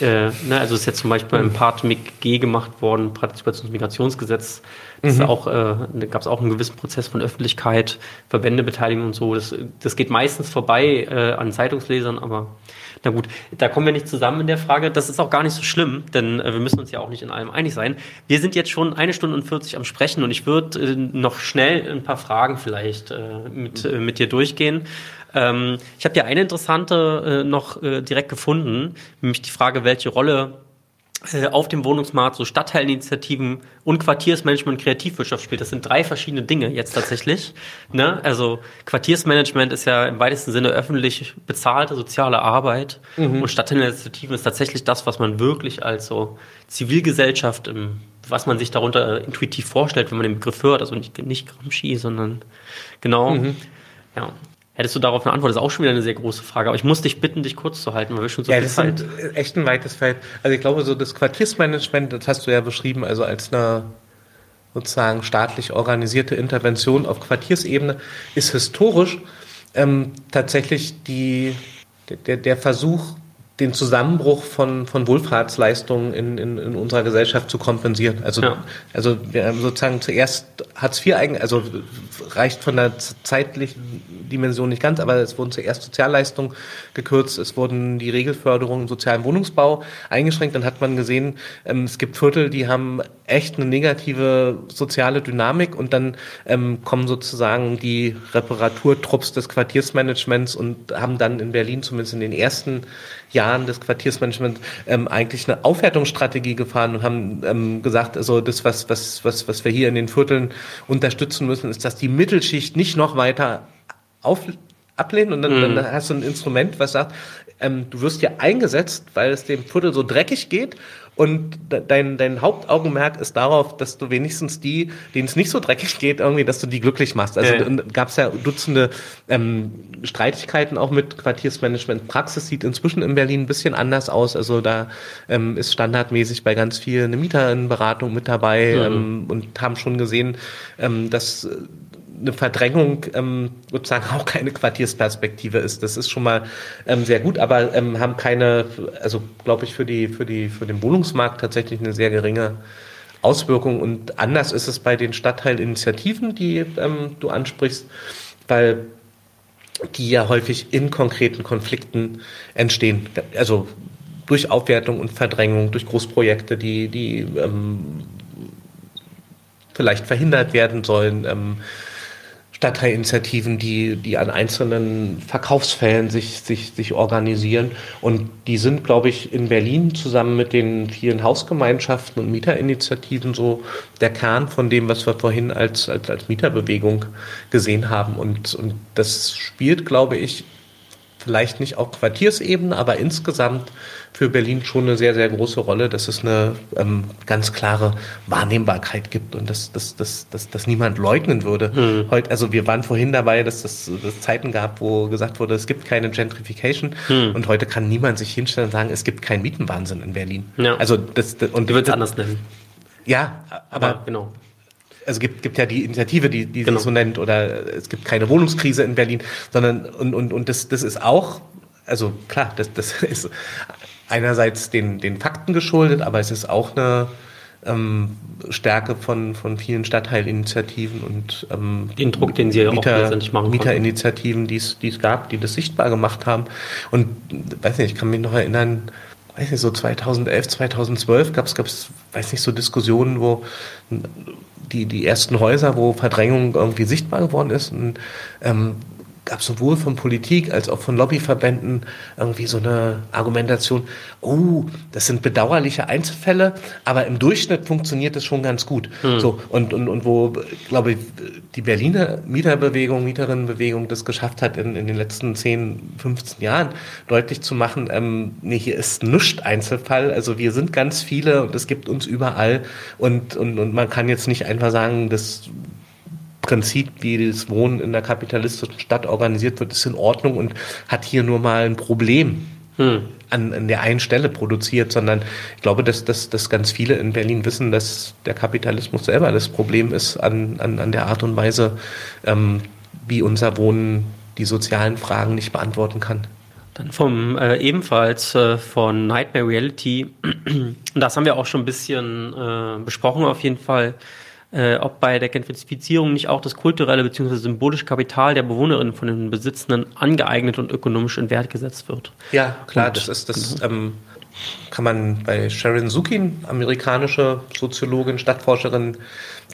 äh, ne, also ist jetzt zum Beispiel im Part MIG gemacht worden, Partizipations- und Migrationsgesetz, das mhm. auch, äh, gab es auch einen gewissen Prozess von Öffentlichkeit, Verbändebeteiligung und so. Das, das geht meistens vorbei äh, an Zeitungslesern, aber na gut, da kommen wir nicht zusammen in der Frage. Das ist auch gar nicht so schlimm, denn äh, wir müssen uns ja auch nicht in allem einig sein. Wir sind jetzt schon eine Stunde und 40 am Sprechen und ich würde äh, noch schnell ein paar Fragen vielleicht äh, mit, äh, mit dir durchgehen. Ähm, ich habe ja eine interessante äh, noch direkt gefunden, nämlich die Frage, welche Rolle auf dem Wohnungsmarkt so Stadtteilinitiativen und Quartiersmanagement und Kreativwirtschaft spielt. Das sind drei verschiedene Dinge jetzt tatsächlich. Ne? Also Quartiersmanagement ist ja im weitesten Sinne öffentlich bezahlte soziale Arbeit mhm. und Stadtteilinitiativen ist tatsächlich das, was man wirklich als so Zivilgesellschaft, was man sich darunter äh, intuitiv vorstellt, wenn man den Begriff hört. Also nicht, nicht Gramsci, sondern genau. Mhm. Ja, Hättest du darauf eine Antwort? Das ist auch schon wieder eine sehr große Frage. Aber ich muss dich bitten, dich kurz zu halten, weil wir schon so ja, viel das Zeit... ist echt ein weites Feld. Also ich glaube, so das Quartiersmanagement, das hast du ja beschrieben, also als eine sozusagen staatlich organisierte Intervention auf Quartiersebene, ist historisch ähm, tatsächlich die, der, der Versuch, den Zusammenbruch von, von Wohlfahrtsleistungen in, in, in unserer Gesellschaft zu kompensieren. Also, ja. also wir haben sozusagen zuerst Hartz IV eigen, also reicht von der zeitlichen Dimension nicht ganz, aber es wurden zuerst Sozialleistungen gekürzt, es wurden die Regelförderungen im sozialen Wohnungsbau eingeschränkt. Dann hat man gesehen, ähm, es gibt Viertel, die haben echt eine negative soziale Dynamik und dann ähm, kommen sozusagen die Reparaturtrupps des Quartiersmanagements und haben dann in Berlin zumindest in den ersten Jahren des Quartiersmanagements ähm, eigentlich eine Aufwertungsstrategie gefahren und haben ähm, gesagt, also das, was, was, was, was wir hier in den Vierteln unterstützen müssen, ist, dass die Mittelschicht nicht noch weiter auf, ablehnen und dann, mhm. dann hast du ein Instrument, was sagt, ähm, du wirst hier eingesetzt, weil es dem Viertel so dreckig geht und dein, dein Hauptaugenmerk ist darauf, dass du wenigstens die, denen es nicht so dreckig geht, irgendwie, dass du die glücklich machst. Also ja. gab es ja Dutzende ähm, Streitigkeiten auch mit Quartiersmanagement. Praxis sieht inzwischen in Berlin ein bisschen anders aus. Also da ähm, ist standardmäßig bei ganz vielen eine Mieterinnenberatung mit dabei mhm. ähm, und haben schon gesehen, ähm, dass eine Verdrängung ähm, sozusagen auch keine Quartiersperspektive ist. Das ist schon mal ähm, sehr gut, aber ähm, haben keine, also glaube ich, für die, für die, für den Wohnungsmarkt tatsächlich eine sehr geringe Auswirkung. Und anders ist es bei den Stadtteilinitiativen, die ähm, du ansprichst, weil die ja häufig in konkreten Konflikten entstehen. Also durch Aufwertung und Verdrängung, durch Großprojekte, die, die ähm, vielleicht verhindert werden sollen. Ähm, Stadtteilinitiativen, die, die an einzelnen Verkaufsfällen sich, sich, sich organisieren. Und die sind, glaube ich, in Berlin zusammen mit den vielen Hausgemeinschaften und Mieterinitiativen so der Kern von dem, was wir vorhin als, als, als Mieterbewegung gesehen haben. Und, und das spielt, glaube ich, vielleicht nicht auf Quartiersebene, aber insgesamt für Berlin schon eine sehr, sehr große Rolle, dass es eine ähm, ganz klare Wahrnehmbarkeit gibt und dass, dass, dass, dass, dass niemand leugnen würde. Hm. Heute, also wir waren vorhin dabei, dass es dass Zeiten gab, wo gesagt wurde, es gibt keine Gentrification hm. und heute kann niemand sich hinstellen und sagen, es gibt keinen Mietenwahnsinn in Berlin. Ja. Also das, das und du würdest anders nennen. Ja, aber, aber genau also gibt, gibt ja die Initiative, die, die genau. so nennt, oder es gibt keine Wohnungskrise in Berlin, sondern und, und, und das, das ist auch, also klar, das, das ist einerseits den, den Fakten geschuldet, aber es ist auch eine ähm, Stärke von, von vielen Stadtteilinitiativen und ähm, den Druck, den sie Mieter, auch letztendlich machen Mieterinitiativen, die es, die es gab, die das sichtbar gemacht haben. Und weiß nicht, ich kann mich noch erinnern, weiß nicht, so 2011, 2012 gab es, weiß nicht, so Diskussionen, wo die, die ersten Häuser, wo Verdrängung irgendwie sichtbar geworden ist. Und, ähm, gab sowohl von Politik als auch von Lobbyverbänden irgendwie so eine Argumentation, oh, das sind bedauerliche Einzelfälle, aber im Durchschnitt funktioniert das schon ganz gut. Hm. So, und, und, und wo, glaube ich, die Berliner Mieterbewegung, Mieterinnenbewegung das geschafft hat, in, in den letzten 10, 15 Jahren deutlich zu machen, ähm, nee, hier ist nichts Einzelfall, also wir sind ganz viele und es gibt uns überall und, und, und man kann jetzt nicht einfach sagen, das Prinzip, wie das Wohnen in der kapitalistischen Stadt organisiert wird, ist in Ordnung und hat hier nur mal ein Problem hm. an, an der einen Stelle produziert, sondern ich glaube, dass, dass, dass ganz viele in Berlin wissen, dass der Kapitalismus selber das Problem ist an, an, an der Art und Weise, ähm, wie unser Wohnen die sozialen Fragen nicht beantworten kann. Dann vom äh, ebenfalls äh, von Nightmare Reality, das haben wir auch schon ein bisschen äh, besprochen auf jeden Fall äh, ob bei der Gentrifizierung nicht auch das kulturelle bzw. symbolische Kapital der Bewohnerinnen von den Besitzenden angeeignet und ökonomisch in Wert gesetzt wird. Ja, klar, und, das ist das. Genau. Ähm, kann man bei Sharon Sukin, amerikanische Soziologin, Stadtforscherin,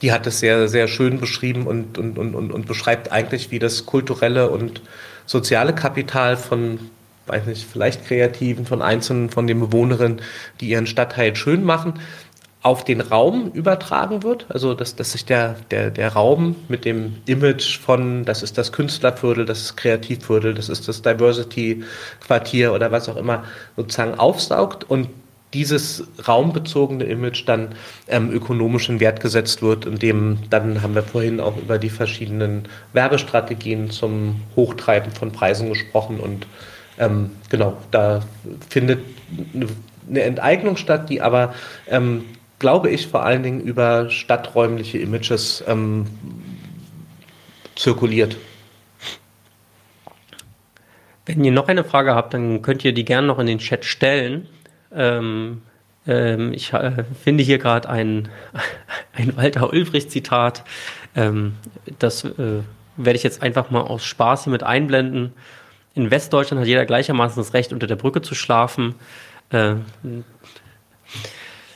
die hat es sehr, sehr schön beschrieben und, und, und, und, beschreibt eigentlich, wie das kulturelle und soziale Kapital von weiß nicht, vielleicht Kreativen, von Einzelnen, von den Bewohnerinnen, die ihren Stadtteil schön machen, auf den Raum übertragen wird, also dass, dass sich der, der, der Raum mit dem Image von, das ist das Künstlerviertel, das ist Kreativviertel, das ist das Diversity-Quartier oder was auch immer, sozusagen aufsaugt und dieses raumbezogene Image dann ähm, ökonomisch in Wert gesetzt wird, indem dann haben wir vorhin auch über die verschiedenen Werbestrategien zum Hochtreiben von Preisen gesprochen und ähm, genau, da findet eine Enteignung statt, die aber ähm, glaube ich, vor allen Dingen über stadträumliche Images ähm, zirkuliert. Wenn ihr noch eine Frage habt, dann könnt ihr die gerne noch in den Chat stellen. Ähm, ähm, ich äh, finde hier gerade ein, ein Walter Ulbricht-Zitat. Ähm, das äh, werde ich jetzt einfach mal aus Spaß hier mit einblenden. In Westdeutschland hat jeder gleichermaßen das Recht, unter der Brücke zu schlafen. Äh,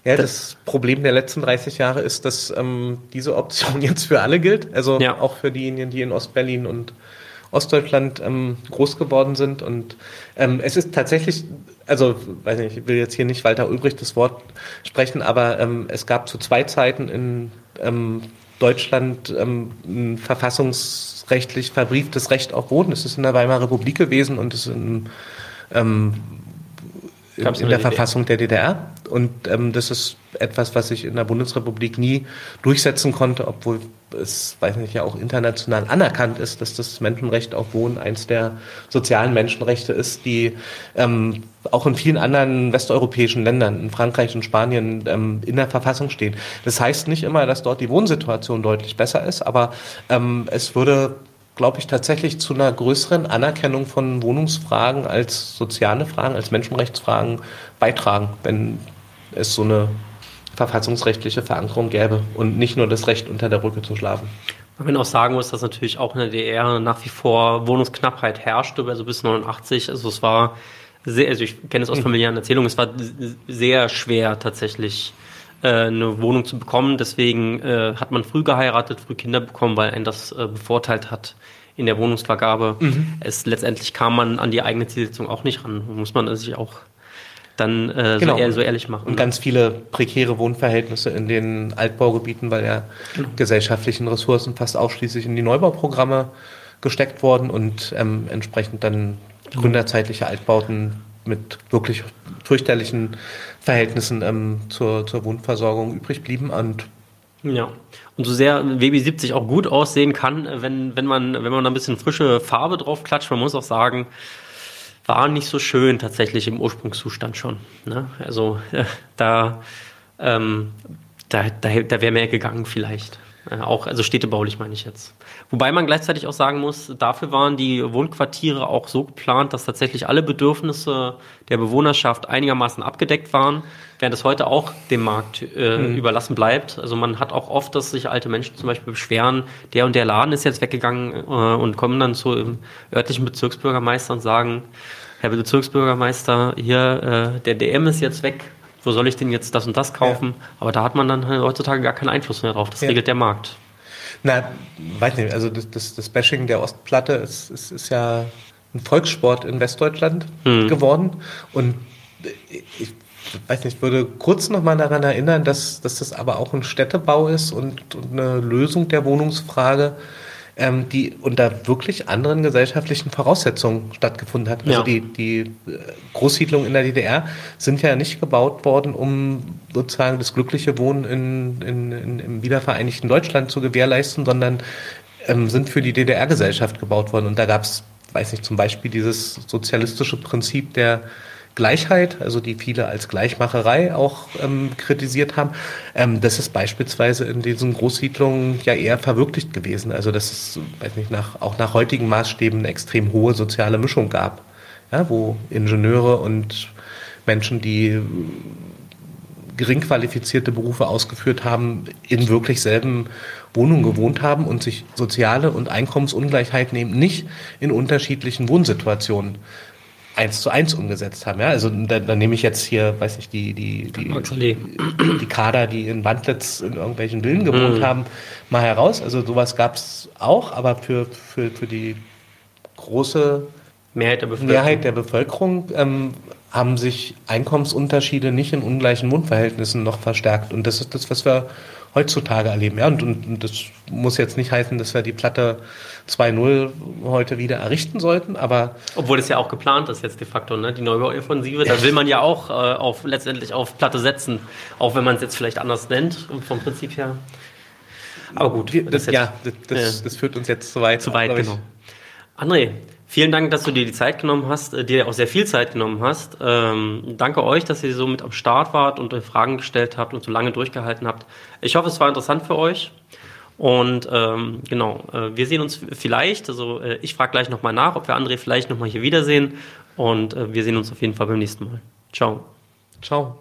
ja, das, das, Problem der letzten 30 Jahre ist, dass ähm, diese Option jetzt für alle gilt. Also ja. auch für diejenigen, die in Ostberlin und Ostdeutschland ähm, groß geworden sind. Und ähm, es ist tatsächlich, also weiß nicht, ich will jetzt hier nicht Walter Ulbricht das Wort sprechen, aber ähm, es gab zu zwei Zeiten in ähm, Deutschland ähm, ein verfassungsrechtlich verbrieftes Recht auf Wohnen. Es ist in der Weimarer Republik gewesen und es ist in, ähm, in, in der Verfassung der DDR. Und ähm, das ist etwas, was sich in der Bundesrepublik nie durchsetzen konnte, obwohl es, weiß nicht, ja auch international anerkannt ist, dass das Menschenrecht auf Wohnen eins der sozialen Menschenrechte ist, die ähm, auch in vielen anderen westeuropäischen Ländern, in Frankreich und Spanien, ähm, in der Verfassung stehen. Das heißt nicht immer, dass dort die Wohnsituation deutlich besser ist, aber ähm, es würde glaube ich, tatsächlich zu einer größeren Anerkennung von Wohnungsfragen als soziale Fragen, als Menschenrechtsfragen beitragen, wenn es so eine verfassungsrechtliche Verankerung gäbe und nicht nur das Recht unter der Brücke zu schlafen. Man auch sagen muss, dass natürlich auch in der DDR nach wie vor Wohnungsknappheit herrschte, also bis 89. Also es war sehr, also ich kenne es aus hm. familiären Erzählungen, es war sehr schwer tatsächlich eine Wohnung zu bekommen. Deswegen äh, hat man früh geheiratet, früh Kinder bekommen, weil einen das äh, bevorteilt hat in der Wohnungsvergabe. Mhm. Es letztendlich kam man an die eigene Zielsetzung auch nicht ran. Muss man sich auch dann äh, genau. so, ehr, so, ehrlich machen. Und ganz viele prekäre Wohnverhältnisse in den Altbaugebieten, weil ja genau. gesellschaftlichen Ressourcen fast ausschließlich in die Neubauprogramme gesteckt wurden und ähm, entsprechend dann gründerzeitliche Altbauten mit wirklich fürchterlichen Verhältnissen ähm, zur, zur Wohnversorgung übrig blieben. Und ja. Und so sehr WB70 auch gut aussehen kann, wenn, wenn man, wenn man da ein bisschen frische Farbe drauf klatscht, man muss auch sagen, war nicht so schön tatsächlich im Ursprungszustand schon. Ne? Also äh, da, ähm, da, da, da wäre mehr gegangen vielleicht. Äh, auch, also städtebaulich meine ich jetzt. Wobei man gleichzeitig auch sagen muss, dafür waren die Wohnquartiere auch so geplant, dass tatsächlich alle Bedürfnisse der Bewohnerschaft einigermaßen abgedeckt waren, während es heute auch dem Markt äh, mhm. überlassen bleibt. Also man hat auch oft, dass sich alte Menschen zum Beispiel beschweren, der und der Laden ist jetzt weggegangen äh, und kommen dann zu örtlichen Bezirksbürgermeister und sagen, Herr Bezirksbürgermeister, hier, äh, der DM ist jetzt weg, wo soll ich denn jetzt das und das kaufen? Ja. Aber da hat man dann heutzutage gar keinen Einfluss mehr drauf. Das ja. regelt der Markt. Na, weiß nicht, also das, das, das Bashing der Ostplatte ist, ist, ist ja ein Volkssport in Westdeutschland hm. geworden. Und ich weiß nicht, ich würde kurz nochmal daran erinnern, dass, dass das aber auch ein Städtebau ist und, und eine Lösung der Wohnungsfrage ähm, die unter wirklich anderen gesellschaftlichen Voraussetzungen stattgefunden hat. Also ja. die, die äh, Großsiedlungen in der DDR sind ja nicht gebaut worden, um sozusagen das glückliche Wohnen in, in, in, im wiedervereinigten Deutschland zu gewährleisten, sondern ähm, sind für die DDR-Gesellschaft gebaut worden. Und da gab es, weiß nicht, zum Beispiel dieses sozialistische Prinzip der Gleichheit, also die viele als Gleichmacherei auch ähm, kritisiert haben. Ähm, das ist beispielsweise in diesen Großsiedlungen ja eher verwirklicht gewesen. Also dass es, weiß nicht, nach, auch nach heutigen Maßstäben eine extrem hohe soziale Mischung gab, ja, wo Ingenieure und Menschen, die gering qualifizierte Berufe ausgeführt haben, in wirklich selben Wohnungen gewohnt haben und sich soziale und Einkommensungleichheiten eben nicht in unterschiedlichen Wohnsituationen eins zu eins umgesetzt haben. Ja? Also da, da nehme ich jetzt hier, weiß nicht, die, die, die, die Kader, die in Wandlitz in irgendwelchen Villen gewohnt mhm. haben, mal heraus. Also sowas gab es auch, aber für, für, für die große Mehrheit der Bevölkerung, Mehrheit der Bevölkerung ähm, haben sich Einkommensunterschiede nicht in ungleichen Wohnverhältnissen noch verstärkt. Und das ist das, was wir heutzutage erleben. Ja, und, und, und das muss jetzt nicht heißen, dass wir die Platte 2.0 heute wieder errichten sollten, aber. Obwohl es ja auch geplant ist jetzt de facto, ne? Die Neubauoffensive, da will man ja auch äh, auf, letztendlich auf Platte setzen, auch wenn man es jetzt vielleicht anders nennt, vom Prinzip her. Aber gut. Wir, das, das ja, das, äh, das, führt uns jetzt zu weit. Zu weit, genau. André, Vielen Dank, dass du dir die Zeit genommen hast, äh, dir auch sehr viel Zeit genommen hast. Ähm, danke euch, dass ihr so mit am Start wart und Fragen gestellt habt und so lange durchgehalten habt. Ich hoffe, es war interessant für euch. Und ähm, genau, äh, wir sehen uns vielleicht, also äh, ich frage gleich nochmal nach, ob wir André vielleicht nochmal hier wiedersehen. Und äh, wir sehen uns auf jeden Fall beim nächsten Mal. Ciao. Ciao.